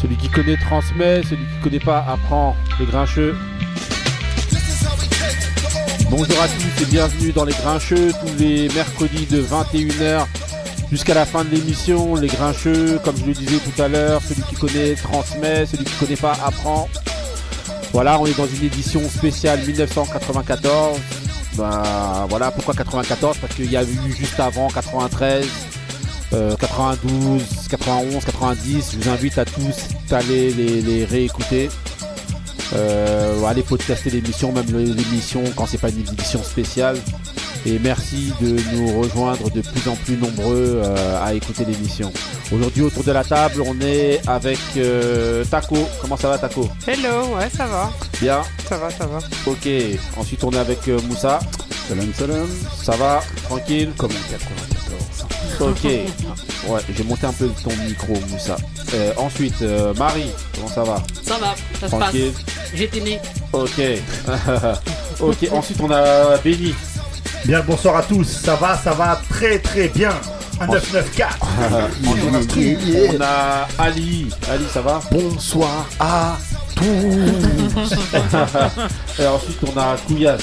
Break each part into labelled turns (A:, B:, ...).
A: Celui qui connaît transmet, celui qui connaît pas apprend. Les grincheux. Bonjour à tous et bienvenue dans les grincheux tous les mercredis de 21h jusqu'à la fin de l'émission. Les grincheux, comme je le disais tout à l'heure, celui qui connaît transmet, celui qui connaît pas apprend. Voilà, on est dans une édition spéciale 1994. Bah voilà, pourquoi 94 Parce qu'il y a eu juste avant 93, 92, 91, 90. Je vous invite à tous d'aller les, les réécouter. Euh, aller podcaster l'émission, même l'émission quand c'est pas une édition spéciale. Et merci de nous rejoindre de plus en plus nombreux euh, à écouter l'émission. Aujourd'hui autour de la table, on est avec euh, Taco. Comment ça va Taco?
B: Hello, ouais ça va.
A: Bien.
B: Ça va, ça va.
A: Ok. Ensuite on est avec euh, Moussa.
C: Salam salam.
A: Ça va? Tranquille?
C: Comme 94.
A: Ok. Ouais, j'ai monté un peu ton micro, Moussa. Euh, ensuite, euh, Marie, comment ça va
D: Ça va, ça se
A: Tranquille.
D: passe. J'étais né.
A: Ok. ok, ensuite on a Benny.
E: Bien bonsoir à tous, ça va, ça va très très bien. Un 994.
A: Ensuite, on a Ali. Ali, ça va
C: Bonsoir à tous.
A: Et ensuite on a Kouyas.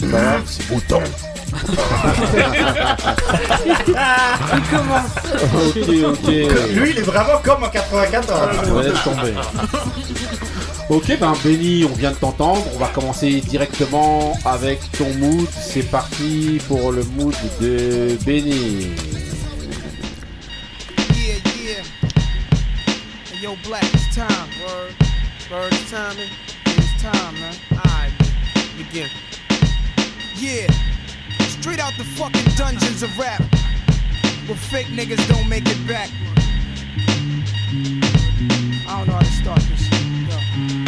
A: Ça va
C: Autant.
A: Ok, ok.
E: Lui il est vraiment comme en 94.
A: Ouais, laisse tomber. Ok, ben Benny, on vient de t'entendre. On va commencer directement avec ton mood. C'est parti pour le mood de Benny.
F: Yeah, yeah. Hey, yo, Black, it's time. Word. Word, it's time. It's time, man. Alright, begin. Yeah. Straight out the fucking dungeons of rap. Where fake niggas don't make it back. I don't know how to start this.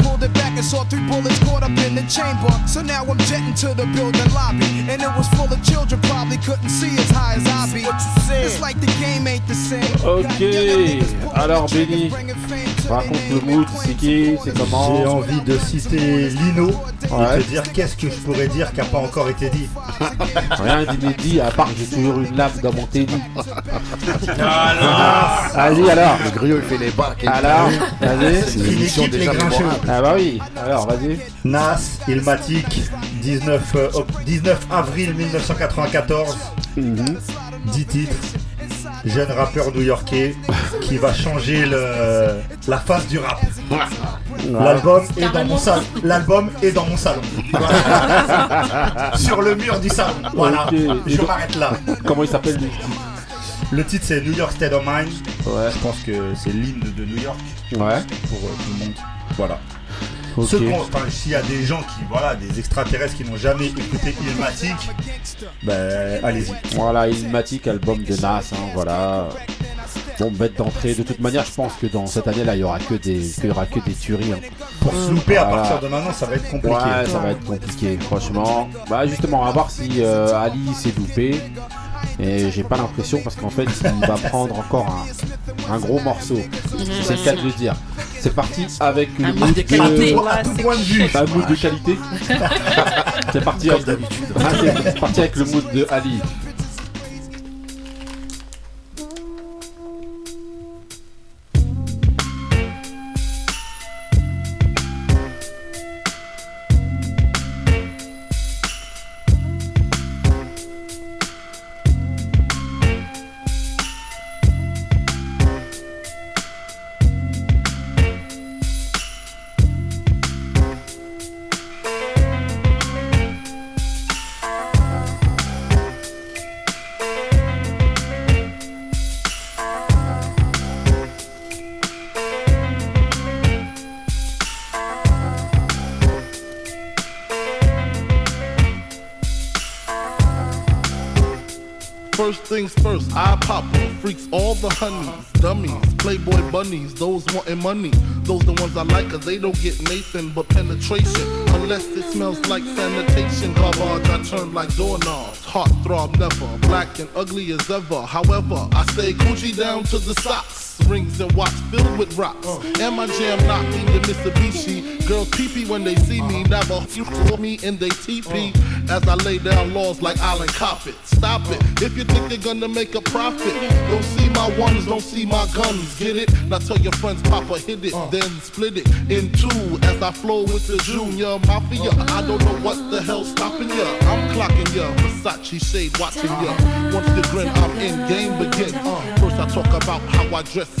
F: pulled it back and saw three bullets caught up in the chamber. So now I'm jetting to the building lobby, and it was full of children. Probably couldn't see as high as I be. It's like the game ain't the same.
A: Ok. Alors, Benny, Raconte le mood, c'est qui, c'est
E: J'ai
A: comment
E: envie de citer Lino
A: Ouais.
E: et te dire qu'est-ce que je pourrais dire qui n'a pas encore été dit.
A: Rien d'inédit, à part que j'ai toujours une lame dans mon tennis. Allez, alors.
C: Le griot il fait les bacs. et-
A: Alors, vas-y.
C: C'est une
E: Il
C: émission déjà.
A: Ah bah oui, alors vas-y.
E: Nas, Ilmatic, 19, euh, oc- 19 avril 1994, 10 titres. Jeune rappeur new-yorkais qui va changer le, la face du rap. L'album est dans mon salon. L'album est dans mon salon. Voilà. Sur le mur du salon. Voilà. Je m'arrête là.
A: Comment il s'appelle lui?
E: Le titre c'est New York State of Mind.
A: Ouais.
E: Je pense que c'est l'hymne de New York
A: Ouais.
E: pour euh, tout le monde. Voilà.
A: Ok.
E: Ceux qu'on- enfin, s'il y a des gens qui, voilà, des extraterrestres qui n'ont jamais écouté Ilmatic, ben allez-y.
A: Voilà, Ilmatic, album de Nas, hein, voilà. Bon, bête d'entrée. De toute manière, je pense que dans cette année-là, il y aura que des, qu'il y aura que des tueries. hein.
E: Pour se louper à partir de maintenant, ça va être compliqué.
A: Ouais, ça va être compliqué, franchement. Bah, justement, va voir si euh, Ali s'est loupé. Et j'ai pas l'impression parce qu'en fait, il va prendre encore un, un gros morceau. C'est le cas de le dire. C'est parti avec le mood
D: de qualité.
A: Un de c'est parti avec Ah, c'est parti avec le mood de Ali.
D: First things first, I pop 'em. Freaks all the honeys, dummies, playboy bunnies, those wanting money. Those the ones I like, cause they don't get Nathan but penetration. Unless it smells like sanitation. Garbage, I turn like doorknobs. Heart throb never, black and ugly as ever. However, I stay Gucci down to the socks. Rings and watch filled with rocks. And my jam knocking the Mitsubishi. Girls pee when they see me. Never you me in they TP. As I lay down laws like Island Coppet. Stop it. If you think they're gonna make a profit, don't see my ones, don't see my guns. Get it? Now tell your friends, Papa hit it, then split it in two. As I flow with the Junior Mafia. I don't know what the hell's stopping ya. I'm clocking ya. Versace shade watching ya. Once you grin, I'm in game begin. Uh, first I talk about how I dress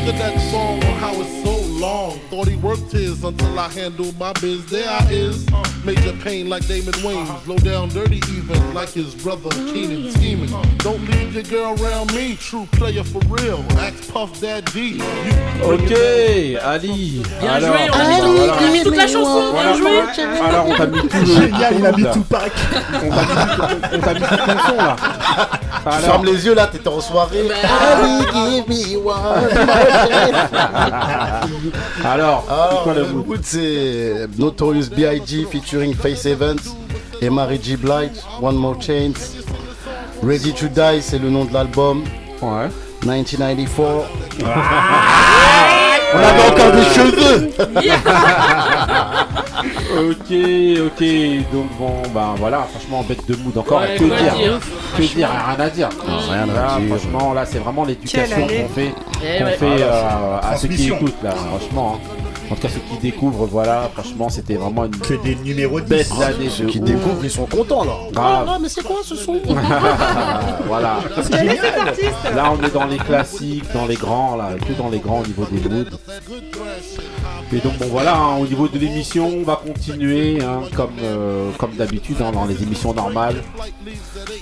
D: Sick of that song on how it's so long. Thought he worked his until I handled my biz. There I is. Major pain like Damon Wayans. Low down dirty even like his brother Keenan scheming. Don't leave your girl around me. True player for real. Ask Puff Dad D. You
A: Ok, Ali.
G: Bien
A: alors,
G: joué, on a mis,
A: voilà.
G: toute la chanson, bien
A: Voilà.
G: joué.
A: Alors on t'a mis tout le.
E: Génial, il a mis. Tupac.
A: On t'a mis tout- on t'a mis tout ton son là. Alors,
C: Ferme les yeux là, t'étais en soirée. Ali, give me one
A: alors, c'est
C: Alors,
A: quoi le
C: le
A: mood
C: mood, c'est Notorious B.I.G. featuring Face Evans et Mary G. Blige, One More Chance. Ready to Die, c'est le nom de l'album.
A: Ouais.
C: 1994. On avait encore des cheveux
A: Ok, ok. Donc bon, ben voilà, franchement, bête de mood encore.
G: Ouais,
A: que
G: quoi
A: dire
G: dire,
A: Que dire Rien à dire.
C: rien à
A: Là,
C: dire.
A: Franchement, là, c'est vraiment l'éducation
B: Quelle année
A: qu'on fait,
G: Eh
A: qu'on
G: ouais.
A: fait euh, à ceux qui
E: Transmission.
A: écoutent là. Franchement, hein. En tout cas ceux qui découvrent, voilà. Franchement, c'était vraiment une
E: Que des numéros 10.
A: bête d'année
C: Ceux
A: de
C: qui
A: ouf.
C: découvrent, ils sont contents là.
A: Grave.
C: Ah, mais c'est quoi ce son
A: voilà. Là, on est dans les classiques, dans les grands, là, que dans les grands au niveau des moods. Et donc, bon, voilà, hein, au niveau de l'émission, on va continuer, hein, comme, euh, comme d'habitude, hein, dans les émissions normales.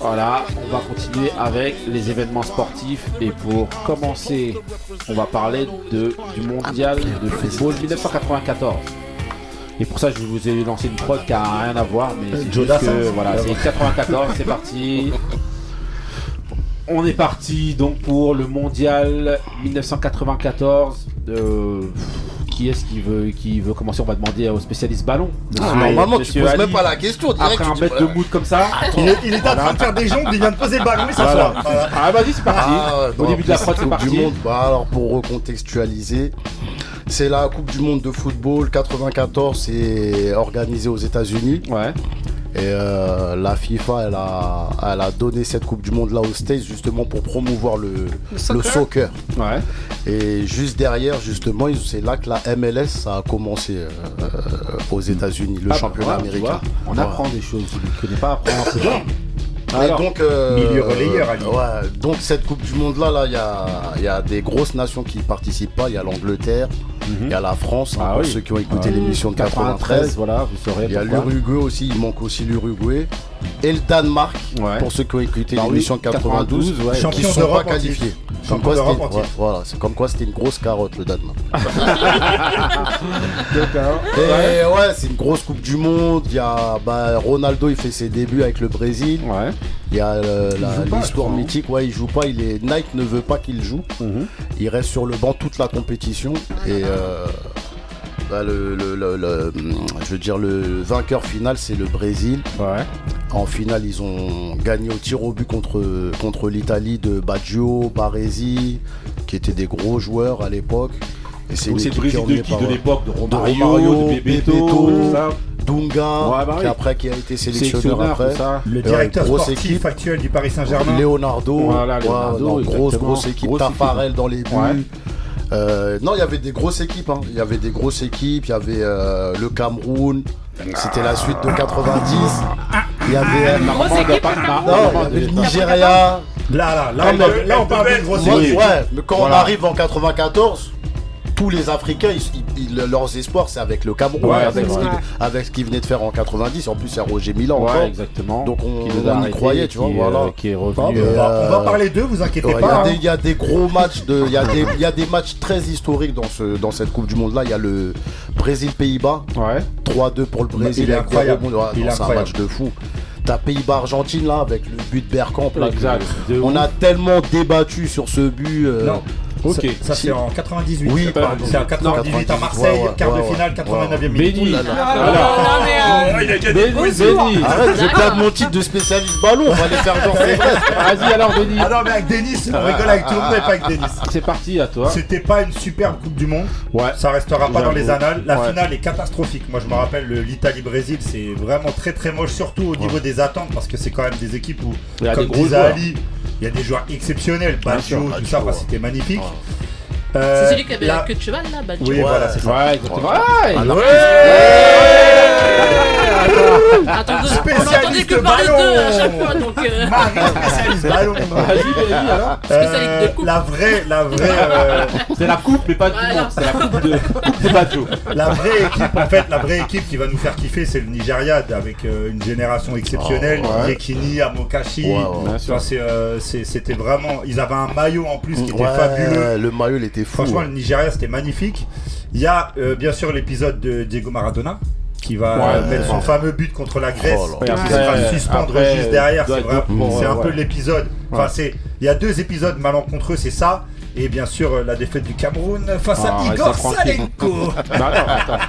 A: Voilà, on va continuer avec les événements sportifs. Et pour commencer, on va parler de, du mondial de football 1994. Et pour ça, je vous ai lancé une prod qui a rien à voir, mais c'est juste que, voilà, c'est 94, c'est parti. On est parti donc pour le mondial 1994. Euh, qui est-ce qui veut, qui veut commencer? On va demander au spécialiste ballon.
C: Ah, Normalement, tu poses
A: Ali.
C: même pas la question.
A: Après un
C: dis,
A: de mood comme ça.
E: Il, est- il était en train de faire des jambes, il vient de poser le ballon et s'asseoir.
A: Voilà.
E: Voilà.
A: Ah vas-y c'est parti.
C: Ah,
A: Au
C: non,
A: début de la prod c'est parti.
C: du Monde. Bah, alors pour recontextualiser, c'est la Coupe du Monde de football 94, c'est organisé aux États-Unis
A: Ouais.
C: et euh, la FIFA elle a, elle a donné cette Coupe du Monde là aux States justement pour promouvoir le, le
B: soccer.
C: soccer.
A: Ouais.
C: Et juste derrière justement, c'est là que la MLS ça a commencé euh, aux États-Unis, le
A: Ah,
C: championnat américain.
A: vois, On apprend des choses. Celui qui connaît pas apprend. Alors,
C: donc, euh,
E: Milieu relayeur, Ali.
C: ouais, donc cette Coupe du Monde là, là, il y a, il y a des grosses nations qui participent pas. Il y a l'Angleterre, il y a la France, hein,
A: Ah
C: pour
A: oui.
C: ceux qui ont écouté
A: Ah.
C: l'émission de
A: 93,
C: 93.
A: voilà, vous saurez.
C: Il y a l'Uruguay aussi, il manque aussi l'Uruguay. Et le Danemark,
A: Ouais.
C: pour ceux qui ont écouté
A: Bah
C: l'émission de 92,
A: ouais.
C: qui
E: Champion
C: ne sont pas
E: en
C: qualifiés. Comme quoi, ouais, voilà, c'est comme quoi c'était une grosse carotte le Danemark.
A: D'accord.
C: Et ouais, c'est une grosse Coupe du Monde. Il y a bah, Ronaldo, il fait ses débuts avec le Brésil.
A: Ouais.
C: Il y a euh, l'histoire mythique, ouais, il joue pas, il est Nike ne veut pas qu'il joue.
A: Mhm.
C: Il reste sur le banc toute la compétition et euh, bah, le, le- le- le- je veux dire le vainqueur final c'est le Brésil.
A: Ouais.
C: En finale, ils ont gagné au tir au but contre, contre l'Italie de Baggio, Baresi, qui étaient des gros joueurs à l'époque. Et c'est
A: le Brésil de qui
C: par,
A: De
C: euh,
A: l'époque de Romario,
C: Romario,
A: de Bebeto,
C: Bebeto,
A: ça.
C: Dunga,
A: Ouais, bah
C: qui après qui a été sélectionneur après.
A: ça.
E: Le directeur sportif
C: équipe.
E: actuel du Paris Saint-Germain.
C: Leonardo,
A: Voilà,
C: ouais,
A: Leonardo,
C: non, grosse grosse équipe,
A: Grosse
C: Tafarel
A: équipe.
C: dans les buts.
A: Ouais.
C: Euh, non, il y avait des grosses équipes. hein. Il y avait des grosses équipes. Il y avait euh, le Cameroun, C'était la suite de 90. Il y avait. Le
A: doit-
C: Nigeria.
E: Là, là, là, on
C: mais-
E: parle- là, on parle d'une grosse
C: Moi,
E: équipe.
C: ouais, mais quand
A: Voilà.
C: on arrive en 94, tous les Africains, ils- leurs espoirs, c'est avec le Cameroun,
A: Ouais,
C: avec,
A: c'est
C: ce qu'ils- avec ce qu'ils venaient de faire en 90. En plus, il y a Roger Milan encore.
A: Ouais, exactement.
C: Donc, on-
A: Qui
C: y croyait, tu vois,
A: qui,
C: voilà.
A: euh, Qui est revenu.
E: mais on, va,
C: euh,
E: on va parler d'eux, vous inquiétez
C: Ouais, Il y,
E: pas.
C: a des-
E: hein.
C: il y a des gros matchs, de- il y, a des- il y a des matchs très historiques dans, ce, dans cette Coupe du Monde-là. Il y a le Brésil-Pays-Bas,
A: Ouais.
C: 3-2 pour le Brésil.
E: Il est incroyable. Il
C: C'est un match de fou. T'as Pays-Bas-Argentine là, avec le but de Bergkamp. là,
A: Exact.
C: que-
A: De
C: On
A: ouf.
C: a tellement débattu sur ce but. euh,
E: Non.
A: Ok.
E: Ça, ça, c'est en 98.
C: Oui,
E: c'est
C: pardon.
E: C'est en 98 à
C: 98,
E: Marseille,
C: ouais, ouais,
E: quart de
C: ouais,
E: finale,
C: ouais.
E: 89e minute.
A: Béni. Béni, Béni.
C: Arrête, je perdre mon titre de spécialiste ballon. On va les faire genre.
A: Vas-y alors, Béni.
E: Ah non, mais avec Denis, on rigole avec tout le monde, mais pas avec Denis.
A: C'est parti à toi.
E: C'était pas une superbe Coupe du Monde.
A: Ouais.
E: Ça restera pas dans les annales. La finale est catastrophique. Moi, je me rappelle le- l'Italie-Brésil, c'est vraiment très très moche, surtout au niveau des attentes, parce que c'est quand même des équipes où,
A: Il y a
E: comme
A: des gros
E: disait
A: joueurs.
E: Ali, il y a des joueurs exceptionnels.
A: Bien sûr,
E: Baggio, tout ça, c'était magnifique.
C: Ouais.
E: Euh,
H: C'est celui qui avait
E: la-
H: la queue de cheval là, Badjo.
E: Oui,
C: Ouais.
E: voilà, c'est ça.
A: Ouais, exactement. Ouais.
C: Alors,
H: Attends, on entendait que parler
E: ballon.
H: d'eux à chaque fois, donc euh,
E: Marie, spécialiste ballon.
A: Vas-y, Béni alors.
H: Spécialiste de
E: Euh,
H: coupe.
E: la vraie, la vraie, euh,
A: C'est la coupe, mais pas du monde. C'est la coupe de, de Badjo.
E: la vraie équipe, en fait, la vraie équipe qui va nous faire kiffer, c'est le Nigeria avec euh, une génération exceptionnelle.
C: Oh, ouais.
E: Yekini, Amokashi.
C: Ouais, ouais.
E: Euh, c'était vraiment. Ils avaient un maillot en plus qui était
C: ouais,
E: fabuleux.
C: le maillot, il était fou.
E: Franchement,
C: ouais.
E: le Nigeria, c'était magnifique. Il y a euh, bien sûr l'épisode de Diego Maradona qui va
A: Ouais,
E: mettre son
A: ouais.
E: fameux but contre la Grèce.
C: Oh
E: qui se fera
A: Après-
E: suspendre
A: après,
E: juste derrière. C'est, un
A: ouais.
E: peu l'épisode. Enfin,
A: Ouais.
E: c'est, il y a deux épisodes malencontreux, c'est ça. Et bien sûr, euh, la défaite du Cameroun face
A: Ah,
E: à
A: reste
E: Igor. Salenko.
A: Bah non, attends.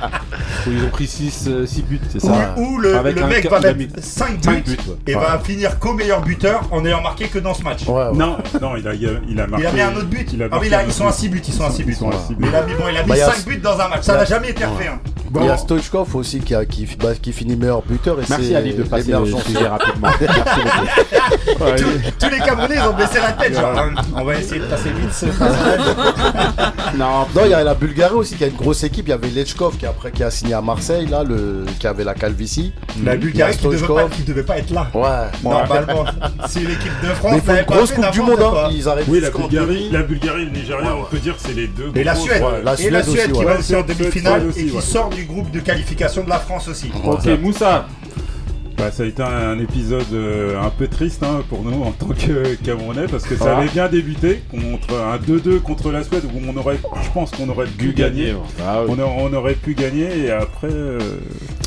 A: Où ils ont pris 6 buts, c'est ça
E: où le, mec va mettre
A: mis
E: 5 buts,
A: cinq buts, ouais.
E: et
A: Ouais.
E: va finir qu'au meilleur buteur en ayant marqué que dans ce match.
C: Ouais, ouais.
G: Non, non, il a, il a, il a marqué.
E: Il a mis un autre but.
G: Il a
E: ah oui,
G: marqué
E: là, ils sont à
G: but.
E: 6 buts. Ils sont à 6 buts.
G: Ils sont à six
E: Mais
G: buts.
E: il a mis, bon, il a mis
C: Bah, il y a-
E: 5 buts dans un match. Ça n'a jamais été refait. Hein.
C: Il y a Stoichkov aussi qui, a, qui, bah, qui finit meilleur buteur. Et
A: Merci
C: c'est
A: Ali de passer le sujet rapidement. Merci beaucoup. Ouais,
E: Tous, tous les Camerounais, ils ont baissé la tête. Genre, on va essayer de passer vite ce.
A: Non,
C: Non, il y a la Bulgarie aussi qui a une grosse équipe. Il y avait Lechkov qui après qui a signé à Marseille là, le qui avait la calvitie.
E: La Bulgarie qui devait, pas, qui devait pas être là.
C: Ouais.
E: Normalement, si l'équipe de France
C: Mais il faut une grosse Coupe du Monde. Hein. Ils arrivent
G: Oui, la Bulgarie, la Bulgarie et le Nigeria,
C: Ouais,
G: on peut dire que c'est les deux.
E: Et la Suède,
C: la
E: et la
C: Suède
E: qui va aussi en
G: Suède
E: demi-finale et qui sort du groupe de qualification de la France aussi.
A: Ok, Moussa.
G: Bah, ça a été un épisode euh, un peu triste hein, pour nous en tant que Camerounais parce que ça
A: Ah.
G: avait bien débuté contre un 2-2 contre la Suède où on aurait, je pense qu'on aurait pu gagner.
A: Ah oui.
G: On, a- on aurait pu gagner et après euh,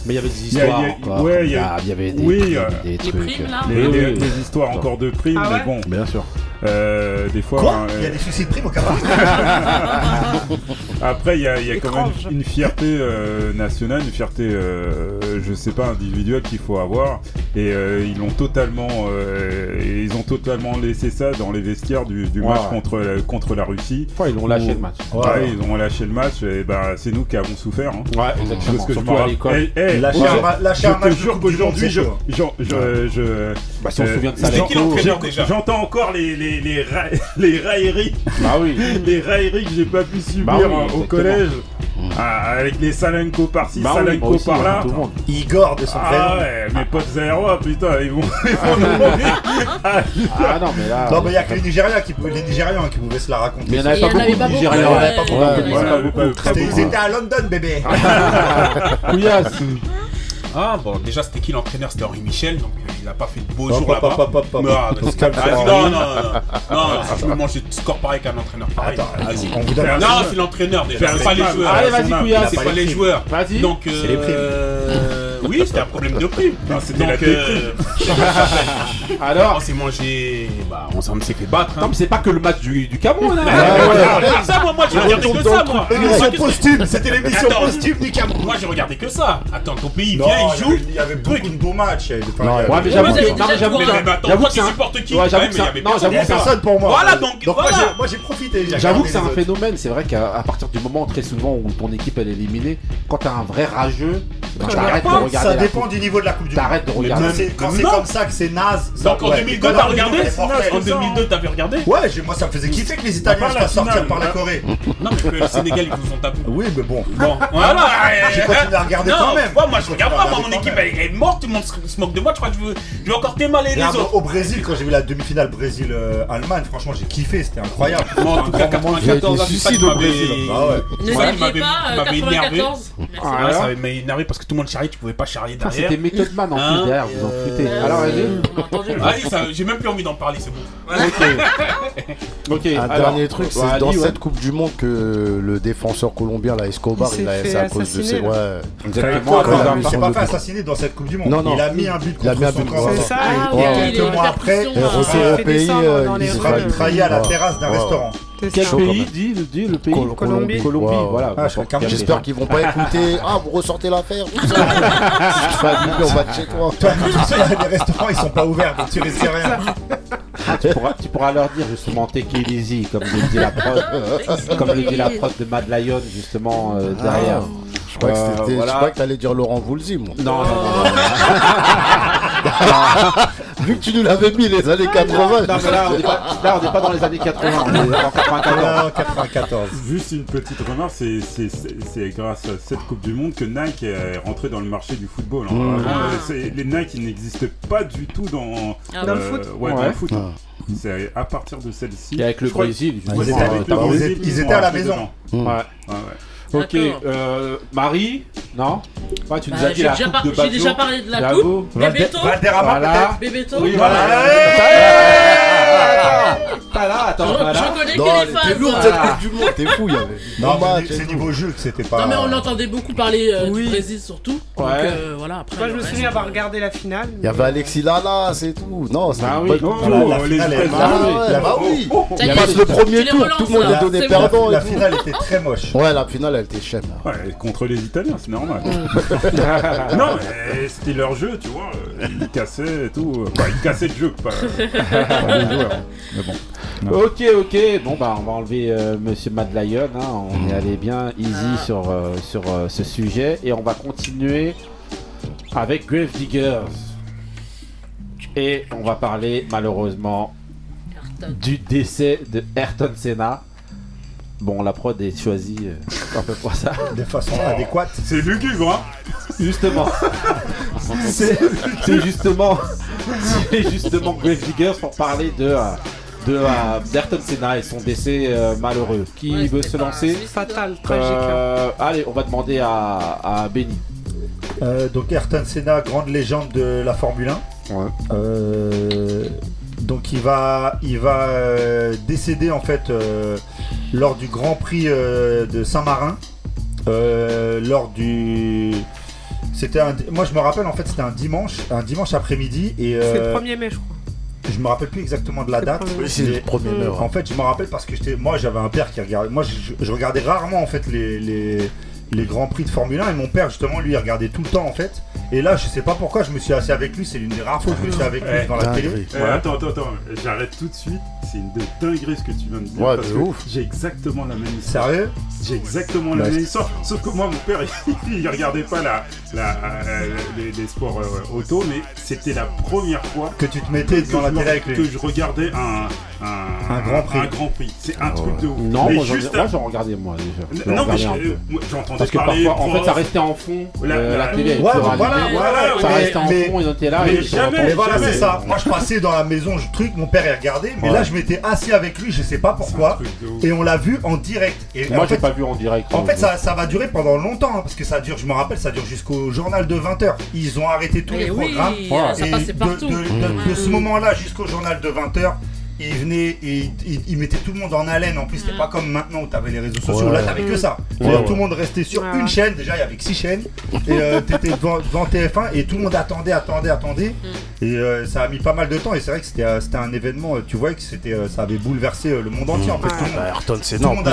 A: Mais il y avait des histoires
G: il y ouais,
A: avait des,
G: oui,
A: des- trucs.
H: primes là
G: les,
A: Oui,
G: les-
A: oui.
G: les histoires encore de primes,
B: Ah ouais
G: mais bon,
A: Bien sûr.
G: Euh, des fois.
E: Quoi
G: hein,
E: Il y a des soucis de prime au
G: Après, il y a, il y a quand même une fierté euh, nationale, une fierté, euh, je sais pas, individuelle qu'il faut avoir. Et euh, ils l'ont totalement, euh, ils ont totalement laissé ça dans les vestiaires du, match contre la, contre la Russie.
A: Fois, ils ont lâché
G: Où-
A: le match.
G: Ouais, ils ont lâché le match. Et ben, c'est nous qui avons souffert. hein.
A: Ouais,
G: Parce
A: exactement.
G: que je
A: Surtout
G: me
A: à l'école.
G: Eh, eh,
E: Lâcher
G: moi,
E: un lâcher
G: je
E: un
G: te
E: match de
G: jure qu'aujourd'hui, je, je, je, je-
A: Bah, si on se
G: euh,
A: souvient de ça,
I: déjà
G: J'entends encore les, les, les, ra- les railleries
A: Bah oui.
G: les railleries que j'ai pas pu subir
A: Bah oui,
G: hein, au collège. Ah, avec les Salenko par-ci,
A: Bah
G: Salenko
A: aussi,
G: par
A: hein.
E: Igor de son
G: Ah
E: prénom.
G: ouais, mes potes zéro, putain, ils vont, ils vont nous mourir. Ah,
A: Ah non, mais là.
E: Non, mais il y a que les Nigériens qui, les Nigérians qui pouvaient se la raconter.
A: Mais il n'y en avait
H: y en
A: pas
H: avait
A: beaucoup
H: pas
A: de Nigériens.
E: Ils étaient à London, bébé.
A: Couillasse.
I: Ah bon, déjà c'était qui l'entraîneur? C'était Henri Michel, donc euh, il a pas fait de beaux jours là-bas. Non, ah, non, non, non, non, si je me mange de score pareil qu'un entraîneur pareil. Non, c'est l'entraîneur déjà, c'est pas
G: les
I: joueurs.
A: Allez, vas-y,
G: âme.
A: Couillasse.
I: C'est
E: pas les
I: joueurs.
A: Vas-y.
I: Donc,
E: C'est les primes.
I: Oui, c'était un problème de prime.
G: Non, c'était
I: Donc,
G: la
I: euh, on
A: Alors.
I: s'est mangé, bah, on s'en s'est fait battre.
A: Non,
I: Hein.
A: mais c'est pas que le match du, du Cameroun. Hein.
I: Ouais. Ça, moi, moi, j'ai regardé que ça, moi.
E: L'émission posthume, c'était l'émission
I: Attends.
E: posthume du Cameroun.
I: Moi, j'ai regardé que ça. Attends, ton pays
E: Non,
I: vient, il joue.
E: il y avait beaucoup de beaux matchs.
C: Non,
A: Ouais, mais j'avoue que. Non, j'avoue que. C'est
I: qui
A: non, j'avoue que
E: personne pour moi.
I: Voilà, donc,
E: moi,
I: voilà.
E: j'ai- moi j'ai profité.
A: J'avoue que c'est un phénomène, c'est vrai qu'à partir du moment très souvent où ton équipe elle est éliminée, quand t'as un vrai rageux,
B: Tu
A: t'arrêtes de
B: regardes pas,
A: regarder.
E: Ça
A: la
E: dépend
A: coupe.
E: du niveau de la Coupe du Monde.
A: T'arrêtes de regarder.
E: c'est quand c'est comme ça que c'est naze. ça-
I: Donc en
E: ouais.
I: 2002,
E: Non,
I: t'as regardé. En 2002, t'avais regardé
E: Ouais, moi ça me faisait kiffer que les Italiens se
G: la
E: fassent sortir par la. Corée.
I: Non, mais que le Sénégal, ils vous ont tapé.
E: Oui, mais bon.
I: Bon, voilà.
E: J'ai continué à regarder quand même.
I: moi je regarde pas, mon équipe elle est morte, tout le monde se moque de moi, je crois que je veux, je veux encore témoigner les
E: Regarde,
I: autres.
E: au Brésil, quand j'ai vu la demi-finale Brésil-Allemagne, franchement, j'ai kiffé, c'était incroyable.
I: Moi en tout cas,
C: Il y a
I: 94
C: des
I: ans, c'est ça qui
C: suicides au
I: m'avait.
C: Brésil.
H: Ne pas, euh,
I: m'avait énervé.
H: 94. Merci.
I: Ouais, ça
A: alors
I: m'a énervé parce que tout le monde charriait, tu pouvais pas charrier
A: Putain,
I: derrière.
A: C'était Method Man en
I: Hein
A: plus derrière, vous en foutez.
H: Euh,
A: Alors,
H: a entendu.
I: Allez, ça, j'ai même plus envie d'en parler, c'est bon.
A: Ok. Ok.
C: Un
A: alors,
C: dernier truc, c'est
A: bah,
C: dans
A: Ali, ouais.
C: cette Coupe du Monde que le défenseur colombien, là, Escobar,
B: Il s'est
C: il a
B: fait
C: c'est à cause de ses.
B: là.
C: Ouais.
A: Exactement.
E: il s'est pas
C: de
E: fait
C: but.
E: assassiner dans cette Coupe du Monde.
C: Non, non.
E: Il a mis un but
C: Il a
E: contre
C: mis un
E: son
C: but
E: camp.
C: contre
B: C'est
C: Ouais.
B: ça,
H: Ah,
B: et quelques
E: mois après,
H: euh,
C: Rosé
B: fait
C: euh, il.
E: Il trahi à la
C: Ouais.
E: terrasse d'un
C: Ouais.
E: restaurant.
A: Quel
B: ça.
A: pays dit, dit le pays
C: Col-
B: Colombie.
A: Colombie, voilà.
E: Ah.
C: J'espère qu'ils vont pas écouter. Ah, vous ressortez l'affaire. tout ça. Famille, on va de chez toi.
E: Toi, tu sais, les restaurants ils sont pas ouverts, donc tu risques rien.
A: Ah, tu, pourras, tu pourras leur dire justement take it easy, comme le dit la prod, comme le dit la prod de Mad Lion justement euh, derrière.
C: Je crois que
A: Euh, voilà.
C: t'allais dire Laurent Voulzy, moi.
A: Non, non, non. non.
C: Vu que tu nous l'avais mis les années 80.
A: Non, mais là, on n'est pas, là, on n'est pas dans les années 80, on est en 94.
E: Ah, 94.
G: Juste une petite remarque, c'est- c'est c'est- c'est grâce à cette Coupe du Monde que Nike est rentré dans le marché du football. hein.
C: Mmh.
G: Euh,
H: Ah.
G: Les Nike ils n'existent pas du tout dans,
H: Ah,
B: Dans le
G: euh,
B: foot
G: Ouais, dans le foot.
C: Ah.
G: C'est à partir de celle-ci.
A: Et avec le Brésil,
E: Ils ils étaient à la maison.
C: Mmh.
A: Ouais.
G: Ouais, ouais.
A: Ok, euh, Marie Non Ouais, tu nous
H: Bah,
A: as dit
H: J'ai
A: la
H: déjà,
A: coupe
H: par-
A: de
H: j'ai
A: Baggio.
H: déjà parlé de la
A: Bravo.
H: coupe. Bébéto.
E: Valderrama
A: Voilà.
E: peut-être
H: Bébéto.
A: Oui,
E: Voilà.
A: Pas là, attends,
H: Je,
A: pas
H: je
A: là.
H: reconnais
C: Non,
H: que les fans. euh,
C: cette Coupe du Monde, t'es fou, il y avait.
E: Non, c'est niveau jeu que c'était pas.
H: Non mais on entendait beaucoup parler euh,
B: Oui.
H: du Brésil surtout.
A: Ouais.
H: Donc euh, voilà après.
B: Moi, je
H: le
B: me souviens avoir regardé la finale.
C: Il y avait Alexis Lala, c'est tout. Non, c'est ouais,
E: La-
C: bah oui. Il passe le premier tour, tout le monde
H: là.
C: est donné perdant
E: La finale était très moche.
C: Ouais, la finale,
G: Ouais, contre les Italiens, c'est normal. non, mais c'était leur jeu, tu vois. Ils cassaient et tout. Enfin, ils cassaient le jeu, pas, pas les joueurs. Mais bon.
A: Ok, ok. Bon, bah, on va enlever euh, Monsieur Mad Lion. hein. On est allé bien easy
H: Ah.
A: sur, euh, sur euh, ce sujet. Et on va continuer avec Grave Diggers. Et on va parler, malheureusement,
H: Ayrton.
A: du décès de Ayrton Senna. Bon, la prod est choisie euh, un peu pour ça.
E: De façon adéquate.
G: C'est lugubre, hein
A: Justement. c'est c'est justement, c'est justement Grave Diggers pour parler de, euh, de euh, d'Ayrton Senna et son décès euh, malheureux. Qui
H: Ouais,
A: veut se lancer
B: Fatal, tragique. hein.
A: Euh, Allez, on va demander à, à Benny.
E: Euh, donc Ayrton Senna, grande légende de la Formule 1.
A: Ouais.
E: Donc il va, il va euh, décéder en fait euh, lors du Grand Prix euh, de Saint-Marin. Euh, lors du, c'était un, moi je me rappelle en fait c'était un dimanche, un dimanche après-midi et
B: C'est le 1er mai, je crois.
E: je me rappelle plus exactement de la date.
C: Oui, c'est le
E: mais-
C: premier
B: Mm.
C: meurtre.
E: en fait, je me rappelle parce que j'étais, moi, j'avais un père qui regardait. Moi, je, je regardais rarement en fait les, les, les grands prix de Formule 1 et mon père justement, lui, il regardait tout le temps en fait. Et là, je sais pas pourquoi, je me suis assis avec lui. C'est l'une des rares fois que je me suis avec lui
G: Ouais.
E: devant la télé.
G: Euh, attends, attends, attends, j'arrête tout de suite. C'est une de dinguerie ce que tu viens de dire.
C: Ouais,
G: parce que
C: ouf.
G: J'ai exactement la même histoire.
E: Sérieux
G: J'ai exactement la même histoire. Sauf que moi, mon père, il, regardait pas la, la, euh, les, les sports euh, auto, mais c'était la première fois
E: que tu te mettais devant la télé avec
G: que je regardais un, un,
E: Un Grand Prix.
G: Un grand prix. C'est un
C: Ah
G: truc
C: ouais.
G: de ouf.
A: Non,
G: mais
A: moi j'en regardais moi déjà.
G: Non, mais j'entendais
A: Parce que
G: parler.
A: parfois, en fait, ça restait en fond.
G: La-
A: euh, la,
G: la-
A: télé.
E: Ouais, voilà, voilà,
A: Ça
E: mais-
A: restait en
E: mais-
A: fond, il était là.
G: mais
E: voilà,
G: jamais.
E: c'est ça. Moi, je passais dans la maison, je truc, mon père il regardait, mais
A: Ouais.
E: là, je m'étais assis avec lui, je sais pas pourquoi, et on l'a vu en direct. Et
A: Moi, j'ai pas vu en direct.
E: En
A: euh,
E: fait, ça, ça va durer pendant longtemps, hein, parce que ça dure, je me rappelle, ça dure jusqu'au journal de 20h. Ils ont arrêté tous les
H: oui,
E: programmes.
H: ça
E: Et de ce moment-là jusqu'au journal de 20h, ils venaient et ils, ils mettaient tout le monde en haleine. En plus, c'était pas comme maintenant où t'avais les réseaux sociaux.
C: Ouais.
E: Là, t'avais que ça.
C: Ouais,
E: C'est-à-dire,
C: ouais.
E: Tout le monde restait sur
B: Ouais.
E: une chaîne. Déjà, il y avait que 6 chaînes. Et euh, t'étais devant, devant TF1 et tout le monde attendait, attendait, attendait.
H: Mm.
E: Et euh, ça a mis pas mal de temps. Et c'est vrai que c'était euh, un événement, tu vois, que c'était, euh, ça avait bouleversé euh, le monde entier. En fait,
B: Ouais.
E: tout le monde-
C: Bah, Ayrton plus,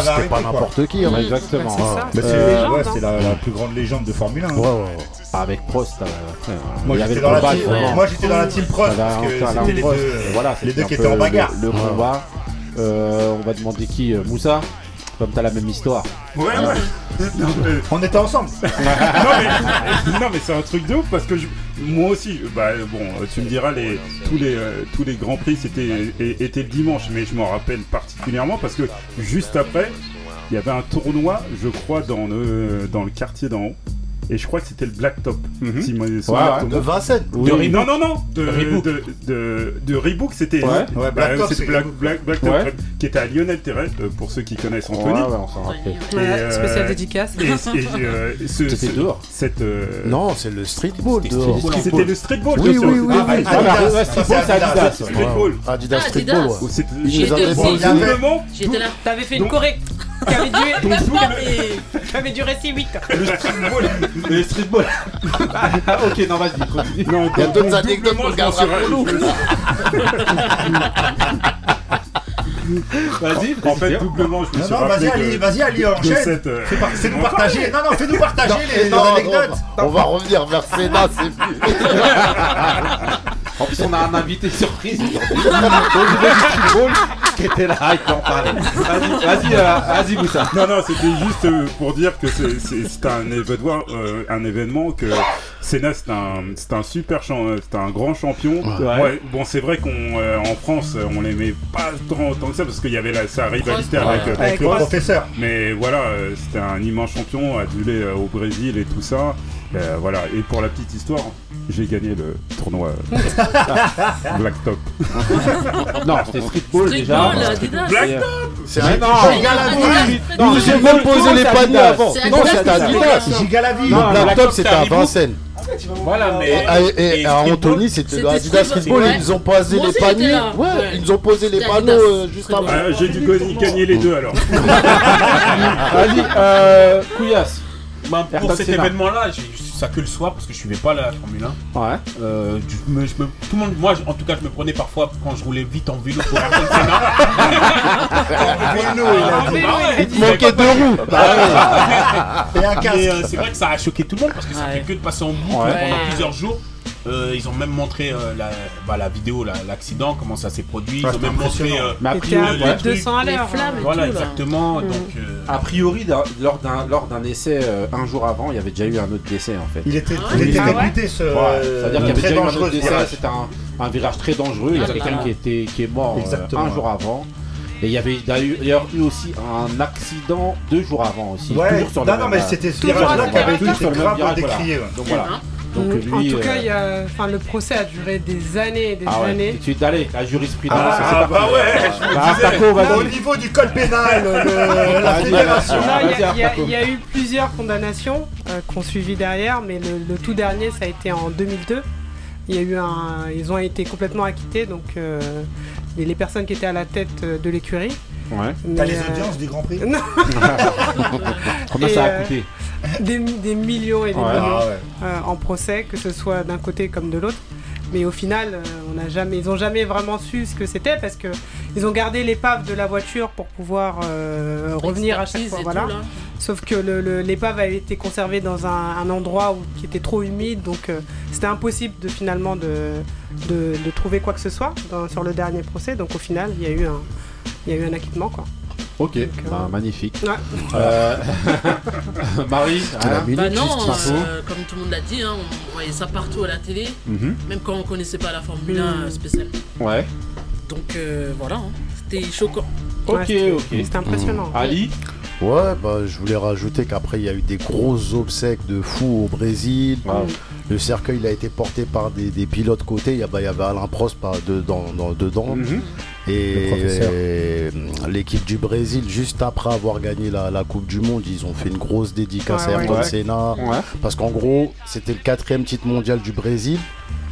E: avait
C: c'était pas n'importe qui. hein.
A: Exactement.
B: C'est
E: c'est c'est la, la plus grande légende de Formule 1. hein.
A: Avec Prost. euh, après,
E: Moi j'étais dans, la team-
A: justement.
E: moi, j'étais dans la team Prost parce que c'était les deux,
A: Prost.
E: euh,
A: Voilà,
E: les
A: c'était
E: deux
A: un
E: qui étaient en bagarre.
A: Le, le
C: Ouais.
A: combat. Euh, on va demander qui Moussa Comme t'as la même histoire.
G: Ouais, ouais.
E: On était ensemble.
G: non mais, non, mais c'est un truc de ouf parce que je- moi aussi, bah bon, tu me diras les tous les tous les grands prix c'était étaient le dimanche, mais je m'en rappelle particulièrement parce que juste après, il y avait un tournoi, je crois dans le dans le quartier d'en haut. Et je crois que c'était le Blacktop. Si
A: Ouais,
G: souvenirs
A: ouais.
G: sont
C: De. Vincennes.
A: Oui.
G: De- non, non, non, de,
I: Reebok.
G: de, de, de Reebok, c'était
A: Ouais.
E: Ouais,
G: bah,
E: Blacktop,
G: c'était
E: c'est
G: Black,
E: Reebok.
G: Black, qui était à Lionel Terret, euh, pour ceux qui connaissent Anthony.
A: ouais, on s'en rappelle.
B: Ouais,
G: euh,
B: spécial dédicace.
G: Et, et, euh, ce-
A: C'était
G: ce-
A: dehors.
G: Cette, euh,
C: Non, c'est le streetball
I: C'était streetball.
G: Le streetball,
C: Oui, oui, oui,
G: Ah,
C: oui.
G: Adidas.
A: Ah, bah, streetball,
E: c'est Adidas.
G: Streetball.
C: Adidas streetball.
H: J'étais
B: là. T'avais fait une corée qui avait duré,
G: donc tout
B: qui avait duré si vite.
G: le, le streetball.
A: Le streetball. Ah, ok, non, vas-y, continue.
G: Non,
C: Il y a d'autres anecdotes qu'on gardera pour nous.
A: Vas-y,
G: En fait, doublement, je me
E: Non,
G: suis
E: non,
G: rappelé
E: vas-y, Ali, vas-y, Ali, enchaîne.
G: euh,
E: Fais-nous partager. Non, non, fais-nous partager les anecdotes.
C: on va revenir vers Sénat, c'est plus.
A: En plus, on a un invité surprise aujourd'hui. Au niveau du streetball, qui était là, il peut en parler. Vas-y, vas-y, euh, Moussa.
G: Non, non, c'était juste euh, pour dire que c'est- un événement, euh, un événement que Senna, c'est un, c'est un super champ, c'est un grand champion.
A: Ouais.
G: Ouais, bon, c'est vrai qu'en France, euh, on l'aimait pas tant, tant que ça parce qu'il y avait la, sa rivalité avec, euh,
E: Avec
G: avec
E: le professeur.
G: Mais voilà, euh, c'était un immense champion, adulé euh, au Brésil et tout ça. Euh, voilà, et pour la petite histoire, j'ai gagné le tournoi euh, Blacktop.
A: Non, c'était streetball déjà.
H: Streetball, Adidas.
G: Black-
A: Et, euh,
C: C'est un
A: non, j'ai même
C: posé les
A: c'est
C: paniers avant.
H: C'est
C: Non, c'était
H: c'est
C: Adidas.
H: Adidas.
E: Giga la vie.
A: Non,
C: Le Blacktop,
A: Blacktop,
C: c'était à
A: Reebok.
C: Vincennes.
A: Voilà, mais.
C: Et, et- à Anthony, c'était Adidas
H: streetball.
C: Ils nous ont posé les paniers. Ouais, ils nous ont posé les panneaux euh, juste avant.
G: Ah, j'ai dû gagner- les deux alors.
A: Vas-y, euh, Couillasse.
I: Bah, pour cet événement-là, j'ai eu ça que le soir parce que je suivais pas la Formule 1.
A: Ouais.
I: Euh, je me- je me- tout le monde, moi en tout cas, je me prenais parfois quand je roulais vite en vélo pour Ayrton Senna.
E: Vélo, il a dit.
I: Bah ouais,
C: Il manquait deux roues.
E: Et un
I: Mais
E: casque.
I: euh, c'est vrai que ça a choqué tout le monde parce que ça
H: Ouais.
I: fait que de passer en boucle
A: Ouais.
I: pendant plusieurs jours. Euh, ils ont même montré euh, la, bah, la vidéo, la- l'accident, comment ça s'est produit. Ils
E: Ouais,
I: ont
E: c'était
I: même montré.
E: impressionnant.
I: euh,
A: Mais a
B: C'était
A: priori,
B: à
I: les
A: ouais.
B: plus de 200 à
H: Les
B: l'heure.
H: flammes et
I: voilà,
H: tout, là.
I: exactement.
B: Mm.
I: Donc, euh,
A: A priori, lors d'un lors d'un essai euh, un jour avant, il y avait déjà eu un autre décès en fait.
E: Il était,
H: Ah
E: il
H: ouais.
E: était
B: Ah ouais
E: réputé ce.
A: Ouais, C'est-à-dire qu'il y avait
E: très
A: déjà eu un
E: dangereux
A: autre décès,
E: virage.
A: c'était un, un virage très dangereux. Il y a
H: Ah
A: quelqu'un qui, était, qui est mort euh,
E: Exactement,
A: un jour avant. Et il y avait d'ailleurs eu aussi un accident deux jours avant aussi.
E: Ouais,
A: toujours sur le
E: non, non,
A: même,
E: mais c'était ce
B: Toujours
E: virage-là qui avait été
A: sur le même
E: grave
A: virage, voilà.
E: décrié. ouais.
A: Donc voilà. Donc lui,
B: en tout cas,
A: euh,
B: il y a, enfin, le procès a duré des années et des
A: ah ouais,
B: années.
A: tout de suite, allez, la jurisprudence.
E: Ah,
A: c'est parti.
G: bah ouais, je me
A: Bah,
G: disais.
E: Au niveau du code pénal, le- la fédération.
B: il y, a- y y eu plusieurs condamnations euh, qu'on suivi derrière, mais le, le tout dernier, ça a été en 2002. Il y a eu un, ils ont été complètement acquittés, donc euh, les personnes qui étaient à la tête euh, de l'écurie.
A: Ouais.
E: T'as les
B: euh,
E: audiences du Grand Prix
B: Non,
A: Combien ça a
B: euh,
A: coûté?
B: des, des millions et des
A: Ouais.
B: millions
E: Ah ouais.
B: euh, en procès, que ce soit d'un côté comme de l'autre. Mais au final, euh, on n'a jamais, ils n'ont jamais vraiment su ce que c'était parce que ils ont gardé l'épave de la voiture pour pouvoir euh, revenir à chaque fois. Voilà.
H: tout.
B: Sauf que le- le- l'épave avait été conservée dans un, un endroit où, qui était trop humide, donc euh, c'était impossible de finalement de, de, de trouver quoi que ce soit dans- sur le dernier procès. Donc au final, il y a eu un, il y a eu un acquittement quoi.
A: Ok,
B: euh,
A: bah, magnifique.
B: Ouais.
A: Euh, Marie,
C: la
A: hein
C: minute
H: Bah non, euh, comme tout le monde l'a dit, hein, on voyait ça partout à la télé,
A: Mhm.
H: même quand on connaissait pas la Formule 1
B: Mm.
H: euh, spéciale.
A: Ouais.
H: Donc euh, voilà, hein, c'était choquant.
A: Ok, ok.
B: C'était impressionnant.
A: Ali
C: Ouais, bah je voulais rajouter qu'après il y a eu des grosses obsèques de fous au Brésil.
A: Wow.
C: Le cercueil il a été porté par des, des pilotes côté. Il y, a- bah, il y avait Alain Prost dedans, dans- dedans.
A: Mhm.
C: Et euh, l'équipe du Brésil, juste après avoir gagné la, la Coupe du Monde, ils ont fait une grosse dédicace
B: Ouais,
C: à. Ayrton
A: Ouais.
C: Senna.
A: Ouais.
C: Parce qu'en gros, c'était le quatrième titre mondial du Brésil.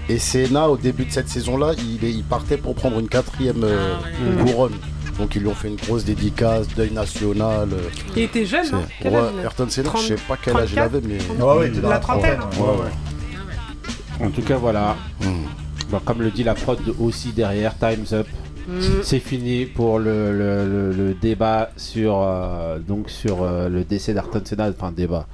C: Et Senna, au début de cette saison-là, il, partait pour prendre une quatrième euh,
H: Ah
C: couronne. Donc ils lui ont fait une grosse dédicace, deuil national. euh,
B: Il était jeune, non Quel
C: ouais,
B: âge il a
C: Ayrton Senna,
B: 30,
C: je sais pas quel âge il
B: 34,
C: avait, mais.
E: Ouais, il était dans
B: La
E: la trentaine.
B: trentaine.
C: Ouais, ouais.
H: Ah ouais.
A: En tout cas, voilà.
C: Hmm.
A: Bah, comme le dit la prod aussi derrière, Time's Up.
B: Mm.
A: C'est fini pour le, le- le- le débat sur, euh, donc sur euh, le décès d'Ayrton Senna. Enfin, débat.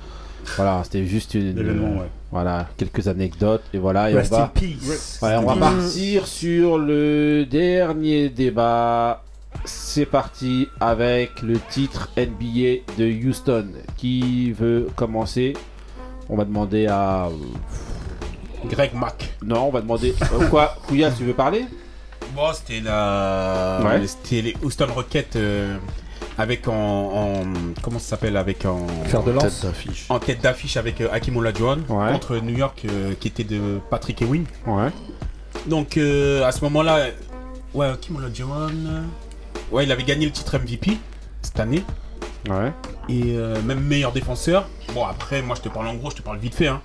A: Voilà, c'était juste une.
G: Ouais.
A: Voilà, quelques anecdotes. Et voilà, et on
E: Rest in
A: va,
E: peace.
A: ouais, on va partir sur le dernier débat. C'est parti avec le titre NBA de Houston. Qui veut commencer On va demander à.
I: Greg Mack.
A: Non, on va demander. euh, quoi Kouya, tu veux parler?
I: Bon, c'était la.
A: Ouais.
I: C'était les Houston Rockets euh, avec en, en- Comment ça s'appelle Avec en.
E: Faire de
C: Tête
E: lance.
C: d'affiche.
I: En tête d'affiche avec euh, Hakim Olajuwon
A: Ouais.
I: contre New York euh, qui était de Patrick Ewing.
A: Ouais.
I: Donc euh, à ce moment-là, ouais, Hakim Olajuwon, ouais, il avait gagné le titre MVP cette année
A: Ouais.
I: et euh, même meilleur défenseur. Bon après, moi je te parle en gros, je te parle vite fait. Hein.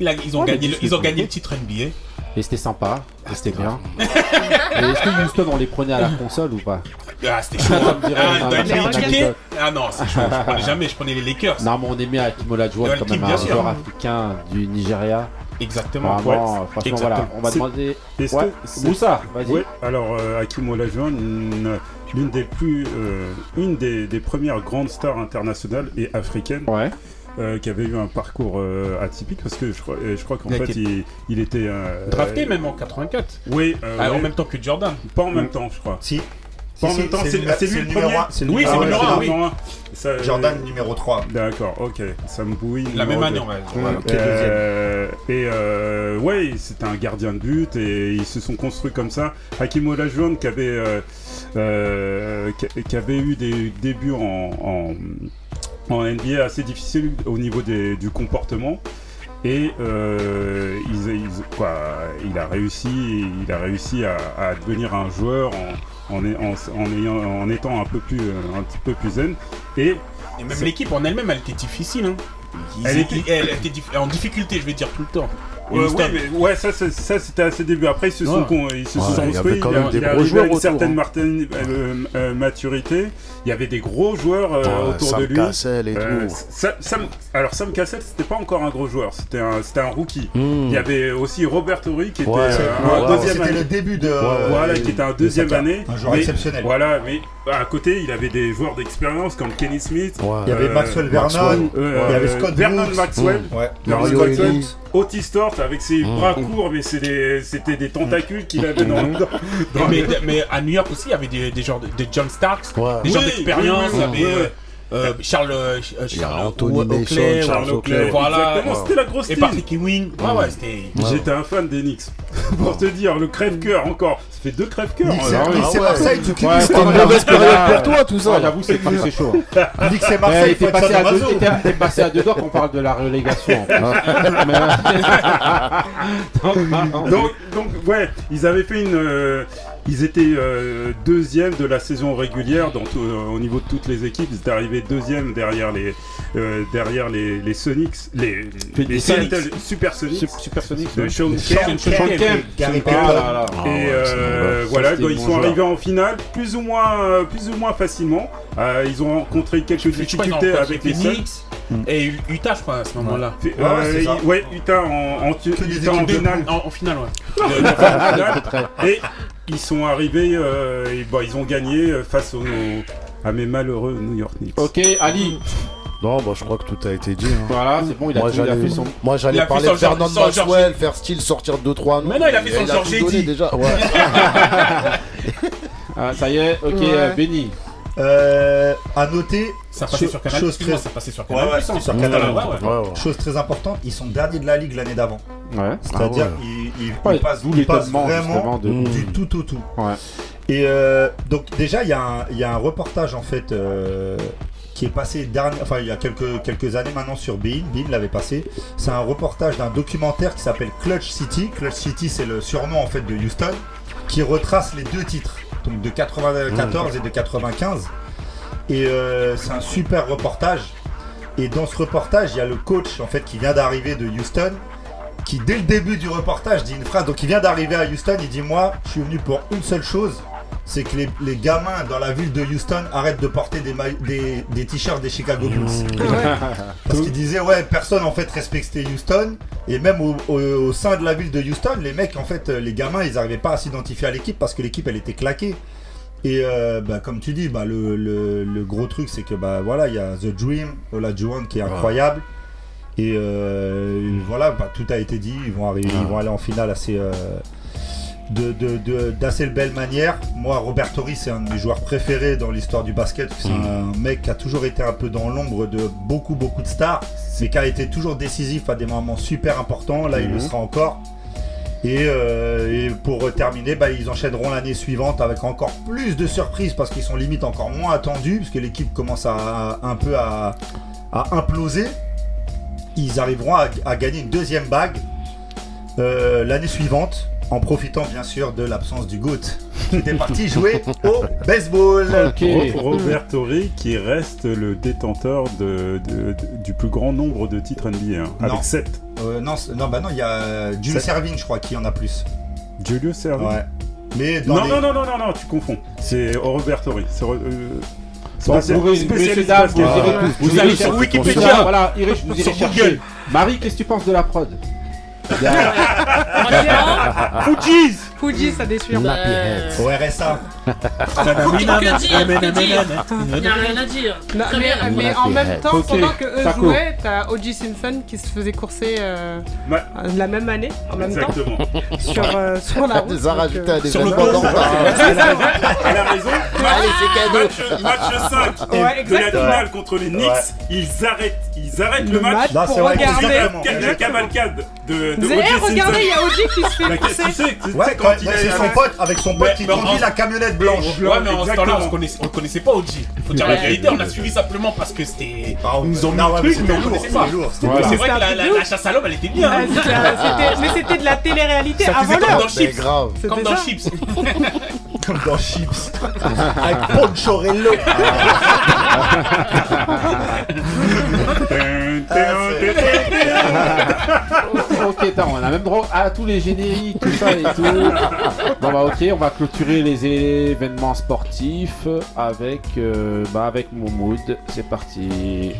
I: Il a- ils ont
A: Ouais,
I: gagné, le, ils ont gagné le titre NBA.
A: Et c'était sympa. Et c'était
I: c'était
A: bien. Et est-ce que Houston, on les prenait à la console ou pas
I: Ah c'était chaud. hein.
A: me dirait
I: Ah,
A: un-
I: 2K, ah non, c'est chaud. Je prenais jamais, je prenais les Lakers.
A: Non, mais on aimait Hakim Olajuwon
I: Ouais,
A: quand même un
I: bien sûr.
A: joueur africain du Nigeria.
I: Exactement.
A: Vraiment, franchement,
I: exactement.
A: voilà. On va
G: C'est-
A: demander.
G: Est-ce
A: Ouais,
G: que c'est-
A: Moussa, vas-y.
G: Ouais, alors euh, Hakim Olajuwon, une- l'une des plus, euh, une des, des premières grandes stars internationales et africaines
A: Ouais.
G: Euh, qui avait eu un parcours euh, atypique parce que je crois, je crois qu'en fait il, il était euh,
I: Drafté
G: euh,
I: même en 84.
G: Oui, euh,
I: Ah,
G: ouais,
I: En même temps que Jordan.
G: pas en même temps, je crois.
E: Si.
G: Pas en
E: Si,
G: même
E: si,
G: temps, c'est lui le
E: numéro
G: premier.
E: un, c'est le
I: Oui,
E: numéro
I: c'est le numéro
E: ouais,
I: un,
E: c'est
I: oui.
G: numéro un. Ça,
E: Jordan numéro 3.
G: D'accord, ok. Sam Bowie.
I: La même année, on va
G: Euh, et euh, ouais, c'était un gardien de but et ils se sont construits comme ça. Hakim Olajuwon qui avait euh, euh, qui, qui avait eu des débuts en, en, en NBA assez difficiles au niveau des- du comportement. Et euh, ils- ils- quoi, il a réussi, il a réussi à, à devenir un joueur en, en, en, en ayant, en étant un peu plus, un petit peu plus zen. Et
I: Et même l'équipe en elle-même, elle était difficile. Hein. Ils-
G: Elle était-
I: elle était dif- en difficulté, je vais dire tout le temps. Et
G: Ouais, ouais, mais- ouais, ça, c'était à ses débuts. Après, ils se sont,
I: Ouais.
G: con- ils se
C: Ouais,
G: sont
C: il y avait
G: construits. il,
C: même des
G: il une certaine
C: hein.
G: martin- euh, euh, maturité. Il y avait des gros joueurs euh,
C: Ouais,
G: autour
C: Sam
G: de lui.
C: Cassell et
G: Euh,
C: tout.
G: Sam- Sam- alors Sam Cassell, c'était pas encore un gros joueur, c'était un, c'était un rookie.
C: Hmm.
G: Il y avait aussi Robert Horry qui était euh, un
C: ouais,
G: deuxième
E: C'était
G: année.
E: le début de.
G: Voilà, qui était un deuxième année.
E: Un joueur
G: mais-
E: exceptionnel.
G: Voilà, mais à côté, il avait des joueurs d'expérience comme Kenny Smith.
C: Ouais.
E: Il y avait Maxwell. Vernon. Il y avait Scott
G: Vernon. Maxwell.
E: Ouais.
C: Mario
G: Avec ses
C: Mm.
G: bras courts, mais c'était des tentacules qu'il avait dans, dans
I: mais,
G: les-
I: mais à New York aussi, il y avait des, des genres de, John Starks,
C: Ouais.
I: des gens
G: Oui,
I: d'expérience. Euh, euh, Charles, euh,
C: a
I: Charles
C: Anthony
I: ouais,
C: Charles
G: Charles Oakley.
I: Voilà.
G: Exactement, c'était la grosse
I: Et
G: team.
I: Patrick Ewing. Ouais, ouais, c'était.
G: J'étais un fan des Knicks. Pour te dire, le crève-cœur encore. Ça fait deux crève-cœurs. Hein.
E: c'est-
A: Ah
E: Marseille, tu
A: Ouais,
C: C'était une mauvaise période pour toi, tout ça.
A: Ouais, J'avoue, c'est c'est chaud.
E: Knicks, c'est Marseille, être
A: passé, à deux,
E: sadomaso.
A: il était- il est passé à deux doigts qu'on parle de la relégation.
G: donc, ouais, ils avaient fait une. Ils étaient euh, deuxième de la saison régulière dans tout- euh, au niveau de toutes les équipes. Ils étaient arrivés deuxième derrière les, euh, derrière les, les Sonics, les,
A: Les
G: les
A: Sonics.
G: Seattle Super Sonics
A: Sup- Supersonic.
G: de. Sean Kemp. Et voilà, ils sont arrivés en finale, plus ou moins, euh, plus ou moins facilement. Euh, ils ont rencontré quelques difficultés avec les Suns.
I: Phoenix et Utah, je crois, à ce moment-là.
G: Fait-
E: Ouais, ouais,
G: euh, ouais, Utah en, Utah finale.
I: En, en finale, ouais.
G: Et ils sont arrivés, euh, et bah, ils ont gagné euh, face aux, à mes malheureux New York Knicks.
A: Ok, Ali.
C: Non, bah, je crois que tout a été dit. hein.
A: Voilà, c'est bon, il a,
C: Moi
A: tout, il a
C: j'allais,
A: fait son.
C: moi
I: Il
C: j'allais
I: a fait
C: parler
I: son
C: de Fernand Maxwell, faire style sortir 2-3 noms.
I: Mais non, il a fait son
C: tout donné déjà. Ouais.
A: Ah, ça y est, ok,
B: Ouais.
A: euh, Benny.
E: Euh, à noter,
I: Ça passait
E: Cho-
I: sur Canal+.
E: chose très-
I: ça passait sur
E: Ouais,
I: Canal+.
E: ouais,
I: hein.
E: sur
I: Ouais,
E: Canal+.
I: ouais, ouais.
C: Ouais,
E: chose très importante, ils sont derniers de la ligue l'année d'avant.
A: Ouais.
E: C'est-à-dire
C: Ah ouais.
E: ils, ils-
A: Ouais,
E: ils passent, ils vraiment
A: de.
E: Du tout au tout.
A: Ouais.
E: Et euh, donc déjà il y, a un- il y a un reportage en fait euh, qui est passé dernier, enfin il y a quelques, quelques années maintenant sur Bein, Bein l'avait passé. C'est un reportage d'un documentaire qui s'appelle Clutch City. Clutch City c'est le surnom en fait de Houston qui retrace les deux titres, donc de 94 et de 95. Et euh, c'est un super reportage. Et dans ce reportage, il y a le coach en fait qui vient d'arriver de Houston, qui dès le début du reportage dit une phrase. Donc il vient d'arriver à Houston, il dit moi, je suis venu pour une seule chose, c'est que les, les gamins dans la ville de Houston arrêtent de porter des, des, des t-shirts des Chicago Bulls. Parce qu'il disait ouais, personne en fait respectait Houston et même au, au- au sein de la ville de Houston, les mecs en fait, les gamins, ils n'arrivaient pas à s'identifier à l'équipe parce que l'équipe elle était claquée. Et euh, bah, comme tu dis, bah, le, le- le gros truc c'est que bah voilà, il y a The Dream, Olajuwon qui est incroyable. Et euh, voilà, bah, tout a été dit. Ils vont arriver, ils vont aller en finale assez, euh, de, de- de- d'assez belle manière. Moi, Robert Torri, c'est un de mes joueurs préférés dans l'histoire du basket. C'est un mec qui a toujours été un peu dans l'ombre de beaucoup, beaucoup de stars, mais qui a été toujours décisif à des moments super importants. Là, il le
J: Mhm.
E: sera encore. Et, euh, et pour terminer, bah, ils enchaîneront l'année suivante avec encore plus de surprises parce qu'ils sont limite encore moins attendus, parce que l'équipe commence à, un peu à, à imploser. Ils arriveront à, à gagner une deuxième bague euh, l'année suivante, en profitant bien sûr de l'absence du GOAT, qui était parti jouer au baseball.
J: Ok.
G: Ro- Robert Torrey qui reste le détenteur de, de- de- du plus grand nombre de titres NBA, hein,
E: Non.
G: avec 7.
E: Euh, non, non, bah non, il y a Jules
G: Ça-
E: Servin, je crois, qui en a plus.
G: Julius Erving
E: Ouais. Mais dans
G: Non,
E: les-
G: non, non, non, non, non, tu confonds. C'est Robert Torrey. C'est euh,
J: Bon, vous, vous irez
I: sur Wikipédia.
J: Voilà, irez, vous irez
I: Sur
J: chercher.
I: Google.
J: Marie, qu'est-ce que tu penses de la prod?
I: Fujis
B: Fuji, ça déchire.
K: euh,
E: Au RSA.
K: Il n'y a rien à dire.
B: Non,
K: Très
B: mais,
K: bien.
B: mais en même temps,
J: Ok,
B: pendant que eux
J: Taco.
B: jouaient, t'as O.J. Simpson qui se faisait courser euh,
G: Ouais.
B: la même année, en même temps,
G: Exactement.
B: sur, euh, sur la route.
C: Ils ont
B: donc,
C: rajouté
B: euh,
I: sur le dos.
G: Elle a, elle a raison.
C: Allez, c'est cadeau.
G: Match, match 5
B: Ouais,
G: de la
B: exactement.
G: finale contre les Knicks. Ils arrêtent, ils arrêtent le,
B: Le
G: match.
B: match
E: Là,
B: pour
E: c'est vrai,
B: regarder.
E: exactement.
G: La cavalcade de, de
B: Vous avez,
G: O.J.
B: regardez, il y
G: Simpson.
B: a O.J. qui se fait
G: La-
B: courser.
G: Tu sais, tu sais
E: Ouais,
G: quand
E: quand-
G: il est
E: c'est son pote, avec son pote
I: Ouais,
E: qui conduit
I: en-
E: la camionnette blanche.
G: Blanc,
I: Ouais, mais en ce temps-là, on, connaissait- on connaissait pas OG. Faut dire la vérité, on a suivi simplement parce que c'était. Ils nous ont mis le truc,
E: mais
I: on connaissait pas. C'est vrai que la, chasse à l'homme, elle était bien. Hein.
B: Mais c'était de la télé-réalité avant
I: comme
B: l'heure.
I: dans
C: C'est
I: Chips.
C: grave.
B: C'était
I: Comme dans. Chips.
E: Comme dans Chips. Avec Ponchorello.
J: ok, on a même droit à tous les génériques, tout ça et tout. Bon bah ok, on va clôturer les événements sportifs avec, euh, bah, avec Moumoud. C'est parti.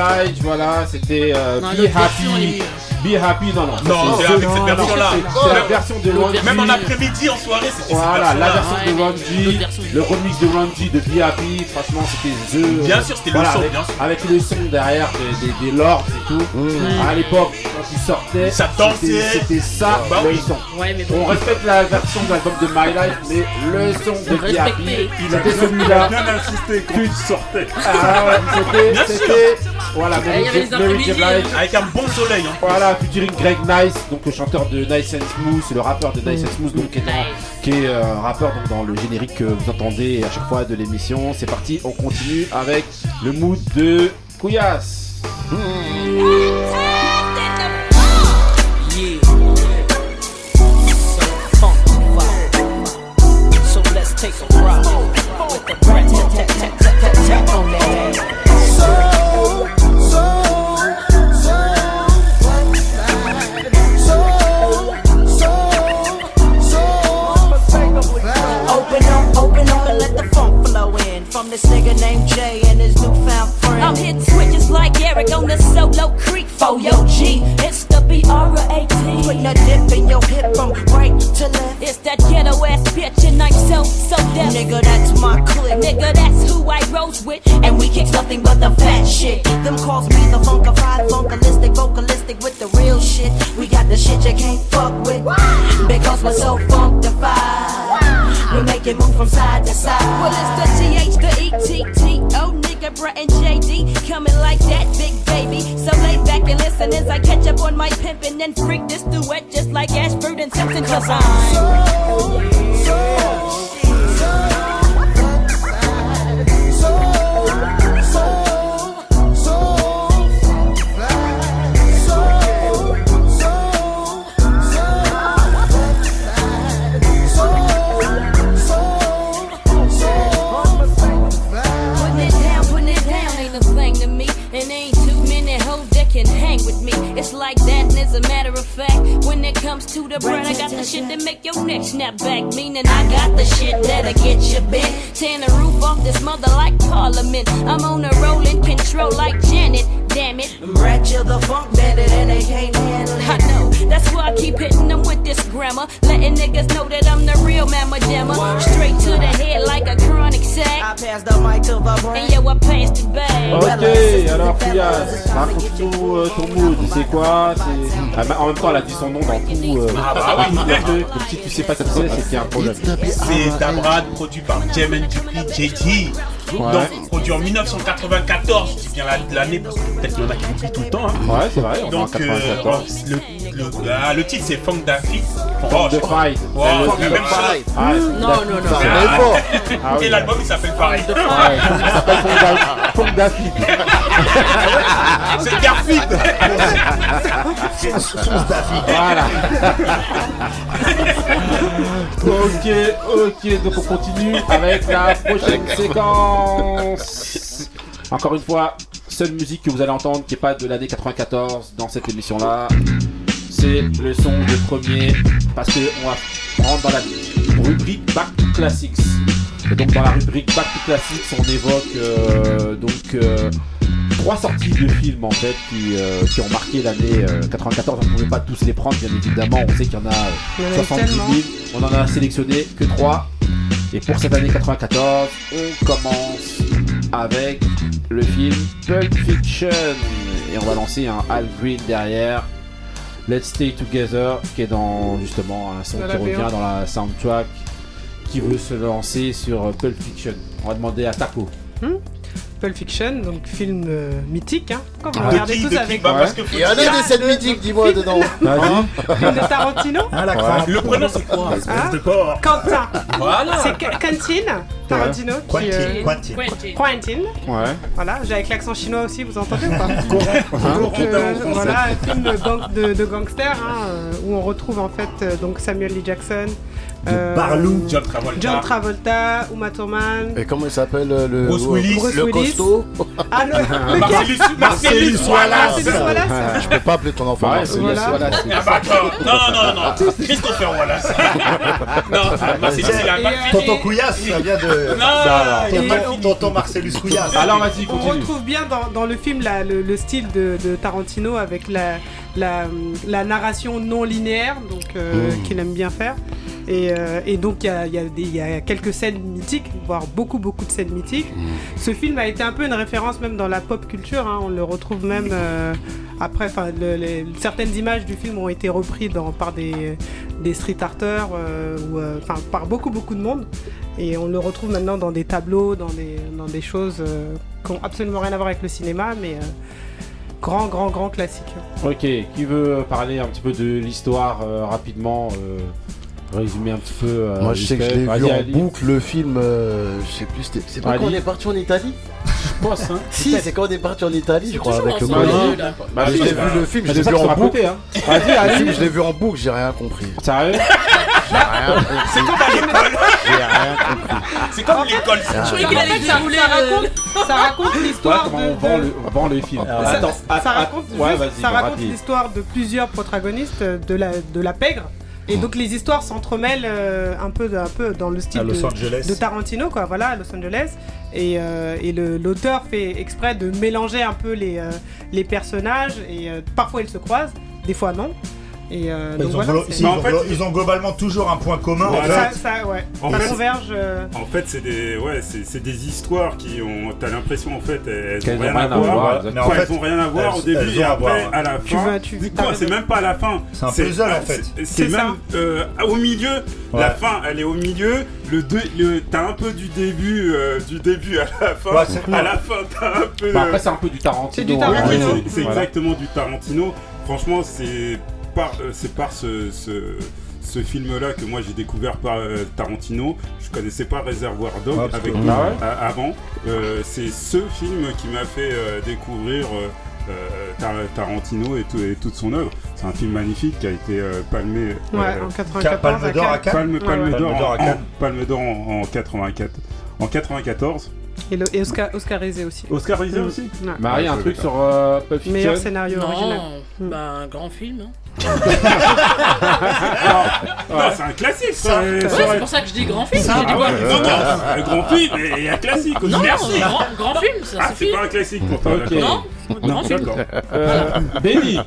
J: Blige, voilà, c'était euh, Be Happy. Be Happy, non, non.
I: Non, c'est avec cette version-là.
J: c'est la version de G.
I: Même en après-midi, en soirée, c'était cette
J: Voilà, la version
K: Ouais,
J: de
K: version,
J: le remix de G de Be Happy, franchement c'était The.
I: Bien sûr, c'était le son,
J: avec,
I: bien sûr.
J: avec le son derrière des, des, des lords et tout. À l'époque, quand tu sortais,
I: Ça
J: c'était-
I: dansait.
J: c'était ça
I: Bah
J: le
I: oui.
J: son.
K: Ouais, mais
J: On respecte la version de l'album de My Life, mais le son de. Happy,
G: Il a
J: c'était celui-là.
G: il a bien insisté quand il sortait.
J: Ah ouais, c'était, voilà,
K: il.
I: Avec un bon soleil. Hein.
J: Voilà,
A: featuring Greg Nice, donc le chanteur de Nice and Smooth, le rappeur de Nice and Smooth, donc qui est, dans- qui est, euh, un rappeur donc, dans le générique que vous entendez à chaque fois de l'émission. C'est parti, on continue avec le mood de Kouyas.
L: Yeah.
A: En même temps, elle a dit son nom dans tout. Euh...
I: Ah bah oui.
A: Donc si tu sais pas c'est, c'est qu'il y a un problème.
I: C'est Dabrad, produit par JT.
A: Ouais.
I: Donc, produit en 1994, je dis bien la- l'année parce que peut-être qu'il y en a qui oublient tout le temps. hein.
A: Ouais, c'est vrai, on est en
I: Donc, euh,
A: 94.
I: le, le, ah, le titre c'est Funk
A: le
I: la
A: dit.
I: même chose.
A: Ah,
I: non,
A: c'est
I: non, non.
A: C'est
I: Ah.
A: Ah.
I: Et l'album il s'appelle pareil.
A: Ouais, il s'appelle Funk Da- Funk Daffy.
I: C'est Garfield.
A: Voilà. ok, ok, donc on continue avec la prochaine séquence. Encore une fois, seule musique que vous allez entendre qui n'est pas de l'année 94 dans cette émission-là. C'est le son de premier parce que on va rentrer dans la rubrique Back to Classics. Et donc dans la rubrique Back to Classics, on évoque euh, donc euh, trois sorties de films en fait qui, euh, qui ont marqué l'année euh, 94. On ne pouvait pas tous les prendre, bien évidemment. On sait qu'il y en a euh,
B: Il y en a eu
A: 70 000.
B: tellement.
A: On en a sélectionné que trois. Et pour cette année 94, on commence avec le film Pulp Fiction. Et on va lancer un Al Green derrière. Let's Stay Together, qui est dans justement un son qui revient dans la soundtrack, qui veut se lancer sur euh, Pulp Fiction. On va demander à Taco.
B: Hmm? Pulp Fiction, donc film euh, mythique, hein. Quand vous
A: Ah.
B: regardez
A: De qui,
B: tous
A: de qui
B: avec.
A: Bah, parce que
C: Il y en a des scènes mythiques, dis-moi dedans.
A: Vas-y.
B: Film de Tarantino
E: Ah, la crampe.
I: Le prénom c'est quoi
B: Hein
E: de porc.
B: Quentin.
I: Voilà.
B: C'est Qu- Quentin Tarantino qui.
E: Quentin,
B: euh,
E: Quentin.
B: Quentin.
A: Ouais.
B: Voilà, j'ai avec l'accent chinois aussi, vous entendez ou pas
A: Hein
B: Donc, euh, voilà, un film de, gang- de, de gangster hein, euh, où on retrouve en fait donc Samuel L. Jackson, euh,
E: Barlou.
I: John Travolta.
B: John Travolta, Uma Thurman.
C: Et comment il s'appelle euh, le,
I: Bruce Willis.
B: Bruce
C: le
B: Willis.
C: costaud
B: Ah,
I: Marcellus, Marcellus Wallace.
B: Wallace.
C: Je peux pas appeler ton enfant
A: Ouais,
C: Marcellus.
A: Wallace,
B: Voilà.
A: Wallace.
I: Ah bah attends, non, non, non, non, Christopher Wallace. non, Marcellus il a mal
B: Et,
I: fini.
E: Tonton Couillasse, ça vient de.
I: Non,
E: Tonton, tonton Marcellus Couillasse.
A: Alors vas-y,
B: On
A: continue.
B: retrouve bien dans, dans le film le, le style de, de Tarantino avec la, la, la narration non linéaire donc, euh, qu'il aime bien faire. Et, euh, et donc il y a, y y quelques scènes mythiques, voire beaucoup beaucoup de scènes mythiques. Ce film a été un peu une référence même dans la pop culture, hein. on le retrouve même euh, après, enfin le- les- certaines images du film ont été reprises dans, par des, des street arters, euh, ou, par beaucoup beaucoup de monde. Et on le retrouve maintenant dans des tableaux, dans des, dans des choses qui n'ont absolument rien à voir avec le cinéma, mais, grand, grand, grand classique.
A: Ok, qui veut parler un petit peu de l'histoire euh, rapidement euh, Résumer un petit peu. euh,
C: Moi je sais que je l'ai vu en
A: Ali.
C: boucle le film, euh, je sais plus, c'était- c'est pas quand on
A: Ali.
C: est parti en Italie
I: Je pense, hein.
C: Si, c'est quand on est parti en Italie, je crois, avec le Mali.
A: Bah,
C: l'ai
A: bah,
C: vu le film, je l'ai
A: c'est
C: vu en boucle.
A: hein. Vas-y,
C: Le
A: Ali.
C: je l'ai vu en boucle, j'ai rien compris.
A: Sérieux?
C: J'ai.
I: C'est comme à l'école. C'est comme l'école.
K: Je croyais qu'il allait
B: ça, ça
K: euh,
B: raconte, ça raconte l'histoire de,
A: on vend
B: ça,
A: Attends,
B: ça
A: att-
B: raconte, ça l'histoire de plusieurs protagonistes de la, de la pègre. Et donc les histoires s'entremêlent euh, un, peu, un peu dans le style de, Tarantino, quoi, voilà, à Los Angeles. Et, euh, et le- l'auteur fait exprès de mélanger un peu les, euh, les personnages. Et euh, parfois ils se croisent, des fois non. Et euh,
E: Ils
B: donc
E: ont,
B: voilà,
E: glo-
B: c'est-
E: si,
G: Mais
E: ils,
G: en
E: ont
G: fait-
E: glo- ils ont globalement toujours un point commun. en fait.
B: ça, ça, ouais,
G: En
B: ça
G: fait,
B: converge. euh,
G: En fait, c'est des, ouais, c'est c'est des histoires qui ont. T'as l'impression en fait, elles
A: Qu'elles
G: ont rien à voir.
E: voir,
A: exactement.
E: mais en
G: Enfin,
E: fait,
G: elles ont rien à voir au
E: elles-
G: début
E: elles
G: et après
E: voir.
G: à la
B: Tu
G: fin.
B: vas- tu-
G: Du coup, c'est même pas à la fin.
E: C'est un puzzle, en fait.
G: c'est-
B: C'est
G: même euh, au milieu.
E: Ouais.
G: La fin, elle est au milieu. Le deux, le, t'as un peu du début, euh, du début à la fin. À la fin, t'as un peu.
A: Bah,
G: de-
A: après, c'est un peu du Tarantino.
B: C'est du
A: hein.
G: C'est- exactement du Tarantino. Franchement, c'est par, euh, c'est par ce, ce, ce film-là que moi j'ai découvert par euh, Tarantino. Je connaissais pas Reservoir Dog
E: Ah,
G: avec
E: que-
G: lui,
A: Ah
G: avant. Euh, c'est ce film qui m'a fait euh, découvrir euh, euh, Tar- Tarantino et, tout- et toute son œuvre. C'est un film magnifique qui a été euh, palmé. euh,
B: ouais, en 94.
E: Palme d'or à
B: Cannes.
E: Cannes.
G: Palme, Palme
B: ouais.
G: d'or
E: Palme d'or
G: en,
E: à
G: en- Palme d'or en, en 84. En 94.
B: Et, le, et Oscar, Oscarisé aussi.
G: Oscarisé
B: Mm.
G: aussi
B: Ouais.
A: Marie, un
G: Ouais,
A: truc sur euh, Pulp Fiction
B: Meilleur scénario original.
K: Non, bah un grand film. hein.
G: Non, c'est un classique. ça,
K: Ouais, c'est pour ça que je dis grand film.
G: Ah
K: J'ai dit
G: ouais,
K: quoi
G: non, non, un grand film et un classique aussi.
K: Non,
G: Merci.
K: grand, grand film, ça
G: Ah, c'est pas un classique pour toi,
A: Ok.
G: d'accord.
K: Non, grand film.
A: Euh, Benny,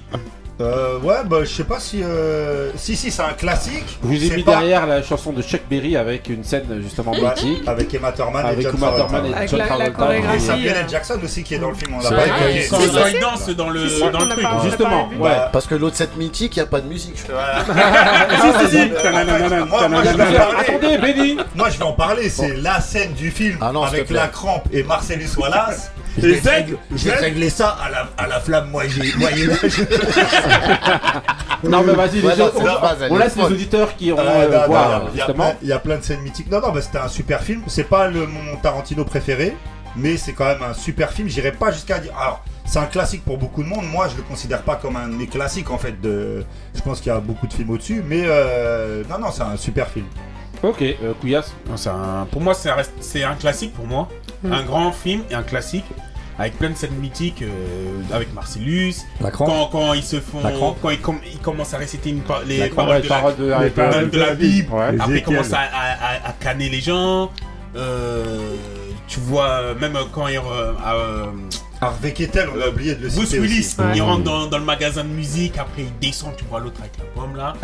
E: Euh, ouais, bah je sais pas si. euh, Si, si, c'est un classique.
A: je vous ai
E: C'est
A: mis
E: pas-
A: derrière la chanson de Chuck Berry avec une scène justement mythique.
E: Avec Emma Thurman et
A: Avec
E: John
A: Uma Thurman
E: Travolta.
A: et
B: Avec
A: John Travolta.
E: Et Samuel
B: euh,
E: L. Jackson aussi qui est dans le film, on l'a
K: C'est
E: pas
K: vrai,
E: évoqué.
I: Quand il danse dans le,
B: Si,
I: dans truc.
B: pas-
A: Justement, ouais.
E: Bah,
C: Parce que l'autre set mythique, il n'y a pas de musique. crois.
G: Si, si, si. Tananana,
E: Moi, moi, je
G: tananana.
E: vais en parler.
A: Attendez, Benny
E: Moi, je vais en parler. C'est la scène du film
C: Ah
E: avec la crampe et Marcellus Wallace. Je
G: Z,
E: régler- je vais régler ça à la, à la flamme moyen- moyen-âge.
A: Non, mais vas-y, les
C: Ouais,
A: on
C: est
A: laisse les auditeurs qui iront euh,
E: non,
A: voir,
E: il y a- y plein- de scènes mythiques. Non, non, c'était un super film. C'est pas le, mon Tarantino préféré, mais c'est quand même un super film. J'irai pas jusqu'à dire. Alors, c'est un classique pour beaucoup de monde. Moi, je le considère pas comme un de mes classiques en fait. De... Je pense qu'il y a beaucoup de films au-dessus, mais euh, non, non, c'est un super film.
A: Ok, euh, Couillasse.
I: Un- Pour moi, c'est un, reste- c'est un classique pour moi.
B: Mm.
I: Un grand film et un classique. Avec plein de scènes mythiques euh, avec Marcellus.
E: La
I: Quand, quand ils se font. Quand ils, com- ils commencent à réciter une par- les paroles de la,
A: parole de Harry
G: les
A: Potter.
G: paroles
I: de la Bible.
A: Ouais.
I: Après, ils commencent à, à, à- à canner les gens. Euh, tu vois, même quand ils. euh, euh,
E: Harvey Kettel, on a oublié de le
I: Bruce
E: citer
I: Willis,
E: aussi.
B: Ouais.
I: il rentre dans, dans le magasin de musique, après il descend, tu vois l'autre avec la pomme là.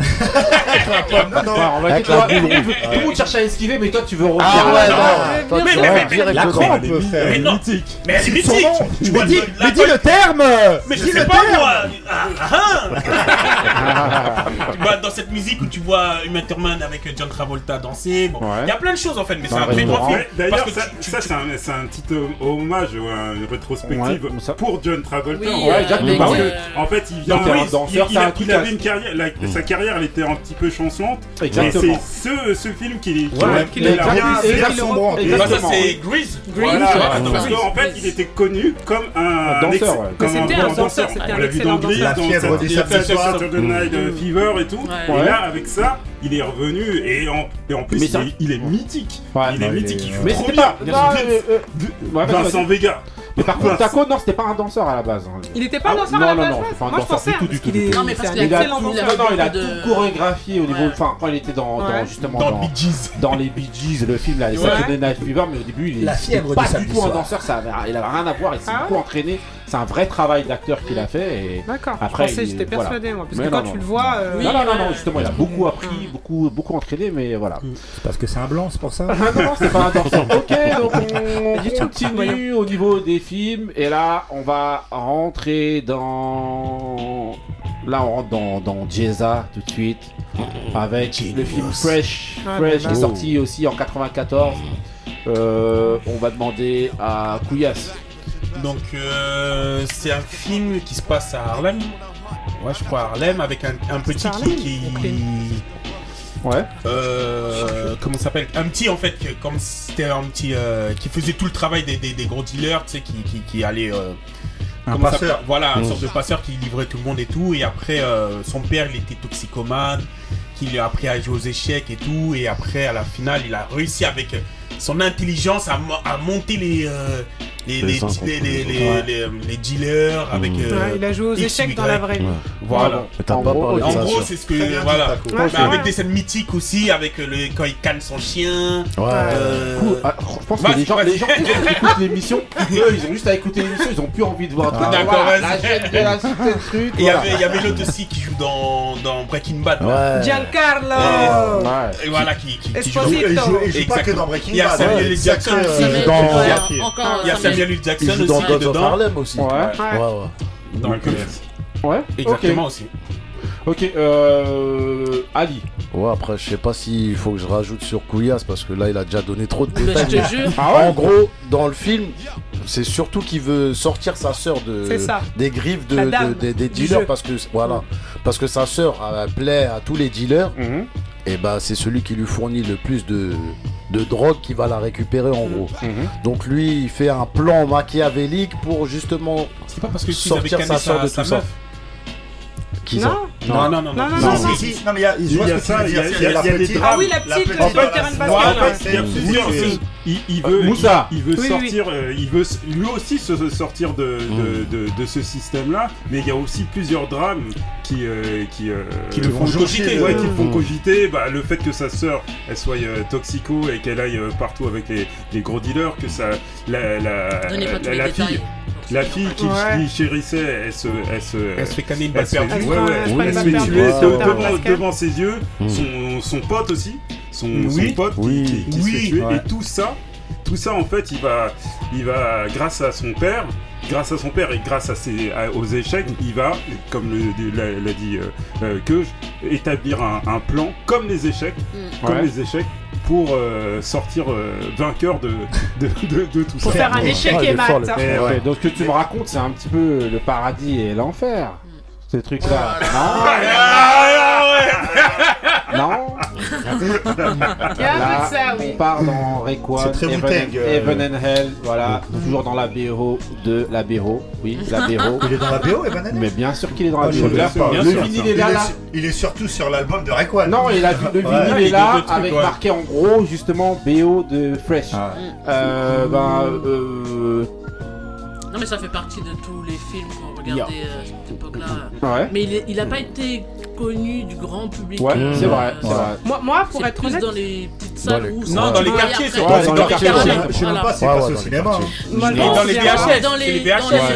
E: Non, non.
A: Ouais, on va
C: Avec la boule.
A: le monde- tout le monde cherche à esquiver, mais toi tu veux revenir.
C: Ah ouais, non. Toi,
K: Mais-
C: tu
K: mais- mais-
C: direct
E: La
C: dedans.
E: crampe,
G: Elle est
E: frère.
I: Mais non. Mais elle est
E: Son
I: mythique
E: nom.
I: Tu vois,
E: Mais dis,
I: le- la
E: mais dis
I: colle-
E: le terme
I: Mais je
E: Dis
I: sais
E: le
I: pas
E: terme
I: moi Ah, ah, ah. Tu vois, Dans cette musique où tu vois Uma Thurman avec John Travolta danser, bon, il
A: Ouais.
I: y a plein de choses en fait, mais c'est
A: Dans
I: un
A: le
I: très grand
A: restaurant.
I: film.
G: D'ailleurs,
I: Parce que
G: ça,
I: tu- tu-
G: ça, c'est un, c'est un petit euh, hommage ou une rétrospective
A: Ouais, ça-
G: pour John Travolta.
K: Oui,
G: en
A: Ouais,
K: euh,
A: oui.
K: euh,
G: En fait, il vient.
A: Donc, il a un
G: oui, il-
A: danseur,
G: il,
A: un
G: a- il avait une carrière. la- Sa carrière, elle était un petit peu chancelante. Et
A: Exactement.
G: c'est ce, ce film qui, qui
E: Ouais,
G: l'a-
E: qui
G: qui
E: l'a
G: l'a
E: bien,
I: ça c'est Grease.
G: Voilà, parce qu'en fait, il était connu comme un,
A: danseur,
G: ex-
A: ouais.
G: comme un
B: un danseur,
G: danseur. On
B: un
G: l'a vu dans Grease,
E: danseur.
G: dans Saturday- Night
A: Mm.
G: Fever et tout. Et là, avec ça, il est revenu et en, et en plus,
A: Mais
G: il, est, il est mythique.
A: Ouais,
G: il est
E: il
G: mythique,
E: est-
G: il joue
A: Mais
G: trop bien.
A: pas.
G: Bien
A: non,
G: sûr.
A: euh, euh,
G: Vincent. Vega.
A: Mais par contre, Taco, non, c'était pas un danseur à la base. hein.
B: Il était pas
A: Ah,
B: danseur
A: non,
B: à la
A: non,
B: base
A: non, c'est pas un
B: Moi je
A: danseur
B: pensais
A: du tout, du tout,
B: qu'il
A: du
B: est
A: tout.
K: Non, mais
B: c'est
K: parce
B: un
K: qu'il a
A: Il a
B: excellent
K: tout-
B: danseur.
A: non, non, il a
K: beaucoup de-
A: tout chorégraphié au niveau.
K: Ouais.
A: Enfin, quand il était dans, dans-
B: Ouais.
A: justement
I: Dans
A: dans,
I: Bee Gees.
A: dans les Bee Gees, le film, là, les
B: Ouais.
A: Saturday Night Fever, mais au début, il
E: La fièvre
A: c'était pas
E: du
A: du
E: samedi
A: tout un
E: soir.
A: danseur, ça avait, il avait rien à voir, il s'est
B: Ah
A: beaucoup entraîné. C'est un vrai travail d'acteur qu'il a fait. Et...
B: D'accord.
A: Après,
B: je pensais, j'étais
A: voilà.
B: persuadé moi. Parce
A: Mais
B: que
A: non,
B: quand
A: non.
B: tu le vois. euh,
K: Oui,
A: non, non, non, justement, il a beaucoup appris, beaucoup, beaucoup entraîné, mais voilà.
E: C'est parce que c'est un blanc, c'est pour ça
A: Ah non, non, c'est pas un danseur. Ok, donc on continue au niveau des films. Et là, on va rentrer dans. Là, on rentre dans, dans Jeza tout de suite. Avec le film Fresh.
B: Ah,
A: Fresh qui est sorti aussi en 94. Euh, on va demander à Couillasse.
I: Donc, euh, c'est un film qui se passe à Harlem. Ouais, je crois à Harlem, avec un, un petit qui. qui...
A: Ouais.
I: Euh, comment ça s'appelle? Un petit en fait, que- comme c'était un petit euh, qui faisait tout le travail des, des, des gros dealers, tu sais, qui, qui, qui allait. euh,
E: Un passeur.
I: Voilà, un
E: Mm.
I: sorte de passeur qui livrait tout le monde et tout. Et après, euh, son père, il était toxicomane, qu'il a appris à jouer aux échecs et tout. Et après, à la finale, il a réussi avec euh, son intelligence à, à monter les, euh, les,
C: Les
I: les,
C: gens
I: les,
C: qu'on
I: les,
C: connaît.
I: les-
C: Ouais.
I: les- les dealers avec.
C: Mm.
I: euh,
B: Ouais, il a joué aux échecs dans la vraie vie.
I: Voilà.
C: Ouais. Mais t'as
A: En
C: pas
A: gros,
C: parlé de
I: En
C: ça,
I: gros,
C: ça.
I: c'est ce que. Voilà.
B: c'est
I: avec des scènes mythiques aussi, avec le, quand il canne son chien.
C: Ouais.
I: euh,
A: Cool. Ah, je pense que les gens,
I: vas-y.
A: les gens qui écoutent l'émission, eux, ils ont juste à écouter l'émission, ils ont plus envie de voir.
I: Ah, d'accord,
A: la chaîne de la cité.
I: Et il y avait, l'autre aussi qui joue dans, Breaking Bad.
B: Giancarlo.
I: Et voilà, qui, joue.
E: Joue pas que dans Breaking
I: y a. Samuel
E: ouais.
I: L. Jackson aussi.
C: Ouais,
I: Il y a
K: Samuel.
I: L. Jackson
C: Il joue
I: aussi
C: dans God of. Harlem aussi.
A: Ouais.
C: Ouais, ouais.
I: Donc, euh,
A: Ouais.
I: exactement aussi.
A: Ok. Euh, Ali.
C: Ouais, après, je sais pas s'il faut que je rajoute sur Couillasse parce que là, il a déjà donné trop de
K: Mais
C: détails.
K: je te jure.
A: Ah ouais
C: En gros, dans le film, c'est surtout qu'il veut sortir sa sœur de,
B: ça.
C: des griffes de, des- dealers parce que voilà, parce que sa sœur plaît à tous les dealers.
A: Mhm.
C: Et bah, c'est celui qui lui fournit le plus de, de drogue qui va la récupérer en gros.
A: Mhm.
C: Donc lui, il fait un plan machiavélique pour justement
I: C'est pas parce que tu avais
C: sortir sa sœur
I: sa,
C: de
I: sa
C: tout
I: meuf.
C: Ça
I: Non, non, non, non.
B: Non, non,
E: Non,
B: non,
E: si,
B: non.
E: si. Non, mais il y a,
G: Il y a
E: je vois ce que
G: ça,
E: tu veux
G: il y a-
E: dire.
G: il y a-
E: la
G: il y a des
E: petite-
B: Ah oui, la petite,
E: la-
B: terrain de basket.
G: Il, il veut,
A: Moussa.
G: il, il veut
B: Oui, oui,
G: sortir, euh, il veut lui aussi se sortir de, de, de, de ce système-là, mais il y a aussi plusieurs drames qui, euh, qui, euh,
I: Qui le font
G: vont
I: cogiter.
G: Ouais, qui le font
C: Mm.
G: cogiter. Bah, le fait que sa sœur, elle soit euh, toxico et qu'elle aille euh, partout avec les, les gros dealers, que ça, la, la, la, fille, la fille qui,
B: Ouais.
G: qui chérissait, elle se, elle se,
I: Elle se fait canner une
G: elle
I: balle
G: se fait,
I: perdue.
G: ouais, ouais,
B: Elle se
G: se fait tuer devant, devant ses yeux,
C: Mm.
G: son, son pote aussi, son,
I: Oui.
G: son pote qui-
C: Oui.
G: qui, qui se
I: Oui.
G: fait tuer,
E: Ouais.
G: et tout ça, tout ça en fait, il va, il va grâce à son père, grâce à son père et grâce à ses, à- aux échecs, il va, comme le- l'a dit euh, euh, Keuj, établir un, un plan comme les échecs,
K: Mm.
G: comme
A: Ouais.
G: les échecs pour euh, sortir euh, vainqueur de, de, de, de tout
B: Pour
G: ça.
B: faire un échec
C: Ouais,
B: et mat.
G: ouais.
A: Donc ce que tu me racontes, c'est un petit peu le paradis et l'enfer. Ce truc-là. Non Non
B: Il y a un
A: Là,
B: peu de ça,
A: on part dans Rayquan,
E: C'est très Wu-Tang, euh.
A: Heaven and Hell, voilà, toujours dans la BO de la BO, oui, la BO.
E: Il est dans la BO, Evan
A: Mais bien sûr qu'il est dans la
E: Ah, je
A: BO.
E: pas.
A: Le
G: Bien sûr,
A: vinyle
G: ça.
A: est là,
E: il,
A: là.
E: est, il est surtout sur l'album de Rayquan.
A: Non, il le vinyle
E: Ouais.
A: est
I: il
A: là
I: est deux trucs,
A: avec
I: ouais.
A: marqué en gros justement BO de Fresh.
E: Ah.
A: Euh, ben, euh,
K: mais ça fait partie de tous les films qu'on regardait euh, à cette époque-là.
A: ouais,
K: Mais il, est- il a pas été connu du grand public.
A: ouais,
K: euh,
A: c'est vrai, vrai.
B: Moi, moi, pour
K: C'est
B: être
K: plus
B: honnête,
K: dans les petites
C: Dans
K: salles
C: les-
I: Non, dans les quartiers, c'est
A: dans les quartiers,
E: Je sais même- pas si c'est passé au
C: dans les
E: cinéma.
I: dans les
B: c'est
I: VHS,
K: dans
I: c'est les,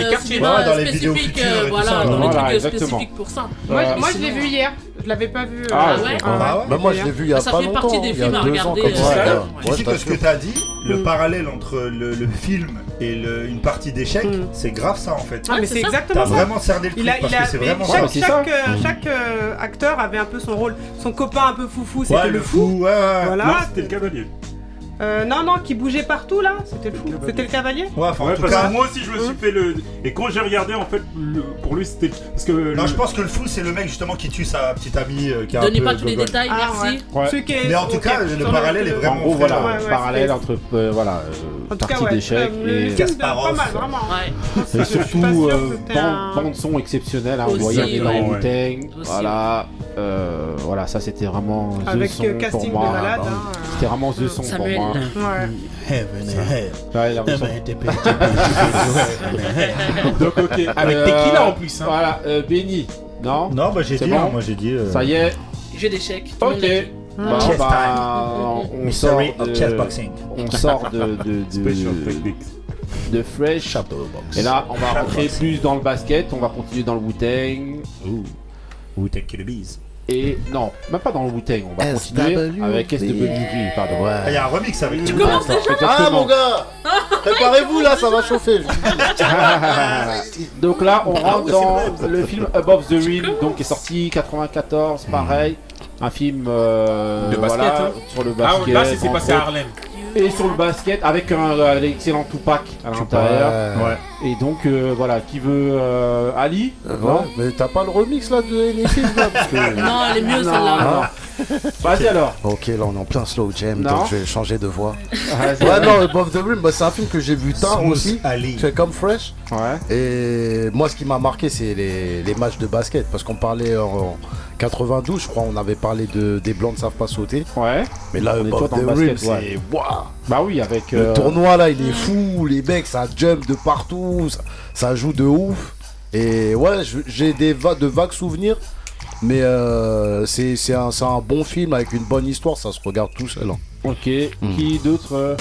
K: euh,
I: quartiers.
E: Ouais, dans les vidéos
K: euh, voilà, dans les trucs euh, spécifiques pour ça.
B: Moi, je l'ai vu hier. Je l'avais pas vu. euh,
K: Ah ouais
E: Ah ouais
C: Bah, moi, je l'ai vu il y a
K: Ça
C: pas
K: fait
C: longtemps,
K: partie des films à regarder, euh,
C: ça.
E: ouais.
C: ouais.
E: Tu
C: Ouais,
E: sais
C: je
E: que ce que
C: t'assure.
E: tu as dit, le parallèle entre le, le film et le- une partie d'échecs,
B: Mm.
E: c'est grave ça en fait.
B: Ah, mais c'est exactement
E: T'as
B: ça.
E: vraiment cerné le truc
B: Il a,
E: parce
B: il a,
E: que c'est vraiment
B: chaque, chaque, euh,
C: Mm.
B: chaque, euh, acteur avait un peu son rôle. Son copain un peu foufou, c'était
E: Ouais,
B: le fou.
E: ouais, ouais.
B: Voilà.
G: Non, c'était le cavalier.
B: Euh, non, non, qui bougeait partout là, c'était le fou.
G: cavalier.
B: C'était le cavalier
E: Ouais, enfin, en
G: Ouais,
E: tout
G: parce
E: cas,
G: que moi aussi je me suis fait le. Et quand j'ai regardé, en fait, le- pour lui c'était. Parce que.
E: non,
G: le-
E: je pense que le fou, c'est le mec justement qui tue sa petite amie euh, qui a un
K: Donnez
E: peu
K: pas tous les
E: gogol.
K: détails,
B: Ah,
K: merci.
A: Ouais.
B: Celui qui est-
E: Mais en tout
B: ok,
E: cas, le
B: sur
E: parallèle est vraiment
A: En gros, voilà,
B: ouais, ouais,
A: parallèle
B: c'était-
A: entre euh, voilà, euh,
B: En tout cas,
A: partie d'échecs
B: euh,
A: et
E: Kasparov.
B: pas mal, vraiment.
K: Ouais.
A: et surtout euh,
B: que c'était un-
A: bande, bande son exceptionnelle. Hein,
K: ouais.
A: énorme
G: Ouais.
A: Wu-Tang, Voilà, euh, voilà, ça c'était vraiment the
B: Avec
A: son
B: euh,
A: pour
B: casting de
A: moi.
B: malade.
A: Bah,
B: hein,
A: C'était vraiment the son
K: Samuel.
A: pour moi.
B: euh, Ouais.
I: Heaven and hell.
A: Ouais, il a raison.
I: Donc,
A: ok.
I: Avec
A: euh,
I: Tequila en plus, hein.
A: Voilà, euh, Benny. Non?
E: Non, bah j'ai dit,
A: bon?
E: hein, moi j'ai dit. euh,
A: Ça y est.
K: Jeu d'échecs. tout le
A: Ok. Bon,
E: Chess
A: bah, on sort
E: Mystery of
A: de,
E: chessboxing.
A: on sort de, de, de, de Fresh. Et là, on va rentrer plus dans le basket. On va continuer dans le Wu-Tang.
E: Kill the Bees.
A: Et non, même pas dans le Wu-Tang. On va continuer avec SWV, pardon.
C: Ouais.
E: Ah, il y a un remix avec
K: Tu
E: tout.
K: commences déjà
C: Ah mon gars Préparez-vous là, ça va chauffer.
A: Donc là, on rentre dans le film Above the Rim, donc qui est sorti 94, pareil. Un film euh,
I: De basket,
A: voilà,
I: hein.
A: sur le
I: Ah,
A: basket.
I: là, c'est passé à. Harlem.
A: Et sur le basket, avec un euh, l'excellent Tupac à l'intérieur.
C: Ouais.
A: Et donc, euh, voilà, qui veut euh, Ali
C: Ouais, mais t'as pas le remix là de là parce que...
K: Non, elle est mieux,
A: Non,
K: celle-là.
A: non. Vas-y alors.
C: Ok, là on est en plein slow jam,
A: Non.
C: donc je vais changer de voix.
A: Vas-y.
C: Ouais, non, Above the Rim, bah, c'est un film que j'ai vu tard
E: Smooth
C: aussi.
E: Ali.
C: C'est comme Fresh.
A: Ouais.
C: Et moi, ce qui m'a marqué, c'est les, les matchs de basket. Parce qu'on parlait en 92, je crois, on avait parlé de des blancs ne savent pas sauter.
A: Ouais.
C: Mais là,
A: On
C: Above the Rim, c'est. Waouh
A: Bah oui, avec.
C: Le
A: euh,
C: tournoi là, il est fou. Les mecs, ça jump de partout. Ça, joue de ouf. Et ouais, j'ai des de vagues souvenirs. Mais euh, c'est c'est un, c'est un bon film avec une bonne histoire. Ça se regarde tout seul. hein.
A: Ok. Qui d'autre euh,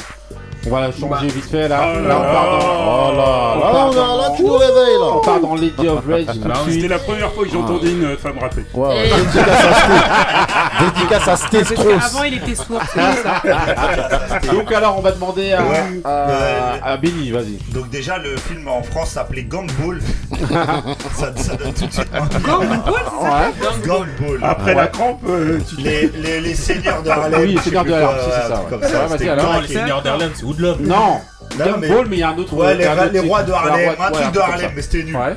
A: On va changer vite fait là.
G: Oh là
A: là, on part dans.
C: Oh là, là,
A: part
C: on a-
A: dans-
C: là, tu nous réveilles là.
A: On part dans Lady of Rage
G: C'était la première fois que j'entendais une femme rapper.
K: Et-
C: Dédicace à Sté- Dédicace à Sté
B: Parce
C: Strauss.
B: qu'avant, il était sourd, c'est pour ça.
A: Donc alors, on va demander à,
E: Ouais.
A: à,
E: Euh,
A: à Benny, vas-y.
E: Donc déjà le film en France s'appelait Gumball. ça, ça donne tout de suite.
A: Ouais.
E: Gumball.
G: Après la crampe, euh, tu
E: Les, les, les seigneurs de Harlem.
A: Oui,
E: sais
A: Seigneurs de Harlem, c'est
E: ouais,
A: ça, ouais.
E: Comme ça,
A: Ouais,
E: c'était
I: les c'est Woodlove.
A: Non.
E: Non, mais-
A: Gumball, mais il y a un autre.
E: Ouais, les, rois de Harlem,
A: Ouais,
E: un
A: ouais,
E: truc de. Harlem, mais c'était nul.
A: Ouais.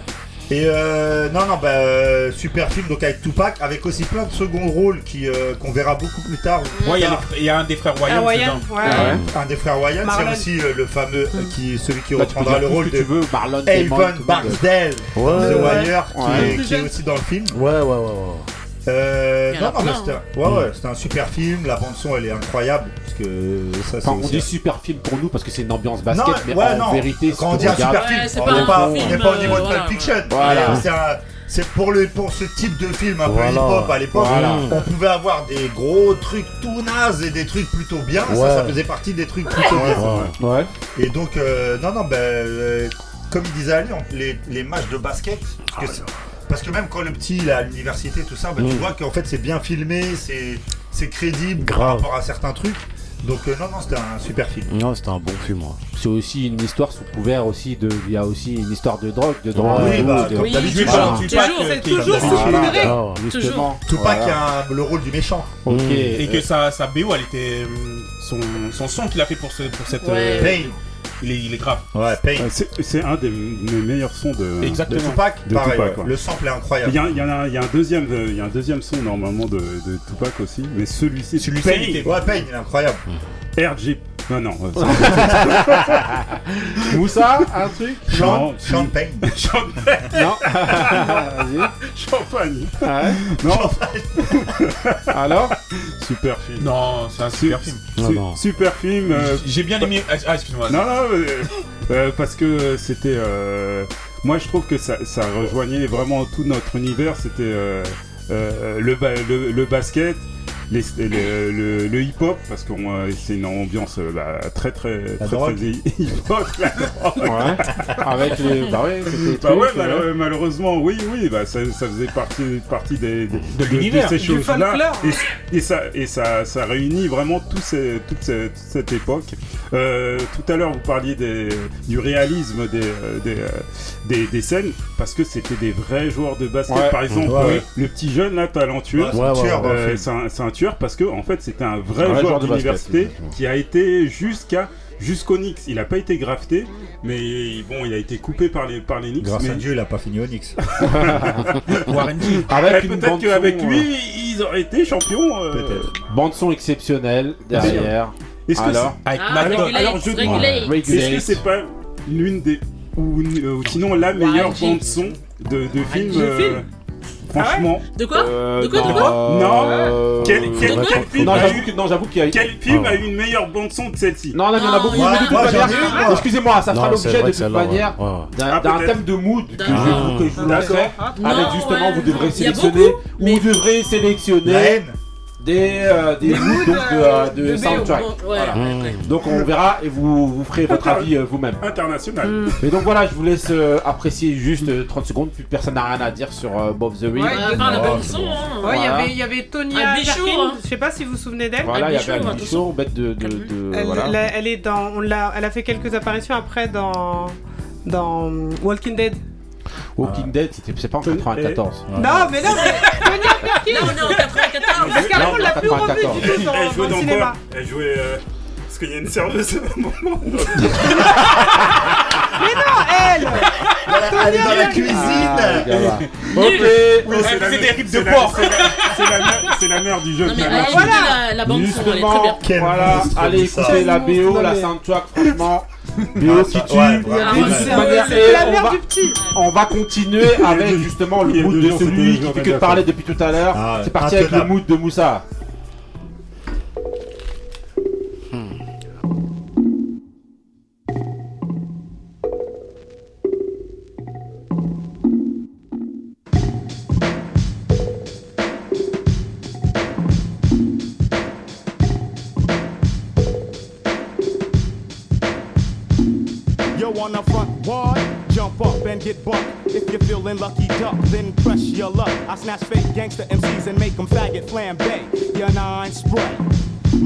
E: Et euh, non, non, bah, euh, super film donc avec Tupac, avec aussi plein de second rôles qui euh, qu'on verra beaucoup plus tard.
I: Ouais, il y a y, un des frères
B: Ah,
I: Wayans dedans.
B: ouais.
A: Ouais.
E: Un des frères Wayans, c'est aussi euh, le fameux euh, qui celui qui
A: Bah,
E: reprendra le rôle
A: ce que tu
E: de
A: veux, Marlon Damon.
E: Barksdale,
C: Ouais,
E: The
C: ouais.
E: Wire, qui,
A: Ouais.
E: est, qui est aussi dans le film.
C: Ouais, ouais, ouais.
E: Euh, non,
K: a
E: non, mais
K: plein,
E: c'était un- ouais, ouais, c'était un super film. La bande son, elle est incroyable parce que ça, c'est
A: Enfin, on
E: aussi
A: dit super film pour nous parce que c'est une ambiance basket,
E: Non,
A: mais
E: ouais,
A: en
E: non.
A: vérité, si
E: Quand on dit un super
K: Ouais,
E: film,
K: c'est
E: on
K: pas
E: n'est
K: un
E: pas, on
K: film,
E: n'est pas au niveau
K: euh,
E: de
K: voilà.
E: Pulp Fiction.
A: Voilà.
E: Mais c'est un- C'est pour, le, pour ce type de film un peu hip-hop à l'époque.
A: Voilà.
E: On pouvait avoir des gros trucs tout nazes et des trucs plutôt bien. Ça,
C: Ouais.
E: ça faisait partie des trucs plutôt bien.
A: Ouais.
E: Et donc, euh, non, non, ben, euh, comme il disait Ali, on- les, les matchs de basket, parce que, c'est- parce que même quand le petit il est à l'université, tout ça, ben, tu
C: Mm.
E: vois qu'en fait c'est bien filmé, c'est c'est crédible par rapport à certains trucs. Donc, euh, non, non, c'était un super film.
C: Non, c'était un bon film.
A: C'est aussi une histoire sous couvert aussi de. Il y a aussi une histoire de drogue, de drogue.
E: Oui, bah,
A: de-
E: comme
K: Oui,
E: d'habitude.
A: Voilà.
E: hein.
K: Toujours,
B: c'est
I: qui est
B: toujours
I: comme
B: sous
I: d'habitude.
B: couvert.
A: Voilà, justement.
E: Tupac
A: Voilà.
E: a le rôle du méchant.
A: Ok.
I: Et que sa, sa BO, elle était. euh, Son, son son qu'il a fait pour, ce, pour cette.
K: Ouais.
I: euh,
E: Pain.
I: Il, est, il est grave.
E: Ouais, Pain.
G: Ouais, c'est un des meilleurs sons de.
E: De
I: Exactement.
E: Tupac,
G: De
E: pareil,
G: Tupac,
E: ouais.
G: ouais.
E: le sample est
G: Il
E: incroyable.
G: y, a, il y a, il y a un deuxième, euh, il y a un deuxième son normalement de, de Tupac aussi, mais celui-ci,
I: Celui-ci,
G: Pain,
I: il était-
E: Ouais, Pain, il est incroyable.
G: RG. Non, non. euh,
A: Moussa, un truc
G: Non,
E: Pain.
G: Champagne.
A: Non. Vas-y.
G: Champagne.
A: Ouais.
G: Non,
A: Alors
G: super film.
I: Non, c'est un super film.
C: Non,
G: Su-
C: non.
G: Super film. euh,
I: J'ai bien aimé. Ah, ah, excuse-moi.
G: Non, non, euh, euh, parce que c'était. euh, moi, je trouve que ça, ça rejoignait vraiment tout notre univers. C'était euh, euh, le, ba- le, le basket, les- le, le- le hip-hop, parce que euh, c'est une ambiance euh, bah, très, très,
E: La
G: très, hip-hop.
A: Ouais. Avec les. Bah ouais.
G: Bah ouais,
A: trucs,
G: mal-
A: ouais.
G: malheureusement, oui, oui, bah ça, ça faisait partie, partie des, des-
I: De l'univers,
G: ces
B: du
G: choses-là. Et, et ça, et ça, ça réunit vraiment tout ces- toute, cette, toute cette époque. Euh, tout à l'heure, vous parliez des, du réalisme des, des, des, des scènes, parce que c'était des vrais joueurs de basket.
A: Ouais.
G: Par exemple,
C: Ouais, ouais.
G: le petit jeune là, talentueux.
E: Ouais, c'est un tueur
G: Euh, un, un tueur parce que en fait c'était un vrai
A: Un vrai
G: joueur d'université qui a été jusqu'à jusqu'au Knicks. Il n'a pas été grafté, mais bon, il a été coupé par les par les Knicks.
E: Grâce
G: mais...
E: à Dieu, il a pas fini au Knicks.
I: Warren G.
A: Avec
G: Eh,
A: une
G: Peut-être qu'avec lui, ils auraient été champions. euh,
E: Peut-être.
A: euh, Bande son exceptionnelle derrière.
G: Est-ce que
A: Alors
I: Avec
K: Ah,
G: alors, je- est-ce que c'est pas l'une des ou, euh, ou sinon la meilleure bande son de, de film
B: de film
G: Franchement,
K: De quoi
A: Euh,
K: De quoi, de quoi
G: Non.
A: euh,
G: Quel- film
A: Non, j'avoue
G: eu-
A: que- non, j'avoue qu'il y a.
G: quel film
A: Ah.
G: a eu une meilleure bande son que celle-ci
A: Non, non, il y en a
K: Non,
A: beaucoup. mais de toute manière-. Excusez-moi, ça fera l'objet de toute manière d'un
G: Ah,
A: thème de mood que je, vous- que je vous.
K: Non,
A: Avec justement, vous devrez sélectionner vous devrez sélectionner. Des, euh, des moods donc, de, euh, de
B: de BO.
A: soundtrack.
K: Ouais,
A: Voilà.
K: ouais.
A: Donc on verra et vous, vous ferez votre avis euh, vous-même.
G: International.
B: Mm.
A: Mais donc voilà, je vous laisse euh, apprécier juste euh, 30 secondes, plus personne n'a rien à dire sur euh, Bob the Ring.
B: Ouais,
E: Oh,
K: hein.
B: Ouais, il y avait- il y avait Tonya
K: hein.
B: je sais pas si vous vous souvenez d'elle.
A: Voilà, il y avait. Albichon, bête de. de, de-
B: Elle,
A: voilà.
B: elle- elle est dans, on l'a, elle a fait quelques apparitions après dans, dans Walking Dead.
A: Walking Dead, c'était c'est pas en 94.
B: Non, mais non, mais
K: Là, on est en 94.
B: Parce qu'avant,
A: Non,
B: on l'a plus revu
A: 94.
B: du tout dans,
G: Elle
B: dans
G: jouait
B: le cinéma.
G: Elle jouait. euh, Parce qu'il y a une serveuse à un moment.
B: Mais non, elle
E: Elle est dans la cuisine.
M: Ah.
G: Oui, c'est la,
I: des rips de porc.
G: c'est la- mère- du jeu.
B: Voilà.
K: la, la bande son, elle est très bien.
M: Voilà, allez écouter la BO, la soundtrack, franchement. BO
E: Ah,
M: qui tue.
B: la
M: on
B: mère
M: va-
B: du petit
M: On va continuer avec justement le mood de celui qui fait que parler depuis tout à l'heure.
E: Ah,
M: C'est parti avec le mood de Moussa.
N: Snatch fake gangster MCs and make them faggot flambe. Your nine spray.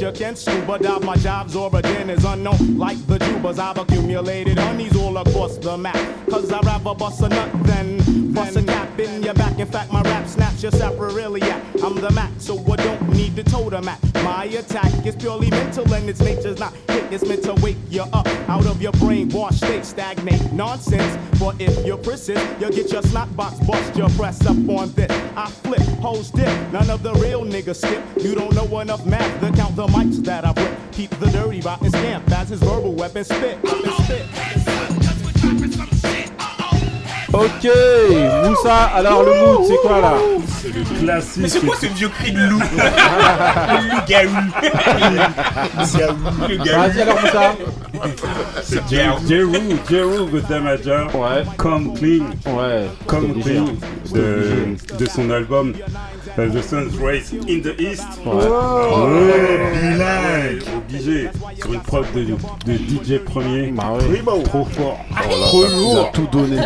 N: you can scuba dive. My job's origin is unknown, like the Jubas. I've accumulated honeys all across the map. Cause I'd rather bust a nut than bust a cap in your back. In fact, my rap snaps your sapriliac. I'm the Mac, so I don't need to totem at. My attack is purely mental and its nature's not hit. It's meant to wake you up out of your brainwash state, stagnate nonsense. But if you persist, you'll get your snot box bust. Your press up on this. I flip, hoes dip. None of the real niggas skip. You don't know enough math to count the mics that I rip. Keep the dirty rotten scamp as his verbal weapon spit. Weapon spit.
M: Ok, Moussa, alors le mood, c'est quoi là
G: C'est le classique.
I: Mais c'est quoi ce vieux cri de loup Le garou.
M: Vas-y alors Moussa.
G: C'est Jeru, Jeru with Damager.
M: Ouais.
G: Come Clean.
M: Ouais.
G: Come Clean de, de son album The Sun's Race in the East.
M: Ouais.
G: Ah
E: Ouais.
G: Obligé. Sur une prod de, de DJ premier.
M: Bah.
G: Trop fort.
C: Trop lourd. tout donné.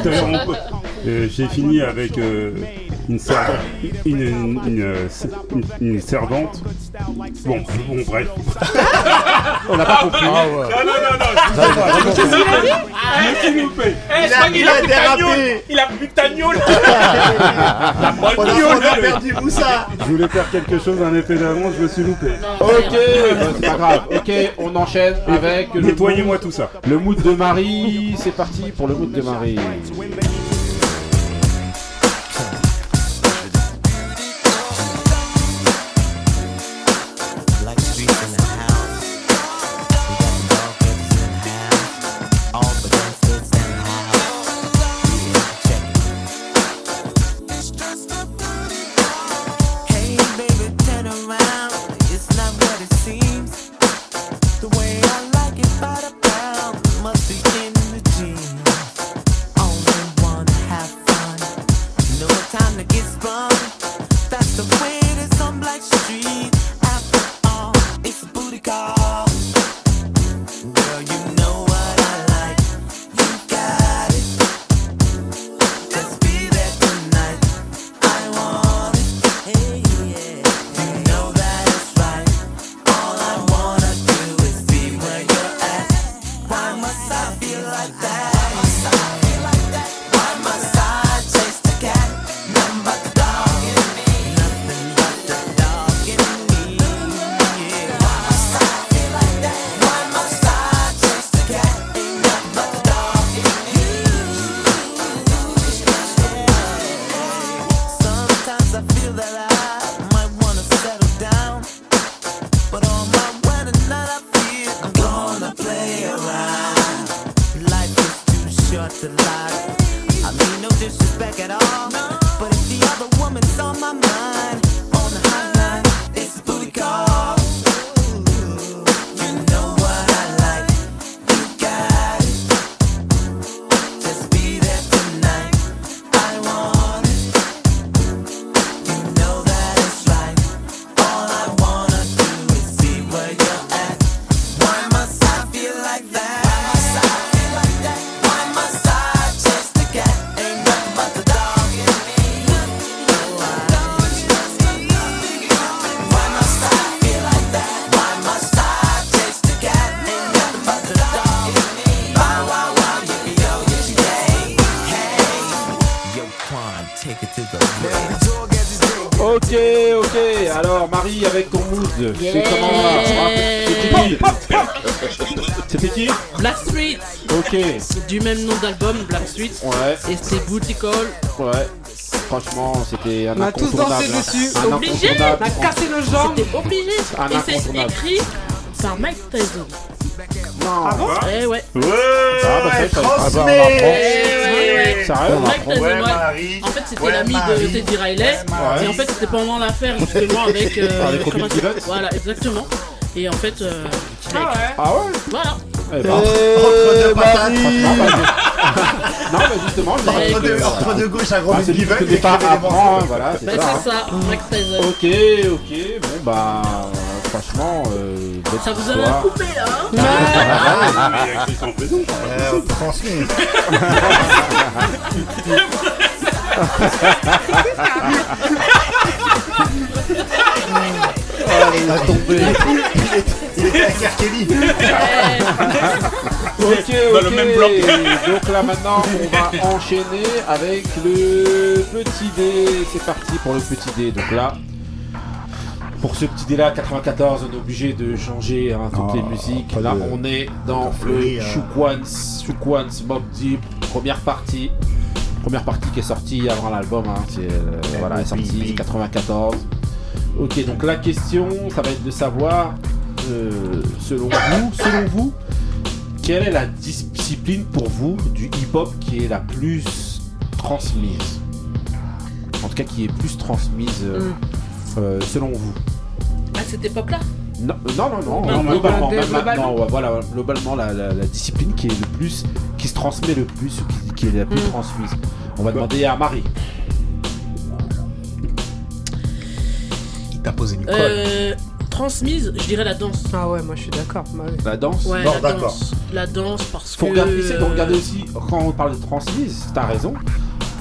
G: Euh, J'ai fini avec euh, une, servante, une, une, une, une- une servante. Bon, bon bref.
M: On n'a pas compris.
C: Ah ouais.
G: Non, non, non, non, je sais pas.
B: Qu'est-ce qu'il a dit
G: Je me suis loupé.
I: Eh, qu'il a gnôle. Il a plus ta gnôle. La bonne
E: On a, perdu Moussa.
G: Je voulais faire quelque chose, un effet d'avance, je me suis loupé.
M: Ok, c'est pas grave. Ok, on enchaîne avec le
G: Nettoyez-moi tout ça.
M: Le mood de Marie, c'est parti pour le mood de Marie.
A: C'est comment là C'était qui C'était qui
K: Black Street.
A: Ok.
K: Du même nom d'album, Black Street.
A: Ouais.
K: Et c'était Booty Call.
A: Ouais. Franchement, c'était un
B: On a tous
A: incontournable.
B: dansé dessus.
A: Un
K: Obligé.
B: On a cassé nos jambes.
K: C'était obligé.
A: Un
K: Et c'est écrit par Mike Tyson.
B: Ah bon
K: Eh ouais.
E: Ouais,
A: Ah, bah, ça, ça- ah, bah.
K: Eh. En fait, c'était
E: Ouais,
K: l'ami de. Teddy Riley. Et en fait, c'était pendant l'affaire justement avec. euh. Voilà, exactement. Et en fait, euh,
B: Ah ouais.
A: Ah ouais?
K: Voilà.
A: Eh ben,
E: Entre deux patates.
A: bah, Non, mais justement,
E: Entre deux, entre deux gauches, gros
A: Ah, c'est
E: Given,
A: du
E: il
A: départ
E: écrivait des
A: apprend,
E: morceaux.
A: voilà, c'est
K: Bah,
A: ça.
K: c'est ça, Mike Tyson.
A: Ok, ok, bon bah franchement, euh,
K: Ça vous a
A: histoire.
K: coupé là, hein
G: Mais il a écrit sans raison.
E: Euh, on transmet.
C: Il a tombé.
E: Il était.
A: Ok,
I: Dans
A: ok.
I: le même bloc.
A: Donc là maintenant, on va enchaîner avec le petit dé. C'est parti pour le petit dé. Donc là, pour ce petit dé là, 94, on est obligé de changer hein, toutes
E: Oh,
A: les musiques. Là,
E: de-
A: on est dans le. Shookwans, Shookwans Mob Deep, première partie. Première partie qui est sortie avant l'album. Hein, c'est, euh, voilà, elle est sortie
E: oui.
A: 94. Ok, donc la question, ça va être de savoir, euh, selon vous, selon vous, quelle est la discipline pour vous du hip-hop qui est la plus transmise? En tout cas, qui est plus transmise euh,
K: Mm.
A: euh, selon vous
K: À cette époque-là
A: Non, euh, non, non, non,
K: Non,
A: non, globalement, maintenant, ouais, voilà, globalement, la, la- la discipline qui est le plus, qui se transmet le plus, ou qui, qui est la plus
B: Mm.
A: transmise. On va demander à Marie.
I: Il t'a posé Nicole.
K: euh, Transmise, je dirais la danse.
B: Ah ouais, moi je suis d'accord. Bah.
A: La danse
K: Ouais,
E: Bon,
K: la
E: d'accord.
K: danse. La danse parce
A: Faut
K: que.
A: regarder,
K: euh,
A: regarder aussi, quand on parle de transmise, t'as raison,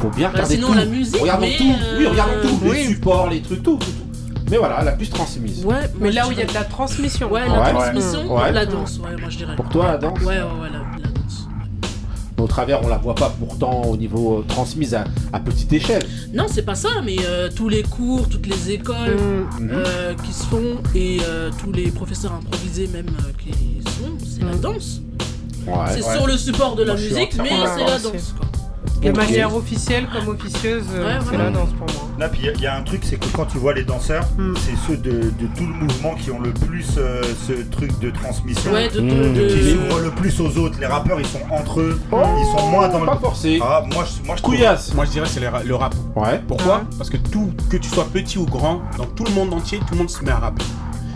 A: faut bien
K: Bah,
A: regarder
K: sinon,
A: tout.
K: la musique,
A: regardons
K: mais,
A: tout, oui,
K: euh,
A: regardons tout,
B: oui.
A: les supports, les trucs, tout, tout, tout. Mais voilà, la plus transmise.
K: Ouais,
B: Mais là où il y a de la transmission.
K: Ouais,
A: Ouais.
K: la transmission,
A: Ouais.
K: la danse, ouais, moi je dirais.
A: Pour toi, la danse
K: Ouais, ouais, ouais, la, la danse.
A: Au travers, on la voit pas pourtant au niveau euh, transmise à, à petite échelle.
K: Non, c'est pas ça, mais euh, tous les cours, toutes les écoles
B: Mm.
K: euh, qui se font et euh, tous les professeurs improvisés même euh, qui sont, c'est la
B: Mm.
K: danse.
A: Ouais.
K: c'est
E: ouais.
K: sur le support de la musique, mais c'est la danse. Quoi.
B: De manière officielle comme officieuse, euh,
K: Ouais,
B: c'est
K: voilà.
B: la danse pour moi.
E: Là, puis il y a- il y, a un truc, c'est que quand tu vois les danseurs,
B: Mm.
E: c'est ceux de, de tout le mouvement qui ont le plus euh, ce truc de transmission.
K: Ouais, de,
C: Mm.
K: de-
E: Qui s'ouvrent le plus aux autres. Les rappeurs, ils sont entre eux. ils sont moins dans le.
A: Pas forcé.
E: Ah, moi, je, moi, je trouve-
A: Couillasse.
I: Moi je dirais c'est le, ra- le rap.
A: Ouais.
I: Pourquoi
B: Ouais.
I: Parce que tout, que tu sois petit ou grand, dans tout le monde entier, tout le monde se met à rapper.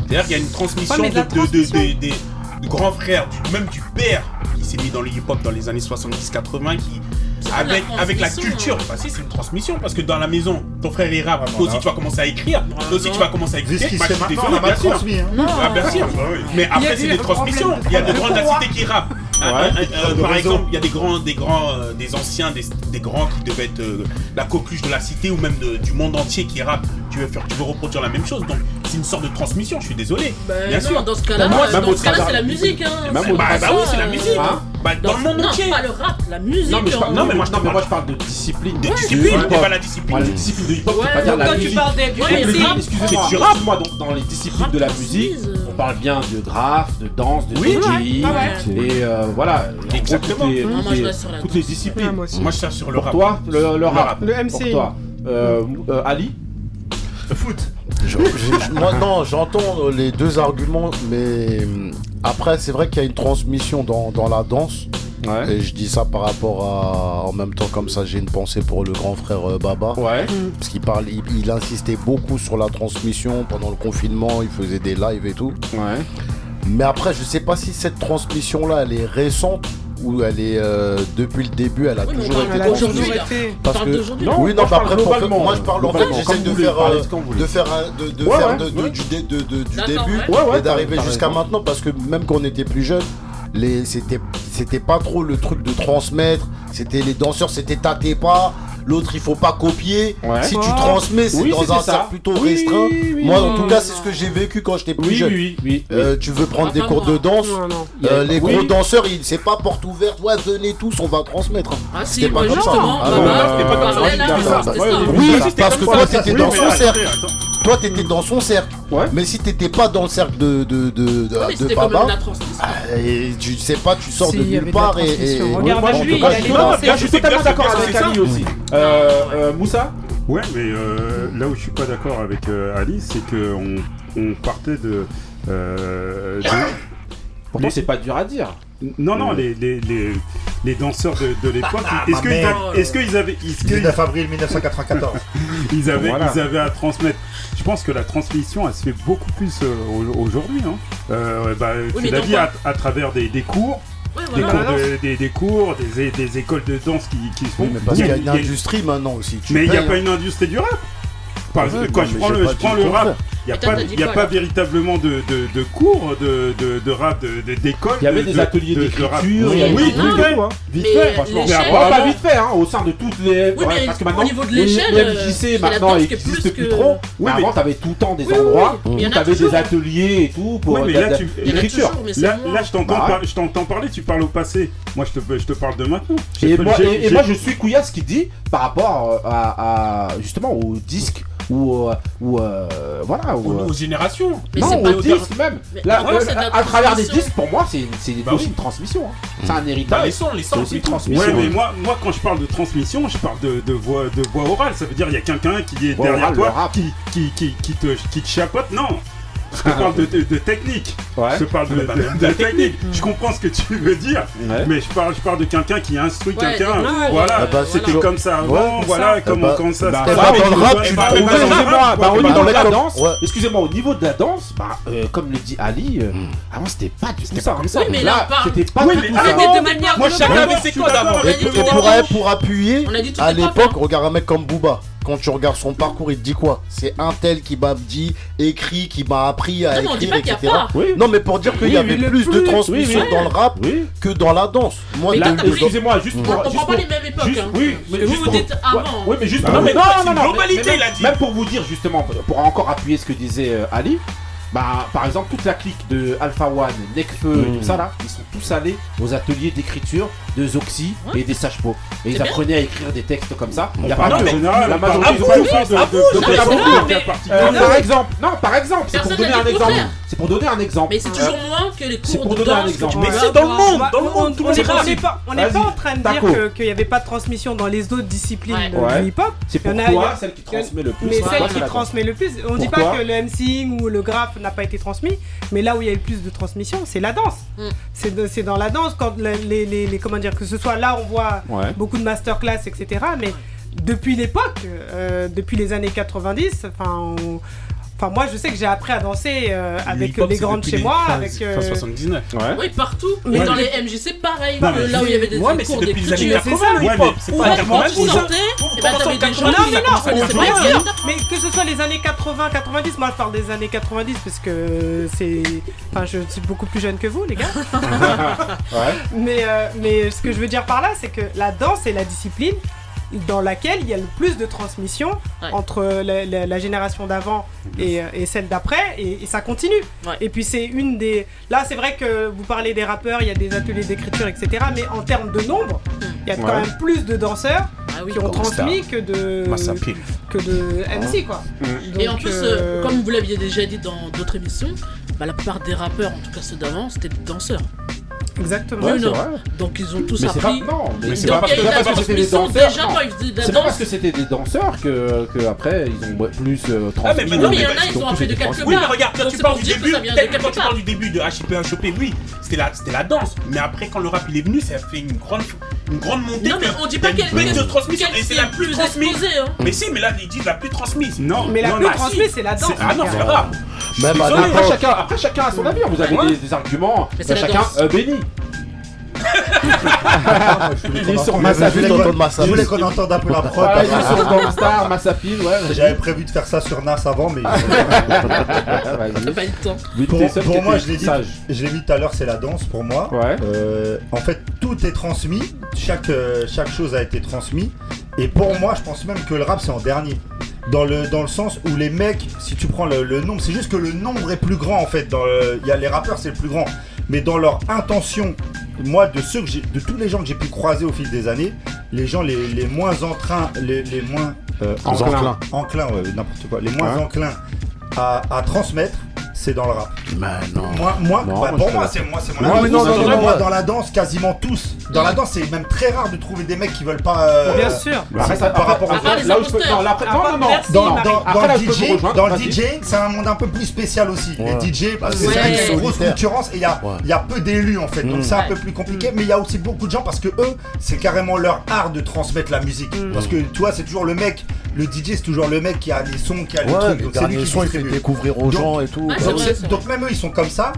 I: C'est-à-dire qu'il y a une transmission,
B: de la
I: de, de- de-
B: transmission.
I: de- des- du grand frère, du, même du père qui s'est mis dans le hip-hop dans les années 70-80, qui
K: La
I: avec, la culture,
K: hein.
I: bah si c'est une transmission parce que dans la maison, ton frère il rappe,
E: Ouais,
I: toi
E: voilà.
I: aussi tu vas commencer à écrire, toi aussi tu vas commencer à Bah,
E: maintenant, on
I: bien sûr.
E: hein.
I: Ah, bien sûr. Mais après, c'est des transmissions. Il y a de
B: problème
I: grandes
B: de droit.
I: cités qui rappent.
A: Ouais.
I: Euh, euh, euh, par exemple, il y a des grands, des grands, euh, des anciens, des, des grands qui devaient être euh, la coqueluche de la cité ou même de- du monde entier qui rappent. Tu veux faire, tu veux reproduire la même chose. Donc, c'est une sorte de transmission. Je suis désolé.
K: Bah,
I: Bien
K: non,
I: sûr.
K: dans ce cas-là,
A: travers-
K: c'est la musique. Hein.
I: Bah, bah oui, c'est la
K: euh,
I: musique.
A: Hein
I: Bah, dans le monde
K: non,
I: entier.
K: pas le rap, la musique.
A: Non mais, je parle,
K: en-
A: non, mais moi,
I: je
A: non, mais moi
I: parle-
A: je parle de discipline.
I: Disciplines,
A: hip-hop.
I: mais pas la discipline.
A: Voilà, les disciplines de hip-hop,
K: Ouais,
A: c'est pas dire la
B: quand tu
A: musique.
B: parles des
K: Ouais,
A: excusez-moi,
I: du rap.
A: excuse-moi, donc dans les disciplines
K: Rap
A: de la musique, on parle bien de graphe, de danse, de
I: Oui,
A: DJ,
B: ouais, ouais.
A: et euh, voilà,
I: Exactement.
A: toutes les,
K: Non,
A: toutes
K: moi, je
A: les-
K: reste sur la
A: toutes les
K: danse.
B: Ouais,
A: disciplines.
B: moi.
I: Moi, je cherche sur le
A: Pour
I: rap.
A: toi, le, le rap.
B: Le
A: Pour
B: MC.
A: toi, euh, euh, Ali,
E: Le foot.
C: Je- je- moi, non, j'entends les deux arguments, mais hum, après, c'est vrai qu'il y a une transmission dans, dans la danse.
A: Ouais.
C: Et je dis ça par rapport à. En même temps, comme ça, j'ai une pensée pour le grand frère euh, Baba.
A: Ouais.
C: Parce qu'il parle, il, il insistait beaucoup sur la transmission pendant le confinement, il faisait des lives et tout.
A: Ouais.
C: Mais après, je sais pas si cette transmission-là, elle est récente ou elle est euh, depuis le début, elle a
K: Oui,
C: toujours été
B: Elle a toujours
K: Aujourd'hui,
C: transmise.
B: été.
C: Parce
K: parle
C: que.
A: Non,
C: oui,
A: moi,
C: non,
A: parle
C: après, pour- moi je parle en fait, j'essaie de faire, euh,
A: de
C: faire, un- de, de
A: Ouais,
C: faire
A: ouais,
C: de- de-
A: ouais.
C: du, dé- de- de- du
K: D'accord,
C: début
K: ouais.
A: Ouais, ouais,
C: et d'arriver jusqu'à maintenant parce que même quand on était plus jeune, les c'était c'était pas trop le truc de transmettre, c'était les danseurs, c'était tâtez pas l'autre il faut pas copier. Si tu transmets, c'est dans un cercle plutôt restreint. Moi, en tout cas, c'est ce que j'ai vécu quand j'étais plus jeune. Euh, tu veux prendre des cours de danse euh, Les gros danseurs, ils c'est pas porte ouverte. Ouais, venez tous, on va transmettre.
K: Ah, si,
C: c'était pas comme ça. Oui, parce que toi, t'étais dans son cercle. Toi, t'étais dans son cercle. Mais si t'étais pas dans le cercle de de de, de,
K: papa,
C: ah, tu sais pas, tu sors de nulle part de et,
B: et,
C: je,
A: suis totalement d'accord avec Ali aussi. Mm. Euh, euh Moussa
G: Ouais, mais euh, là où je suis pas d'accord avec euh, Ali, c'est qu'on partait de.
A: Pourtant, c'est pas dur à dire.
G: Non, non, les, les, les, danseurs de, l'époque,
E: ah,
G: est-ce qu'ils avaient. Est-ce qu'ils avaient. Est -ce
E: 19 avril 1994.
G: ils, avaient, ils avaient à transmettre. Je pense que la transmission, elle se fait beaucoup plus aujourd'hui. Hein. Euh, bah,
K: oui,
G: tu l'as dit, à, à, travers des, des cours, des, cours des, cours, des, écoles de danse qui, se font.
C: Oui, mais parce
G: y, a
C: une industrie maintenant aussi.
G: Mais il n'y a pas
C: hein.
G: une industrie du rap. Quand je prends le rap, il n'y a, pas, y a pas, véritablement de, de, cours de, de rap, d'école.
A: Il y avait des ateliers d'écriture.
G: Oui, oui,
A: non,
G: hein.
A: vite
G: fait.
A: Vite fait, franchement. Mais après, pas vite fait, au sein de toutes les.
K: Oui, ouais,
A: parce que maintenant, au
K: niveau de l'échelle.
A: Les MJC, maintenant, n'existe
K: plus que...
A: trop.
G: Oui,
A: mais avant, t'avais tout le temps des endroits où t'avais des ateliers et tout pour l'écriture.
K: Euh,
G: là, ah. je t'entends parler, tu parles au passé. Moi, je te parle de maintenant.
A: Et moi, je suis Couillasse qui dit par rapport euh, à justement au disque ou, euh, ou voilà euh,
I: aux, générations.
K: Mais
A: non, aux
K: 10
A: dire... même. Là, euh, à, travers des 10, pour moi, c'est
I: bah
A: une transmission. Hein. Mm. C'est un
I: bah,
A: héritage.
I: Les sons, les sons, c'est
A: une transmission.
G: Ouais, mais moi, moi, quand je parle de transmission, je parle de, de voix, de voix orale. Ça veut dire il y a quelqu'un qui est derrière toi, qui, qui, qui, te, qui te chapote. Non, je te parle de, technique. Je te parle de, technique. Je comprends ce que tu veux dire, mais je parle, je parle de quelqu'un qui instruit quelqu'un. Voilà,
K: ah
C: bah,
G: c'était comme ça avant, voilà,
C: comme
G: eh
C: bah,
G: ça.
A: Bah, Excusez-moi, excusez-moi, au niveau de la danse, bah, euh, comme le dit Ali, euh, hmm. ah, avant c'était pas du tout ça
I: comme ça.
K: mais là,
A: c'était pas
K: de manière.
I: Moi, chacun avait ses codes avant.
C: Et pour appuyer, à l'époque, regarde un mec comme Booba quand tu regardes son parcours, il te dit quoi? C'est un tel qui m'a dit, écrit, qui m'a appris à écrire, etc. Non, mais pour dire qu'il y avait plus, de transmission dans le rap que dans la danse. Moi,
A: excusez-moi, juste
K: mm.
A: pour.
K: On pas les mêmes époques.
A: Oui, mais
K: vous dites.
A: Oui, mais juste pour.
I: Non,
A: non, non,
I: globalité.
A: Même pour vous dire, justement, pour encore appuyer ce que disait euh, Ali, bah, par exemple, toute la clique de Alpha One, Necfeu,
C: mmh.
A: tout ça là, ils sont tous allés aux ateliers d'écriture de Zoxy et des sages Et ils apprenaient à écrire des textes comme ça. Il a pas que la majorité, ils ont pas
G: de
A: Par exemple, non, par exemple, c'est pour donner un exemple. C'est pour donner un exemple.
K: Mais c'est toujours moins que les cours C'est
A: pour
K: de
A: donner
K: danse un
A: exemple.
I: Mais c'est dans le monde, dans le monde, tout le monde
B: On n'est pas, en train de dire qu'il n'y avait pas de transmission dans les autres disciplines
K: ouais.
B: du hip-hop.
A: C'est pour toi celle qui transmet le plus.
B: Mais celle qui transmet le plus. On ne
A: dit
B: pas que le MCing ou le graphe n'a pas été transmis, mais là où il y a le plus de transmission, c'est la danse.
K: Mm.
B: C'est dans la danse quand les, comment dire que ce soit là on voit beaucoup de masterclass etc. Mais depuis l'époque, euh, depuis les années 90, enfin, on, Enfin, moi, je sais que j'ai appris à danser euh, avec les grandes chez moi. avec,
I: 79.
B: Euh,
I: ouais.
K: Oui, partout.
B: Mais
K: dans
B: mais...
K: les MJC, pareil.
I: Euh,
K: là où il y avait des
I: ouais,
K: cours,
I: des cultures.
K: C'est
I: ça, le hip-hop. Pas
K: quand tu sortais,
B: mais que ce soit les années 80, 90, moi je parle des années 90 parce que c'est. Enfin, je suis beaucoup plus jeune que vous, les gars.
A: ouais.
B: Mais ce que je veux dire par là, c'est que la danse et la discipline, dans laquelle il y a le plus de transmission entre la, génération d'avant et, celle d'après, et, ça continue. Et puis c'est une des... Là, c'est vrai que vous parlez des rappeurs, il y a des ateliers d'écriture, etc. Mais en termes de nombre, hmm. il y a quand même plus de danseurs
K: ah
B: qui ont transmis que de... Que de MC, quoi.
K: Et en plus,
B: euh,
K: euh, comme vous l'aviez déjà dit dans d'autres émissions, bah, la plupart des rappeurs, en tout cas ceux d'avant, c'était des danseurs.
B: Exactement.
K: Donc ils ont tous
A: appris. Pas, non, mais c'est pas parce que, parce que c'était des danseurs. C'est pas parce que c'était des danseurs que, après ils ont plus euh,
I: Ah mais
K: euh, il y en a, ils ont fait de.
I: Oui, mais regarde, quand tu parles du début,
K: de
I: HIP, HOP, oui, c'était la danse. Mais après, quand le rap il est venu, ça a fait une grande une grande montée.
K: Non, mais on dit pas qu'elle
I: qu la plus, transmise.
K: Hein.
I: Mais si, mais là, ils disent la plus transmise.
G: Non,
B: mais la plus transmise, c'est la danse.
I: Ah non, c'est
C: la bah,
A: après, chacun, a son avis. Hein. Vous avez des, arguments. Chacun euh, bénit.
E: Ah, moi, je
A: Il est
E: qu'on
A: sur
E: entende-
A: Massa
E: je voulais qu'on- entende un peu la prod. Parce
A: il est sur Gangstar, Massapil, ouais.
E: J'avais prévu de faire ça sur Nas avant, mais
A: Vas-y.
K: T'as pas eu le temps.
E: Pour, moi, je l'ai dit,
A: sage.
E: je l'ai dit tout à l'heure, c'est la danse pour moi.
A: Ouais.
E: Euh, en fait, tout est transmis, chaque, euh, chaque chose a été transmis. Et pour moi, je pense même que le rap c'est en dernier. Dans le, dans le sens où les mecs, si tu prends le, le nombre, c'est juste que le nombre est plus grand en fait. Dans le- Il y a les rappeurs, c'est le plus grand. Mais dans leur intention, moi, de ceux que de tous les gens que j'ai pu croiser au fil des années, les gens les, les moins en train, les, les moins euh,
C: Enclins.
E: enclins, ouais, n'importe quoi, les moins
C: Hein
E: enclins à, à transmettre, c'est dans le rap.
C: Mais non.
E: Moi, moi,
C: Non,
E: bah,
C: moi,
E: pour moi, c'est moi, c'est mon avis.
C: non, non, non,
E: Moi, dans la danse, quasiment tous. Dans la danse, c'est même très rare de trouver des mecs qui veulent pas. euh,
B: Bien sûr.
E: Bah,
A: Après, ça-
E: par
A: après-
E: rapport aux
A: après,
E: autres.
A: là où je peux- non, là, après- non, non, non.
E: Dans,
A: Non,
E: dans, dans
A: après, là,
E: le
A: je peux vous
E: DJ,
A: rejoindre,
E: dans le
A: vas-y.
E: DJ, c'est un monde un peu plus spécial aussi.
C: Ouais.
E: Les DJ, parce que
C: Ouais.
E: c'est vrai qu'il y a une grosse
C: Solitaire.
E: concurrence et il y a,
C: Ouais.
E: il y a peu d'élus en fait. Donc
C: Mm.
E: c'est un peu plus compliqué, mais il y a aussi beaucoup de gens parce que eux, c'est carrément leur art de transmettre la musique. Parce que tu vois, c'est toujours le mec, le DJ, c'est toujours le mec qui a les sons, qui a les
C: Ouais,
E: trucs.
C: les
E: Donc c'est lui
C: derniers
E: qui
C: sons, il fait
E: distribue.
C: découvrir aux
E: Donc-
C: gens et tout.
K: Ouais, c'est
E: donc,
K: vrai,
E: c'est-
K: c'est vrai.
E: donc même eux ils sont comme ça.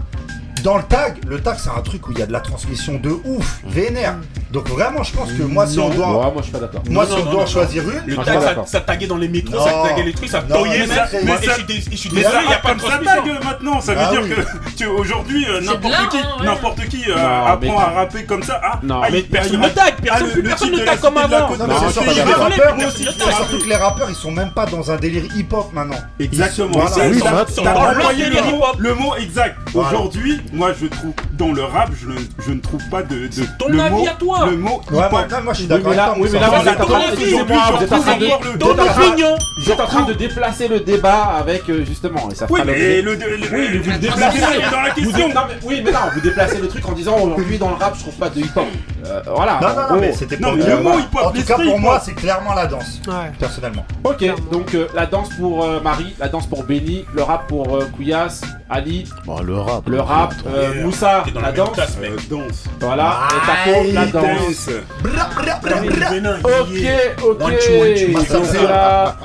E: Dans le tag, le tag c'est un truc où il y a de la transmission de ouf, vénère. Donc vraiment je pense que moi si on
A: Ouais,
E: doit,
A: moi je suis pas d'accord.
E: moi
I: Non,
E: si
I: non,
E: on
I: non,
E: doit
I: non,
E: choisir une,
I: Le
A: Non, je suis
I: tag,
A: pas
I: ça,
A: d'accord.
I: ça taguait dans les métros,
E: Non.
I: ça taguait les trucs, ça
E: Non,
I: toyait
E: mais
I: même.
E: ça,
I: Et
E: mais
I: je
E: ça-
I: suis dé- je suis
G: Mais
I: désolé,
G: ça
I: il n'y a pas de
G: comme ça
I: transmission.
G: tag maintenant, ça veut
E: Ah
G: dire
E: oui.
G: que aujourd'hui euh,
K: C'est
G: n'importe qui,
K: hein, ouais.
G: n'importe qui euh,
A: Non,
G: apprend
A: mais-
G: à rapper comme ça. Ah,
A: Non,
G: ah,
I: mais
G: il-
I: personne ne tag,
G: ah,
I: personne- plus ne tag comme avant.
E: Non, mais
C: Non,
E: c'est surtout les rappeurs,
G: aussi,
E: c'est surtout que les rappeurs, ils sont même pas dans un délire hip-hop maintenant.
G: Ah, Exactement.
E: Voilà.
G: C'est-
C: Oui,
G: t'as-
C: ça,
G: t'as
C: ça
I: va.
G: employé le, mot- le mot exact.
E: Voilà.
G: Aujourd'hui, moi je trouve dans le rap, je, ne- je ne trouve pas de, de
I: ton
G: le
I: avis
G: mot,
I: à toi.
G: le mot
E: Ouais, moi, moi je suis d'accord
A: oui, mais là, vous
I: ton opinion.
A: vous êtes en train de déplacer le débat avec euh, justement, et ça
G: Oui,
A: fera
G: mais
A: l'objet-
G: le,
A: Oui, vous déplacez
G: dans la question.
A: oui, mais non, vous déplacez le truc en disant aujourd'hui dans le rap, je trouve pas de hip-hop. Euh, voilà.
E: Non, non, mais c'était
G: Non,
E: pour
G: mais
E: dire-
G: le mot hip-hop,
E: En tout cas, pour moi, c'est clairement la danse,
B: Ouais.
E: personnellement.
A: Ok, donc euh, la danse pour Marie, la danse pour Benny, le rap pour Kouyas, Ali,
C: Bon, le rap.
A: le rap, euh. Moussa, la
I: la
A: danse,
I: classe.
G: Euh, danse.
A: voilà, et Taco, la danse.
G: Dance.
E: Bra, bra, bra, bra.
A: Ok, ok. Donc là,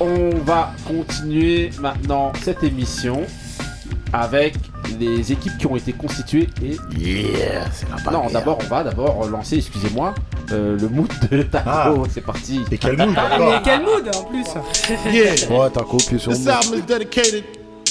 A: on va continuer maintenant cette émission avec les équipes qui ont été constituées et
C: Yeah, c'est
A: non d'abord on va d'abord lancer excusez-moi euh, le mood de Taco
E: Ah.
A: c'est parti
E: Et quel mood
B: Ah, mais quel mood en plus
D: Yeah.
C: Ouais, t'as copié sur
D: This
C: moi.
D: album is dedicated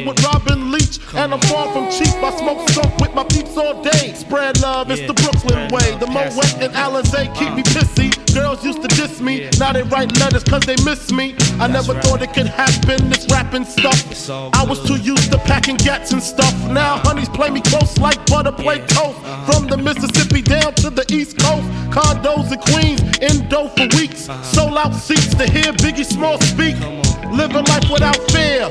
F: Yeah.
D: with Robin Leach. and I'm far from cheap. I smoke skunk with my peeps all day. Spread love, it's the Brooklyn
F: Spread
D: way.
F: love.
D: The
F: Yes.
D: Moet and Alizé keep me pissy. Girls used to diss me,
F: Yeah.
D: now they write letters cause they miss me. I never
F: right.
D: thought it could happen, this rapping stuff. I was too used to packing gats and stuff. Now honeys play me close like butter play
F: Yeah.
D: toast.
F: Uh-huh.
D: From the Mississippi down to the East Coast. Condos in Queens, in dough for weeks. Sold out seats to hear Biggie Small speak. Living life without fear.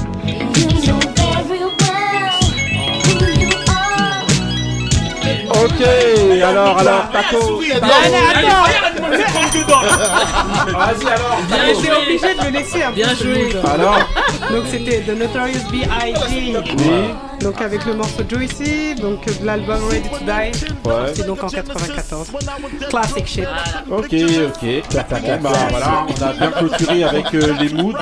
A: Ok, alors, alors, Taco.
B: Allez, attends
A: Vas-y alors.
B: J'ai été obligé de le laisser un
K: Bien joué.
A: Alors
B: Donc c'était The Notorious B.I.G.
A: Oui.
B: Donc avec le morceau Juicy, donc de l'album Ready to Die.
A: Ouais.
B: C'est donc en 94. Classic shit.
A: Ok, ok. Bah voilà, on a bien clôturé avec euh, les moods.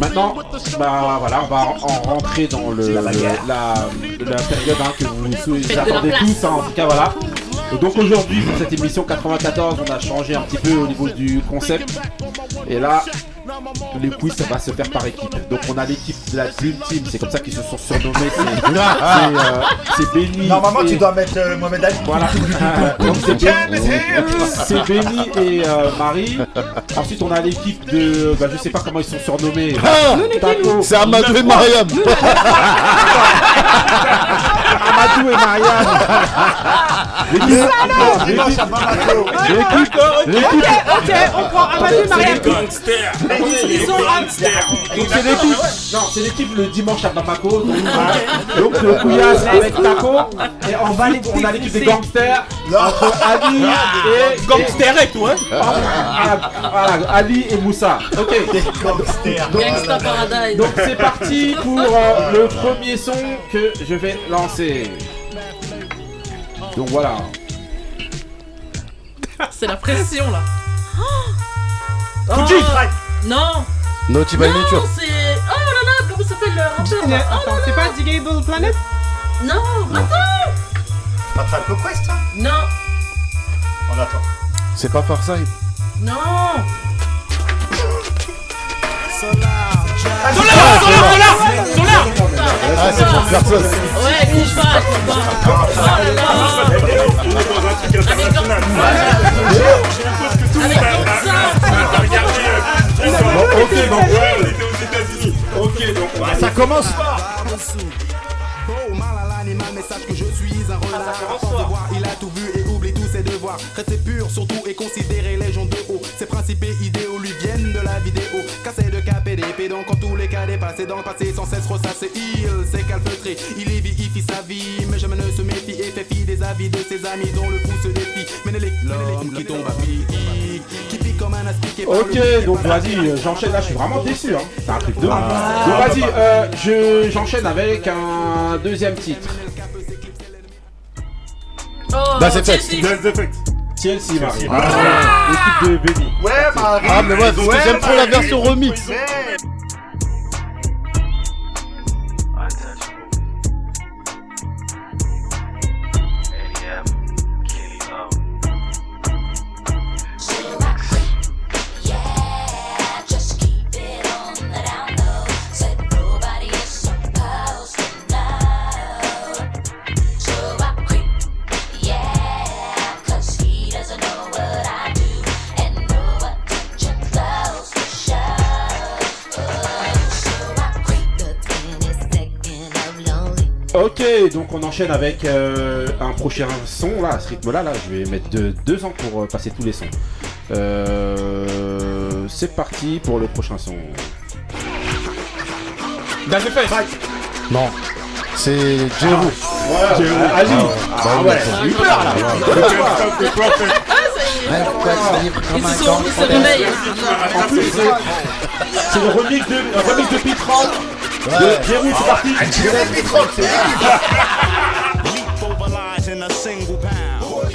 A: Maintenant, bah voilà, on va en rentrer dans le, la, la période hein, que vous attendez tous, hein, en tout voilà. Donc aujourd'hui, pour cette émission 94, on a changé un petit peu au niveau du concept. Et là, les quiz, ça va se faire par équipe. Donc on a l'équipe de la Dream Team, c'est comme ça qu'ils se sont surnommés. C'est euh, Benny.
E: Normalement,
A: et-
E: tu dois mettre euh, Mohamed Ali.
A: Voilà. Donc c'est Benny, et euh, Marie. Ensuite on a l'équipe de, bah, je sais pas comment ils sont surnommés.
C: Ah. C'est Amadou et Mariam.
A: Amadou et Marianne. L'équipe, l'équipe, l'équipe, l'équipe,
B: Ok, on prend Amadou et Mariam.
I: Gangster
B: Ils sont
A: donc c'est l'équipe, non c'est l'équipe le dimanche à Bamako. Donc, donc le Kouyas avec Taco. Et ensuite on a l'équipe des gangsters entre Ali et
I: Gangster et toi
A: Ah, voilà, Ali et Moussa. Ok.
K: Gangsta Paradise.
A: Donc c'est parti pour euh, le premier son que je vais lancer. Donc voilà.
K: C'est la pression là. Oh,
E: Fuji Strike.
K: Non.
C: Naughty by
K: Non,
C: Nature.
K: c'est. Oh là là, comment s'appelle le rappeur là Oh
B: Attends, c'est pas Digable Planet
K: Non, attends.
E: Pas Tribe Quest, hein
K: Non,
E: On attend.
C: C'est pas Farside.
K: non.
C: Ah, c'est pour personne.
K: Ouais, bouge pas, bouge pas. Oh là là.
G: On est dans un truc international.
K: Avec Gonza.
G: Bon, ok, donc ouais, on était aux États-Unis. Ok, donc on
E: Ça commence
F: Oh, mal à l'animal, mais sache que je suis un renard. À force de voir, il a tout vu et oublie tous ses devoirs. Rester pur surtout et considérer les gens de haut. Ses principes et idéaux lui viennent de la vidéo. Cassé de cap et d'épée, donc en tous les cas dépassé dans le passé sans cesse ressassé. Il s'est calfeutré, il y vit, il fit sa vie. Mais jamais ne se méfie et fait fi des avis de ses amis dont le fou se défie. Ménélique, l'homme qui tombe à pic, qui
A: Ok, donc vas-y, euh, j'enchaîne là, je suis vraiment déçu. Hein. C'est un truc de ouf. Donc vas-y, euh, je, j'enchaîne avec un deuxième titre.
K: Oh,
C: Bah, c'est fait.
K: Chelsea.
G: Death Effect.
A: TLC, Marie. Ah, L'équipe de Benny.
E: Ouais, Marie
C: Ah, mais ouais, parce que j'aime trop la version remix.
A: Ok, donc on enchaîne avec euh, un prochain son là, à ce rythme-là. Là, je vais mettre deux, deux ans pour euh, passer tous les sons. Euh, c'est parti pour le prochain son.
I: Death Effect.
C: Non. C'est Jeru.
A: Euh, Ali. Ah ouais, j'ai eu peur là.
K: Ils se sont ils se réveillent.
A: En plus, c'est c'est le remix de, le remix de Pitran. De Jérôme, c'est parti.
F: Leap over lies in a single pound.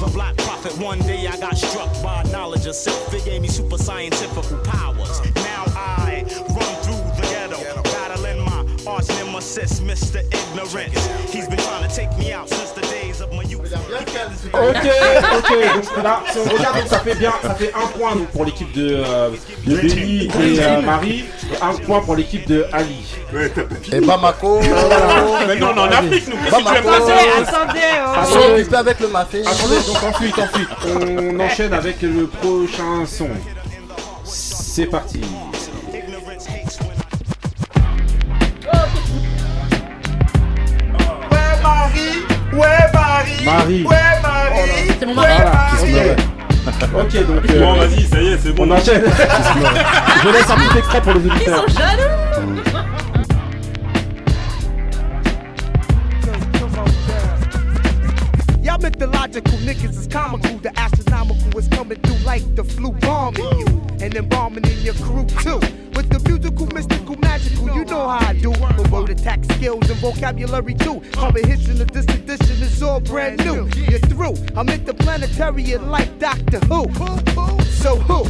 F: The black prophet, one day I got struck by knowledge of self. It gave me super scientific powers. Now my arch nemesis, Mr. Ignorance. He's been trying to take me out since the days of my youth.
A: Ok, ok, donc là, si on regarde, donc ça fait bien, ça fait un point donc, pour l'équipe de, euh, de Benny et euh, Marie, et un point pour l'équipe de Ali.
C: Et Bamako.
I: Mais non, on est en Afrique, nous. Qu'est-ce que tu veux
C: Bamako.
I: passer
B: Attendez, oh.
C: Occupés avec le mafé.
A: Attendez, donc ensuite, ensuite, on enchaîne avec le prochain son. C'est parti.
E: Marie. Ouais, Marie
K: C'est mon mari.
A: Ok. Ok, donc euh,
G: Bon, vas-y, ça y est, c'est bon.
A: on enchaîne. Je laisse un petit extrait pour les
K: Ils
A: auditeurs.
K: sont jaloux.
F: Mythological niggas is comical. The astro
O: astronomical is coming through like the flu bombing you. And embalming in your crew too. With the musical, mystical, magical, you know how I do. With word attack skills and vocabulary too. Cover hits in the distant edition is all brand new. You're through. I'm interplanetary and like Doctor Who. So who?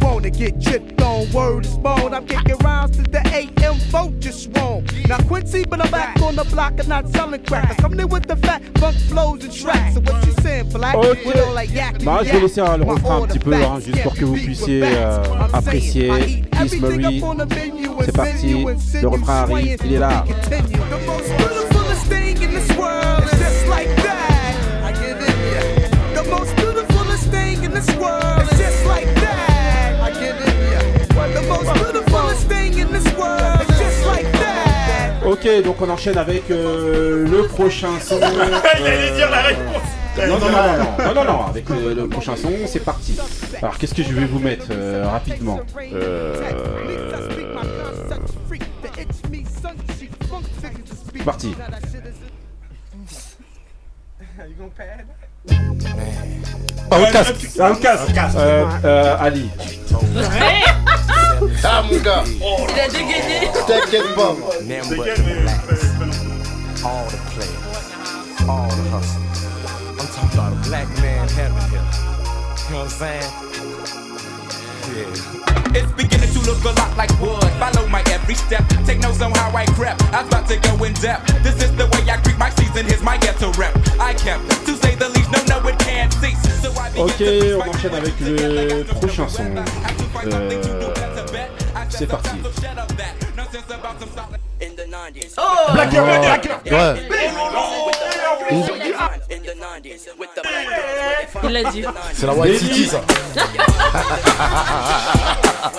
O: Wanna get tripped word is bone. I'm kicking rounds to the AM vote just wrong. Now Quincy, but I'm back on the block and not selling crack. I'm coming in with the fat funk flows and tracks. So what you saying, black?
A: Ok.
O: With all that yak
A: Bah, je vais laisser euh, le refrain un petit peu, hein, juste pour que vous puissiez euh, apprécier Marie. C'est parti, le refrain arrive, il est là. Ok, donc on enchaîne avec euh, le prochain son.
E: Il allait dire la réponse.
A: Non, non, non, non, non, non, non, avec euh, le prochain son, c'est parti. Alors, qu'est-ce que je vais vous mettre euh, rapidement Euh, Parti.
C: Outcast.
A: Outcast. Euh, euh, Ali.
C: Ah mon gars.
K: Il a dégainé.
C: T'inquiète pas.
P: all the players, all the hustle. I'm talking about a black man heaven here. You know what I'm saying? Yeah.
Q: It's beginning to look a lot like wood. Follow my every step. Take notes on how I crept. I was about to go in depth. This is the way I creep my season. Here's my ghetto rep. I kept, to say the least,
A: Ok, on enchaîne avec le prochain son. Euh, c'est parti.
K: Oh
C: Black Girl, Black Girl. Ouais.
K: Il l'a dit.
C: C'est la White City ça.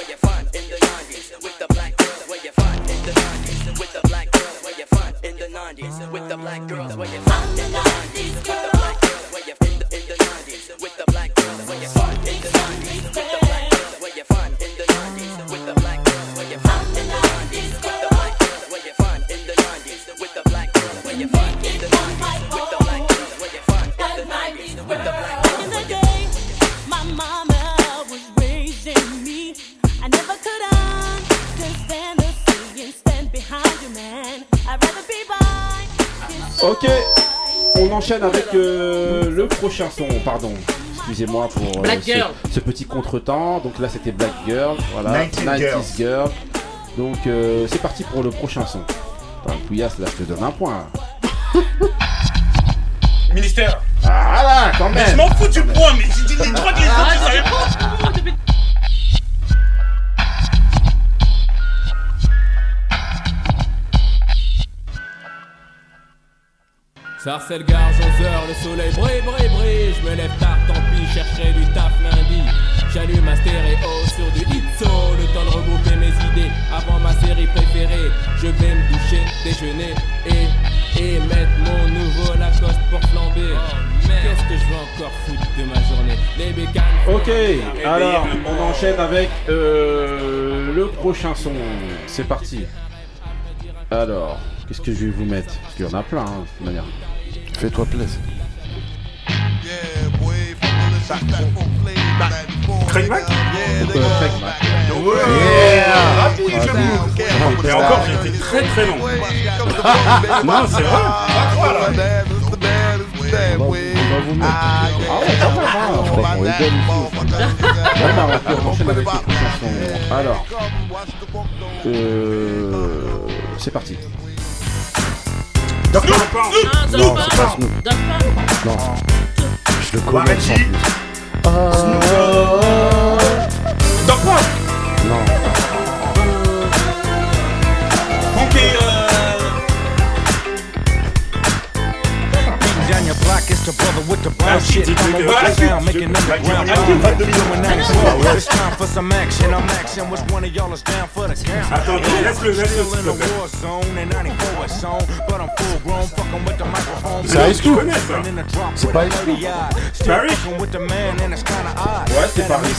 J: in the 90s with the black girls. Where you in the 90s with the black where you in the 90s with the black where you in the 90s with the black where you in the 90s with the black where you in the 90s with the black where you in the 90s with the black in the the you I'd rather be by
A: Ok, on enchaîne avec euh, le prochain son, pardon. Excusez-moi pour euh,
K: Black
A: ce,
K: Girl.
A: ce petit contretemps. Donc là c'était Black Girl, voilà.
E: 90s
A: Girl. Donc euh, c'est parti pour le prochain son. Enfin, Pouillasse, là je te donne un point.
I: Ministère.
A: Ah là, quand
I: Mais
A: même.
I: je m'en fous du point, mais j'ai dit les trois que les autres pas.
R: Ça c'est le gare, 11h, le soleil brille, brille, brille. Je me lève tard, tant pis, chercherai du taf lundi. J'allume ma stéréo sur du hitso, le temps de regrouper mes idées avant ma série préférée. Je vais me doucher, déjeuner et, et mettre mon nouveau Lacoste pour flamber. Qu'est-ce que je vais encore foutre de ma journée? Les bécanes.
A: Ok, alors on enchaîne avec euh, le prochain son. C'est parti. Alors, qu'est-ce que je vais vous mettre Parce qu'il y en a plein, hein, de toute manière.
C: Fais-toi plaisir.
G: Craig Mack
A: Craig Mack.
G: Oui, j'avoue. Et encore, j'ai été très très long. non, c'est vrai.
A: On va vous mettre. Ah ouais, hein. Je crois qu'on est belle ici. Bon, bah, on. Alors, euh, c'est parti.
K: Ah,
C: Non,
K: Daft
C: c'est pas. Snoop. Non. Je le connais.
I: Doc Punk.
C: Non.
I: Funky, euh,
P: Down your block, it's the brother with the brown
G: Ah,
P: shit. I'm a
G: si,
P: making underground Doing action. It's time for some action. I'm action. Which one of y'all is down for the count? Still in the war zone and 94 is on, but I'm full grown, fucking with the microphone.
C: C'est Ice Cube.
G: ça.
C: C'est pas Ice Cube.
P: 30 yard. Still
G: Paris?
P: fucking with the man and it's kinda odd.
A: Ouais, c'est Paris.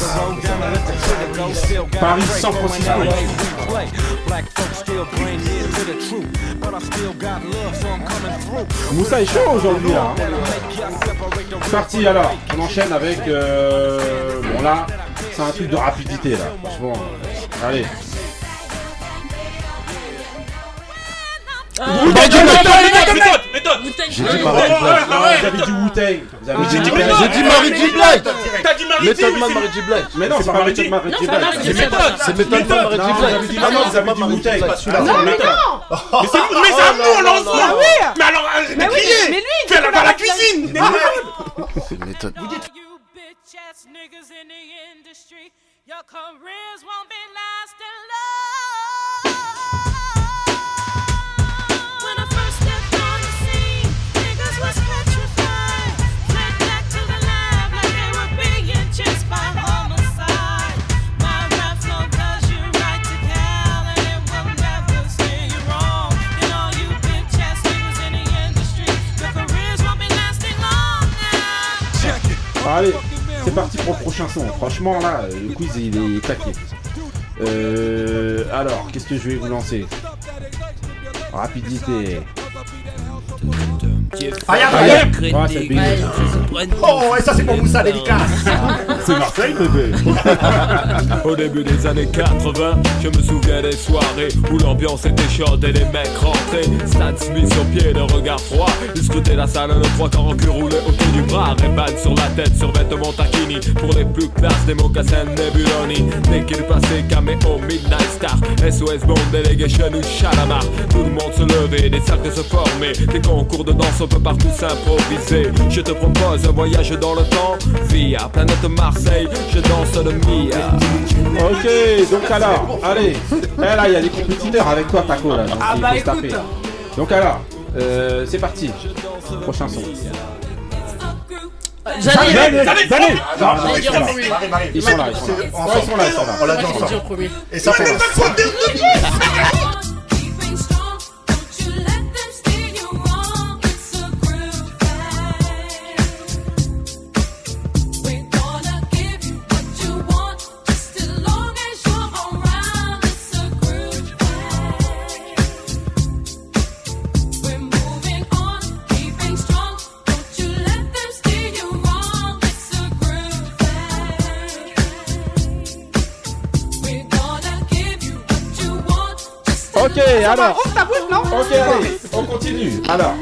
P: down
A: Paris, San Francisco.
P: that way we play. Black folks still bring near to the truth, but I still got love, so I'm coming through.
A: Moussa est chaud aujourd'hui là. C'est parti alors, on enchaîne avec. euh, Bon là, c'est un truc de rapidité là, franchement. euh, Allez. Méthode,
I: méthode, méthode, méthode.
C: J'ai dit Marie J. Blige.
A: Non, vous avez dit Wu-Tang.
C: J'ai dit
A: Wu-Tang.
C: J'ai dit Marie J.
I: T'as dit Marie
C: Méthode
I: J,
C: Man
I: mais
C: Marie J. Blige.
A: Mais non, c'est pas Marie
K: c'est
I: méthode.
C: C'est méthode Man Marie J.
A: Non, ah non, vous avez dit Wu-Tang.
I: Pas celui-là,
B: Non,
I: c'est
B: mais
I: méthode.
B: non
I: Mais c'est mais c'est à nous, on lance
B: Ah oui
I: Mais alors,
B: Mais oui,
I: crier
B: mais lui,
I: Fais la la cuisine
C: C'est méthode.
J: You bitch ass niggas in the industry, your careers won't be lasting long.
A: Allez, c'est parti pour le prochain son. Franchement, là, le quiz il est taqué. Euh, alors, qu'est-ce que je vais vous lancer? Rapidité.
E: Oh, et ça c'est pour Moussa dédicace.
G: C'est Marseille, bébé.
S: Au début des années 80, je me souviens des soirées où l'ambiance était chaude et les mecs rentraient. Stan Smith sur pied, le regard froid. Ils scrutaient la salle, le trois quarts en cul roulé autour du bras. Ray-Ban sur la tête, sur vêtements taquini. Pour les plus classes, des mocassins Nebuloni. Dès qu'il passait, caméo, Midnight Star. SOS Bond, Delegation ou Chalamar. Tout le monde se levait, des cercles se formaient. Des concours de danse, on peut partout s'improviser. Je te propose un voyage dans le temps. Via planète Marseille, je danse le Mia.
A: Ok, donc alors, allez. Eh là, il y a des compétiteurs avec toi, Taco, là. donc
B: Ah
A: il
B: bah
A: faut se
B: écoute.
A: taper. Donc alors, euh, c'est parti. Prochain son.
K: J'allais
A: J'allais, ils sont là. Ils sont là.
E: On l'a dit
K: en
E: ensemble.
K: premier.
E: Et ça fait.
J: As
A: Ok, alors.
B: Ouvre ta bouche, non
A: Ok, allez, on continue. Alors,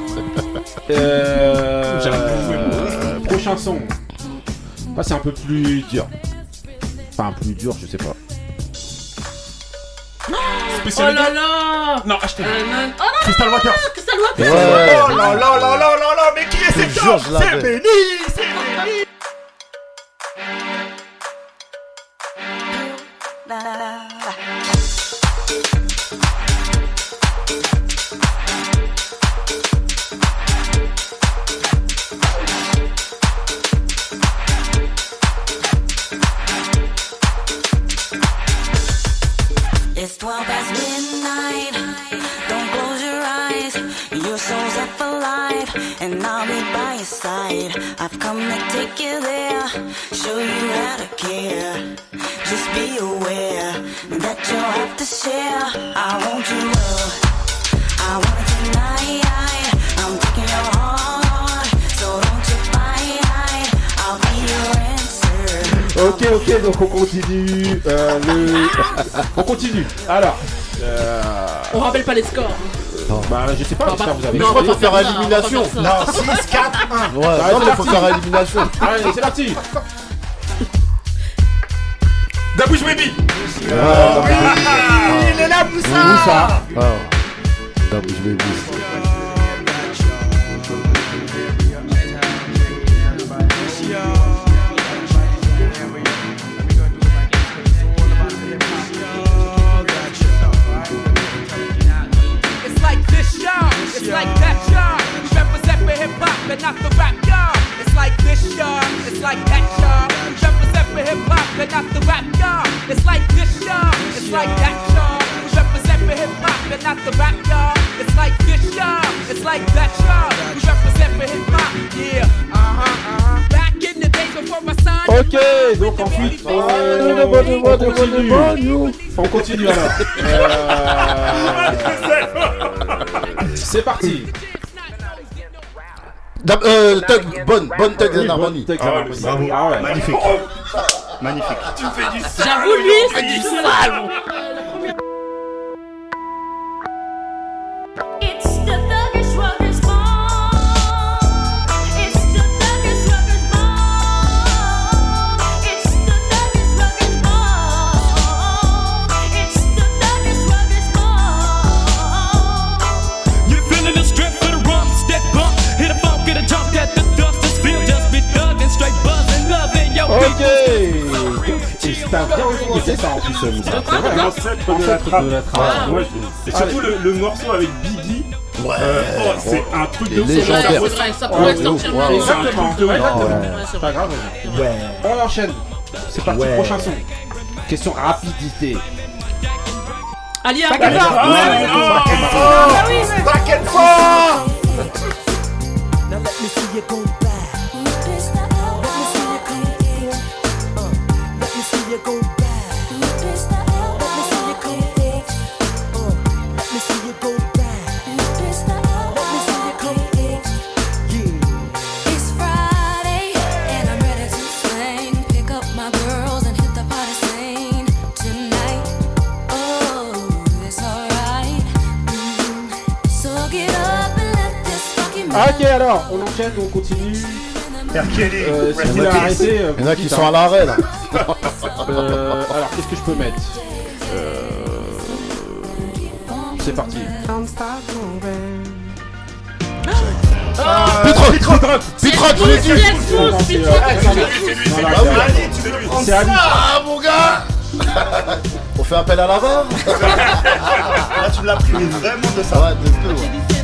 A: euh, euh, prochain son. Là, c'est un peu plus dur. Enfin, plus dur, je sais pas.
K: Oh là là
I: Non, achetez.
K: Euh, non. Oh non
E: Crystal Water.
K: Crystal Water
C: Ouais.
E: Oh là là là là là là, mais qui est
C: Je
E: cet
C: te jure,
E: homme
C: je l'avais.
E: C'est béni, c'est béni.
M: Life, and I'll be by your side. I've come to take you there, show you how to care. Just be aware that you'll have to share. I want you love. I want it tonight. I'm taking your heart, so don't you fight. I'll be your answer.
A: Ok, ok, donc on continue. euh, le... on continue. Alors, euh,
K: On rappelle pas les scores.
A: Bah, je sais pas,
K: Bah,
A: vous avez.
C: Mais je crois qu'il faut faire élimination.
E: Non, 6, 4, 1.
C: Ouais,
A: Allez,
C: non,
A: c'est
C: mais faut
A: parti.
C: faire élimination.
A: Allez, c'est parti.
I: Dabouche Baby
E: Ah, il est là, Moussa.
C: Moussa. Ah. Double,
A: continue. On continue alors. Euh, C'est parti.
C: Dab- euh, Tug, bonne, bonne Tug.
A: Tug and
G: Ah ouais,
A: Harmony.
G: bravo.
A: Ah ouais.
E: Magnifique. Magnifique.
G: Tu me fais du
K: J'avoue, lui, c'est du sale.
A: Organisé ça en plus, Moussa. C'est vrai.
G: L'ancêtre de la trappe. Ah, ouais, surtout le, le morceau avec Biggie.
C: Ouais.
G: euh, oh, c'est un truc de ouf.
C: légendaire.
K: C'est vrai, ça pourrait
A: Ouais,
K: sortir.
A: ouais,
K: mais-
A: Exactement.
G: Ouais,
A: Ouais, exactement.
K: Ouais, c'est
A: Pas
K: vrai.
A: grave.
E: Ouais.
A: On enchaîne. C'est parti,
E: Ouais.
A: prochain son. Question rapidité.
K: Alia,
B: Back and forth. Ah
E: Back and forth.
L: Now let me see you go
A: alors, on enchaîne, on continue.
E: Kelly.
A: Euh, si il a arrêté. euh,
C: Il y en a qui sont à l'arrêt là.
A: Euh, alors, qu'est-ce que je peux mettre Euh, C'est parti.
B: Stop moving.
C: Pitrock
A: Pitrock
C: Pitrock, je l'ai dit
A: C'est Ali.
C: Ah mon gars On fait appel à la barre
E: Là, tu l'as pris vraiment de ça.
C: Ouais, de peu, ouais.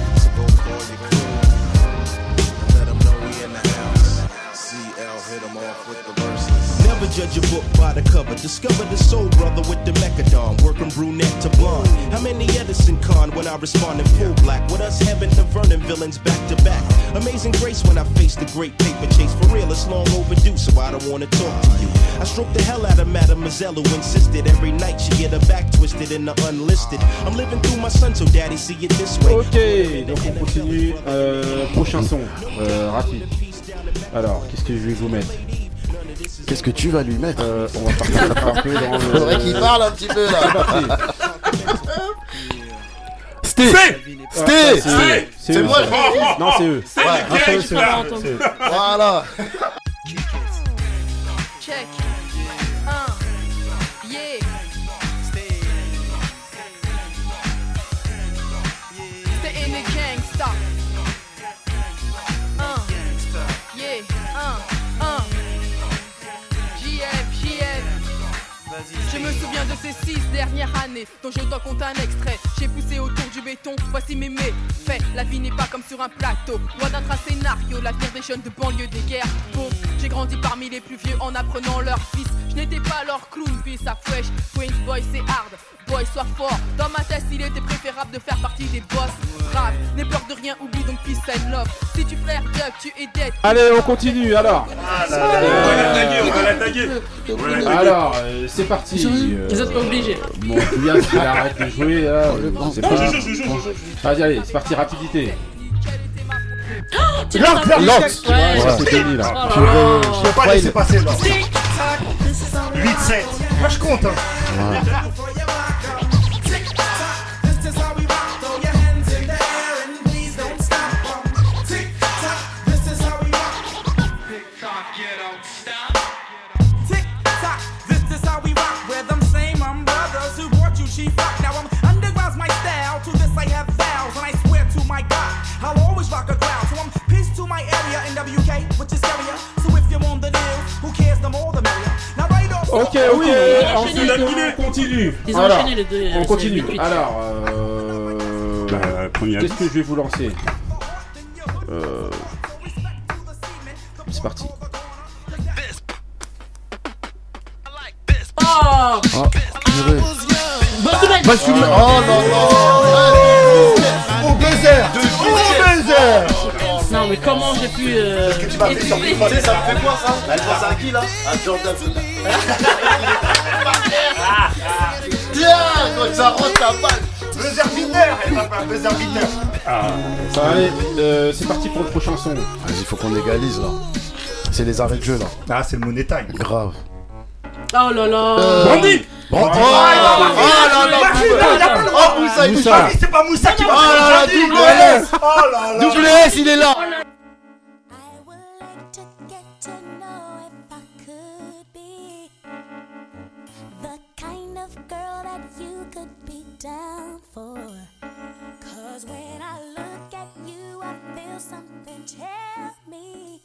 P: Judge a book by the cover. Discover the soul brother with the mechadon. Working brunette to blonde. How many Edison con when I respond in full black? With us Heaven to Vernon villains back to back. Amazing grace when I face the great paper chase. For real, it's long overdue, so I don't wanna talk to you. I stroke the hell out of Mademoiselle who insisted every night she get her back twisted in the unlisted. I'm living through my son, so daddy see it this way.
A: Ok, donc on continue. Euh, prochain son, euh, rapide. Alors, qu'est-ce que je vais vous mettre
C: Qu'est-ce que tu vas lui mettre
A: Euh, On va partir un peu dans le.
C: Faudrait qu'il parle un petit peu
A: C'est
C: là.
A: parti.
C: Sté Sté. C'est moi, je.
A: Non, c'est eux. C'est.
C: Voilà.
T: Je me souviens de ces six dernières années dont je dois compter un extrait. J'ai poussé autour du béton, voici mes méfaits. La vie n'est pas comme sur un plateau, loin d'un trace scénario. La pire des jeunes de banlieue des guerres. Bon, j'ai grandi parmi les plus vieux en apprenant leur fils. Je n'étais pas leur clown, fils à fresh. Queens boy, c'est hard. Boy, sois fort. Dans ma tête, il était préférable de faire partie des boss. Brave, n'aie peur de rien, oublie donc peace and love. Si tu flaires Duck, tu es dead.
A: Allez, on continue alors.
G: On va l'attaquer, on va l'attaquer. On va l'attaquer.
A: Alors, euh, c'est parti.
K: Vous êtes pas obligés.
A: Bon, Julien, s'il arrête de jouer, là, c'est pas.
G: Je joue, je joue, je joue.
A: Vas-y, allez, c'est parti, rapidité.
K: Ouais,
A: ça, c'est fini, là.
K: Oh là.
E: Je peux pas laisser passer
K: tac.
E: 8-7. Moi, je compte. Hein.
F: This is WK, which is scarier. So if you're on the deal, who cares? The more the merrier. Now right off.
A: Ok, ok,
K: oui, ont
A: ensuite on continue.
K: Ils ont
A: Alors,
K: enchaîné les deux,
A: On
K: c'est
A: continue. Alors, euh...
G: Bah, premier
A: qu'est-ce que je vais vous lancer? Euh... C'est parti.
K: Oh
C: Ah, purée. Oh non, non.
E: Au buzzer. Au buzzer.
K: Non mais comment j'ai pu euh,
C: Tu m'as fait ça me fait quoi ça Elle pense à qui là À Jordan. Tiens, quand ça rentre la balle.
E: buzzer beater Elle m'a fait un buzzer beater
G: Ah,
A: Ça va aller, euh, c'est parti pour le prochain son.
C: Vas-y, faut qu'on égalise là. C'est les arrêts de jeu là.
E: Ah, c'est le money time.
C: Grave.
K: Oh là là.
C: Brandy Brandy Oh là là Oh Moussa, il
A: Moussa.
E: C'est pas Moussa qui
C: Oh là là, double S
E: Oh là là
C: Double S, il est là
J: girl that you could be down for. Cause when I look at you, I feel something tell me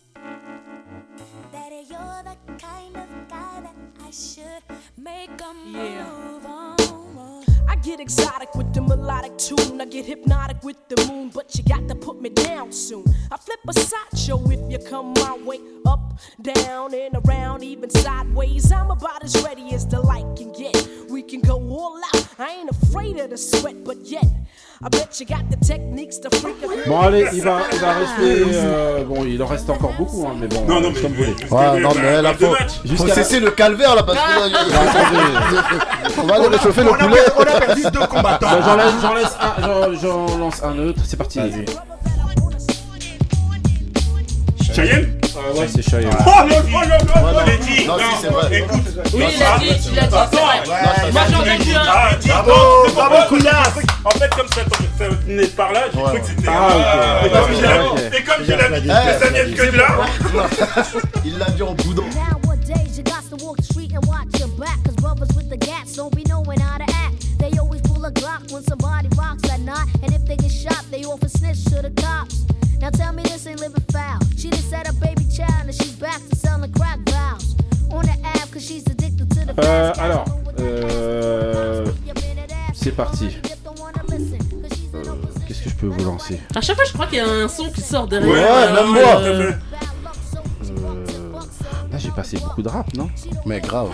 J: that you're the kind of guy that I should make a move on.
U: I get exotic with the melodic tune. I get hypnotic with the moon, but you got to put me down soon. I flip a sideshow if you come my way. Up, down, and around, even sideways. I'm about as ready as the light can get. We can go all out. I ain't afraid of the sweat, but yet, I bet you got the techniques to freak a
A: Bon allez, il va, il va rester. euh, bon, il en reste encore beaucoup, hein, mais bon.
G: Non, non, mais-
A: comme vous voulez.
C: Ouais, non, mais là, faut, faut cesser le calvaire là parce que là, il- on va aller réchauffer le poulet.
E: On a perdu deux combattants.
A: Bah, j'en laisse, j'en laisse un, j'en- lance un autre. C'est parti.
G: Cheyenne
A: Ouais, c'est Cheyenne.
G: Oh non, dit.
C: si, c'est vrai.
G: Écoute.
K: Oui, il dit, dit, un.
G: Ah,
E: Bravo, bravo.
G: En fait, comme ça, ça venait de par là, j'ai cru que c'était.
A: Ah, ok.
G: Et comme.
C: Il l'a dit en boudon.
J: Nowadays, you got to walk the street and watch your back. Cause brothers with the gats don't be knowing how to act. They always pull a Glock when somebody rocks that knot. And if they get shot, they often snitch to the cops. Now tell me this ain't living foul. She just had a baby
A: Euh, alors, euh, c'est parti. Euh, Qu'est-ce que je peux vous lancer
K: À chaque fois, je crois qu'il y a un son qui sort derrière.
A: Ouais,
K: euh,
A: même moi. j'ai passé beaucoup de rap, non
C: Mais grave.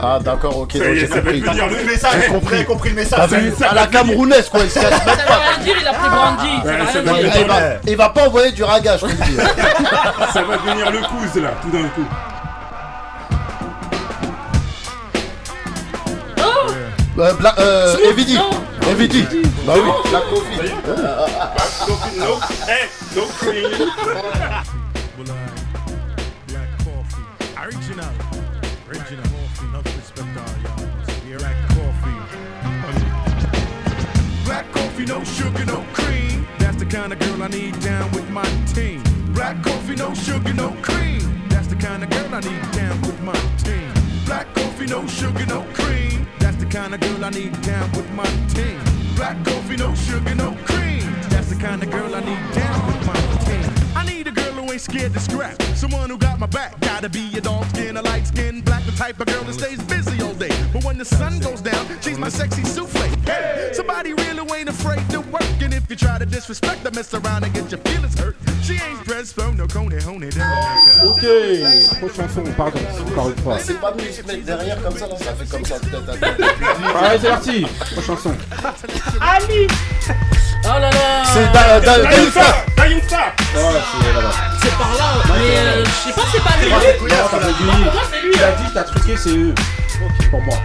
C: Ah d'accord, ok, donc j'ai compris.
E: Le message,
C: J'ai compris.
E: compris le message.
C: T'as vu
E: Ça
C: À la camerounaise quoi, il se cache même
K: Ça veut
C: pas.
K: dire, il a pris Brandy.
C: Il va, il va pas envoyer du raga, je te le dis.
G: Ça va devenir le couze là, tout d'un coup.
C: Euh, Bla- euh, Evidi. Evidi. Bah oui, la Coffee.
G: Donc, no, eh, no
P: coffee, no sugar, no cream. That's the kind of girl I need down with my team. Black coffee, no sugar, no cream. That's the kind of girl I need down with my team. Black coffee, no sugar, no cream. That's the kind of girl I need down with my team. Black coffee, no sugar, no cream. That's the kind of girl I need down with my team. I need a girl who ain't scared to scrap. Someone who got my back. Gotta be a dark skin, a light skin, black, the type of girl that stays busy all day. But when the sun goes down, she's my sexy souffle. Hey, somebody real who ain't afraid to work. And if you try to disrespect her, mess around and get your feelings hurt. She ain't pressed flow, no coney, honey,
A: Ok, prochaine son, pardon, encore une fois.
C: C'est pas mieux de se mettre derrière comme ça, là, ça fait comme ça. tête à tête.
A: Allez, c'est parti, prochaine son.
K: Ali Oh là là
C: C'est Da- Da- Daïfa.
G: Daïfa
A: Voilà, c'est là-bas.
K: C'est par là, mais euh, je sais pas, c'est pas lui.
A: Non,
K: Non.
A: Il a dit que t'as truqué, c'est eux. Pour moi.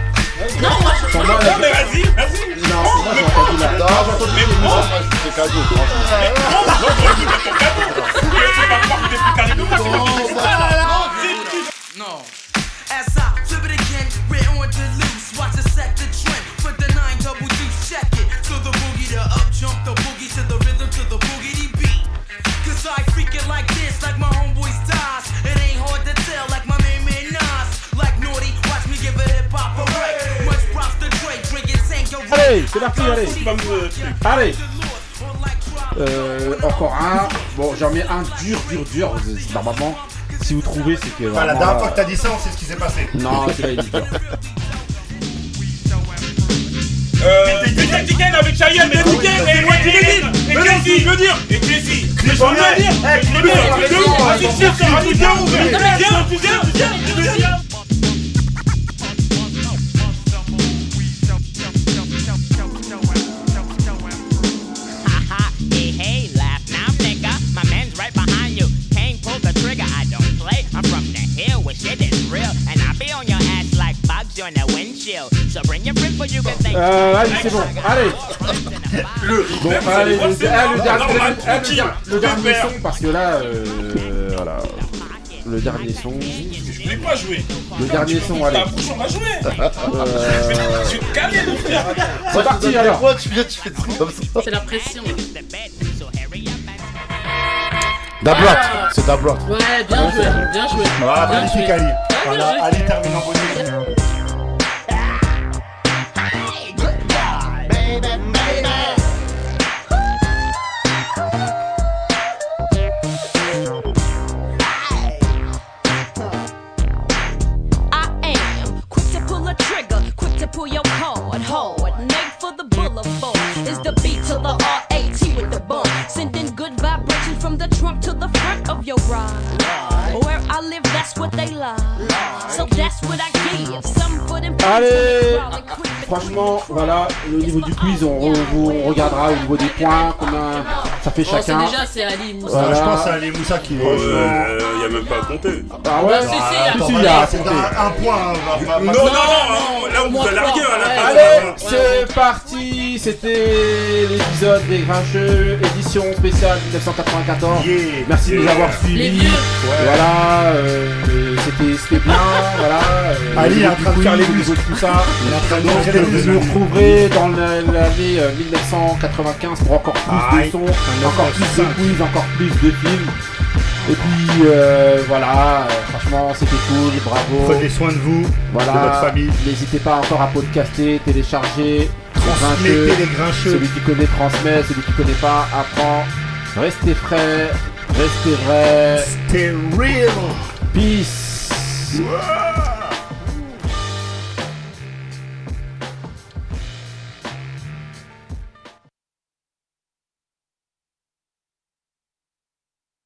K: Non, moi, je
G: Non, mais vas-y, vas-y.
A: Non, moi, j'ai entendu.
C: Non, j'ai entendu que Moussa, moi, je fais cadeau. franchement.
L: No. As I flip it again, we're on to loose. Watch us set the trend. Put the nine double deuce, check it. So the boogie to up jump, the boogie to the rhythm, to
A: Allez, c'est parti, allez. Allez. Euh, encore un. Bon, j'en mets un dur, dur, dur. Normalement, si vous trouvez, c'est que.
E: Enfin, la dernière fois
A: euh,
E: que t'as dit ça, on sait ce qui s'est passé.
A: Non, c'est est dur.
G: Euh, avec Cheyenne, mais et et je veux dire, et je veux dire,
E: Eh,
G: je veux viens, viens, viens, viens.
A: Euh, allez, c'est bon. Allez.
G: Le,
A: Bon,
G: même,
A: allez, le, ah, dernier, ah, le dernier son, parce que là, euh, voilà, le dernier son.
I: Je voulais pas jouer.
A: Le dernier son, allez.
I: Bouche, on va jouer.
A: Euh,
I: Je vais te caler, mon frère.
A: C'est parti alors.
C: Pourquoi tu viens, tu fais comme ça
K: C'est la pression.
C: Dablot,
K: Ah.
C: c'est Dablot.
K: Ouais, bien joué, bien joué.
E: Ah,
K: Bien
E: magnifique
K: joué.
E: Ali. Voilà,
K: bien joué.
E: Ali termine en bonne
A: Franchement, voilà, au niveau du quiz, on, on regardera au niveau des points, combien ça fait
K: Oh, c'est
A: chacun.
K: déjà, c'est Ali Moussa.
A: Voilà.
E: Je pense c'est Ali Moussa qui.
G: Oh, euh, y a même pas à compter.
A: Ah ouais
K: si,
A: Ah, il y a à compter.
E: un, un point. hein, va-
G: Non, non, non, là on vous a largué à la fin.
A: Allez, c'est parti C'était l'épisode des Grincheux, édition spéciale 1994.
E: Yeah.
A: Merci de nous avoir
K: Les
A: suivis. Voilà, euh, c'était bien, voilà. euh,
E: Ali est en train de faire les
A: niveau de tout ça. Donc vous retrouverez dans la- l'année euh, 1995 pour encore plus de sons, encore plus de quiz, encore plus de films. Et puis euh, voilà, euh, franchement c'était cool, bravo.
E: Prenez soin de vous,
A: Voilà,
E: de votre famille.
A: n'hésitez pas encore à podcaster, télécharger,
E: Transmettez
A: Grincheux.
E: les grincheux.
A: Celui qui connaît transmet, celui qui connaît pas apprend. Restez frais, restez vrai.
E: Stay real.
A: Peace. Uau!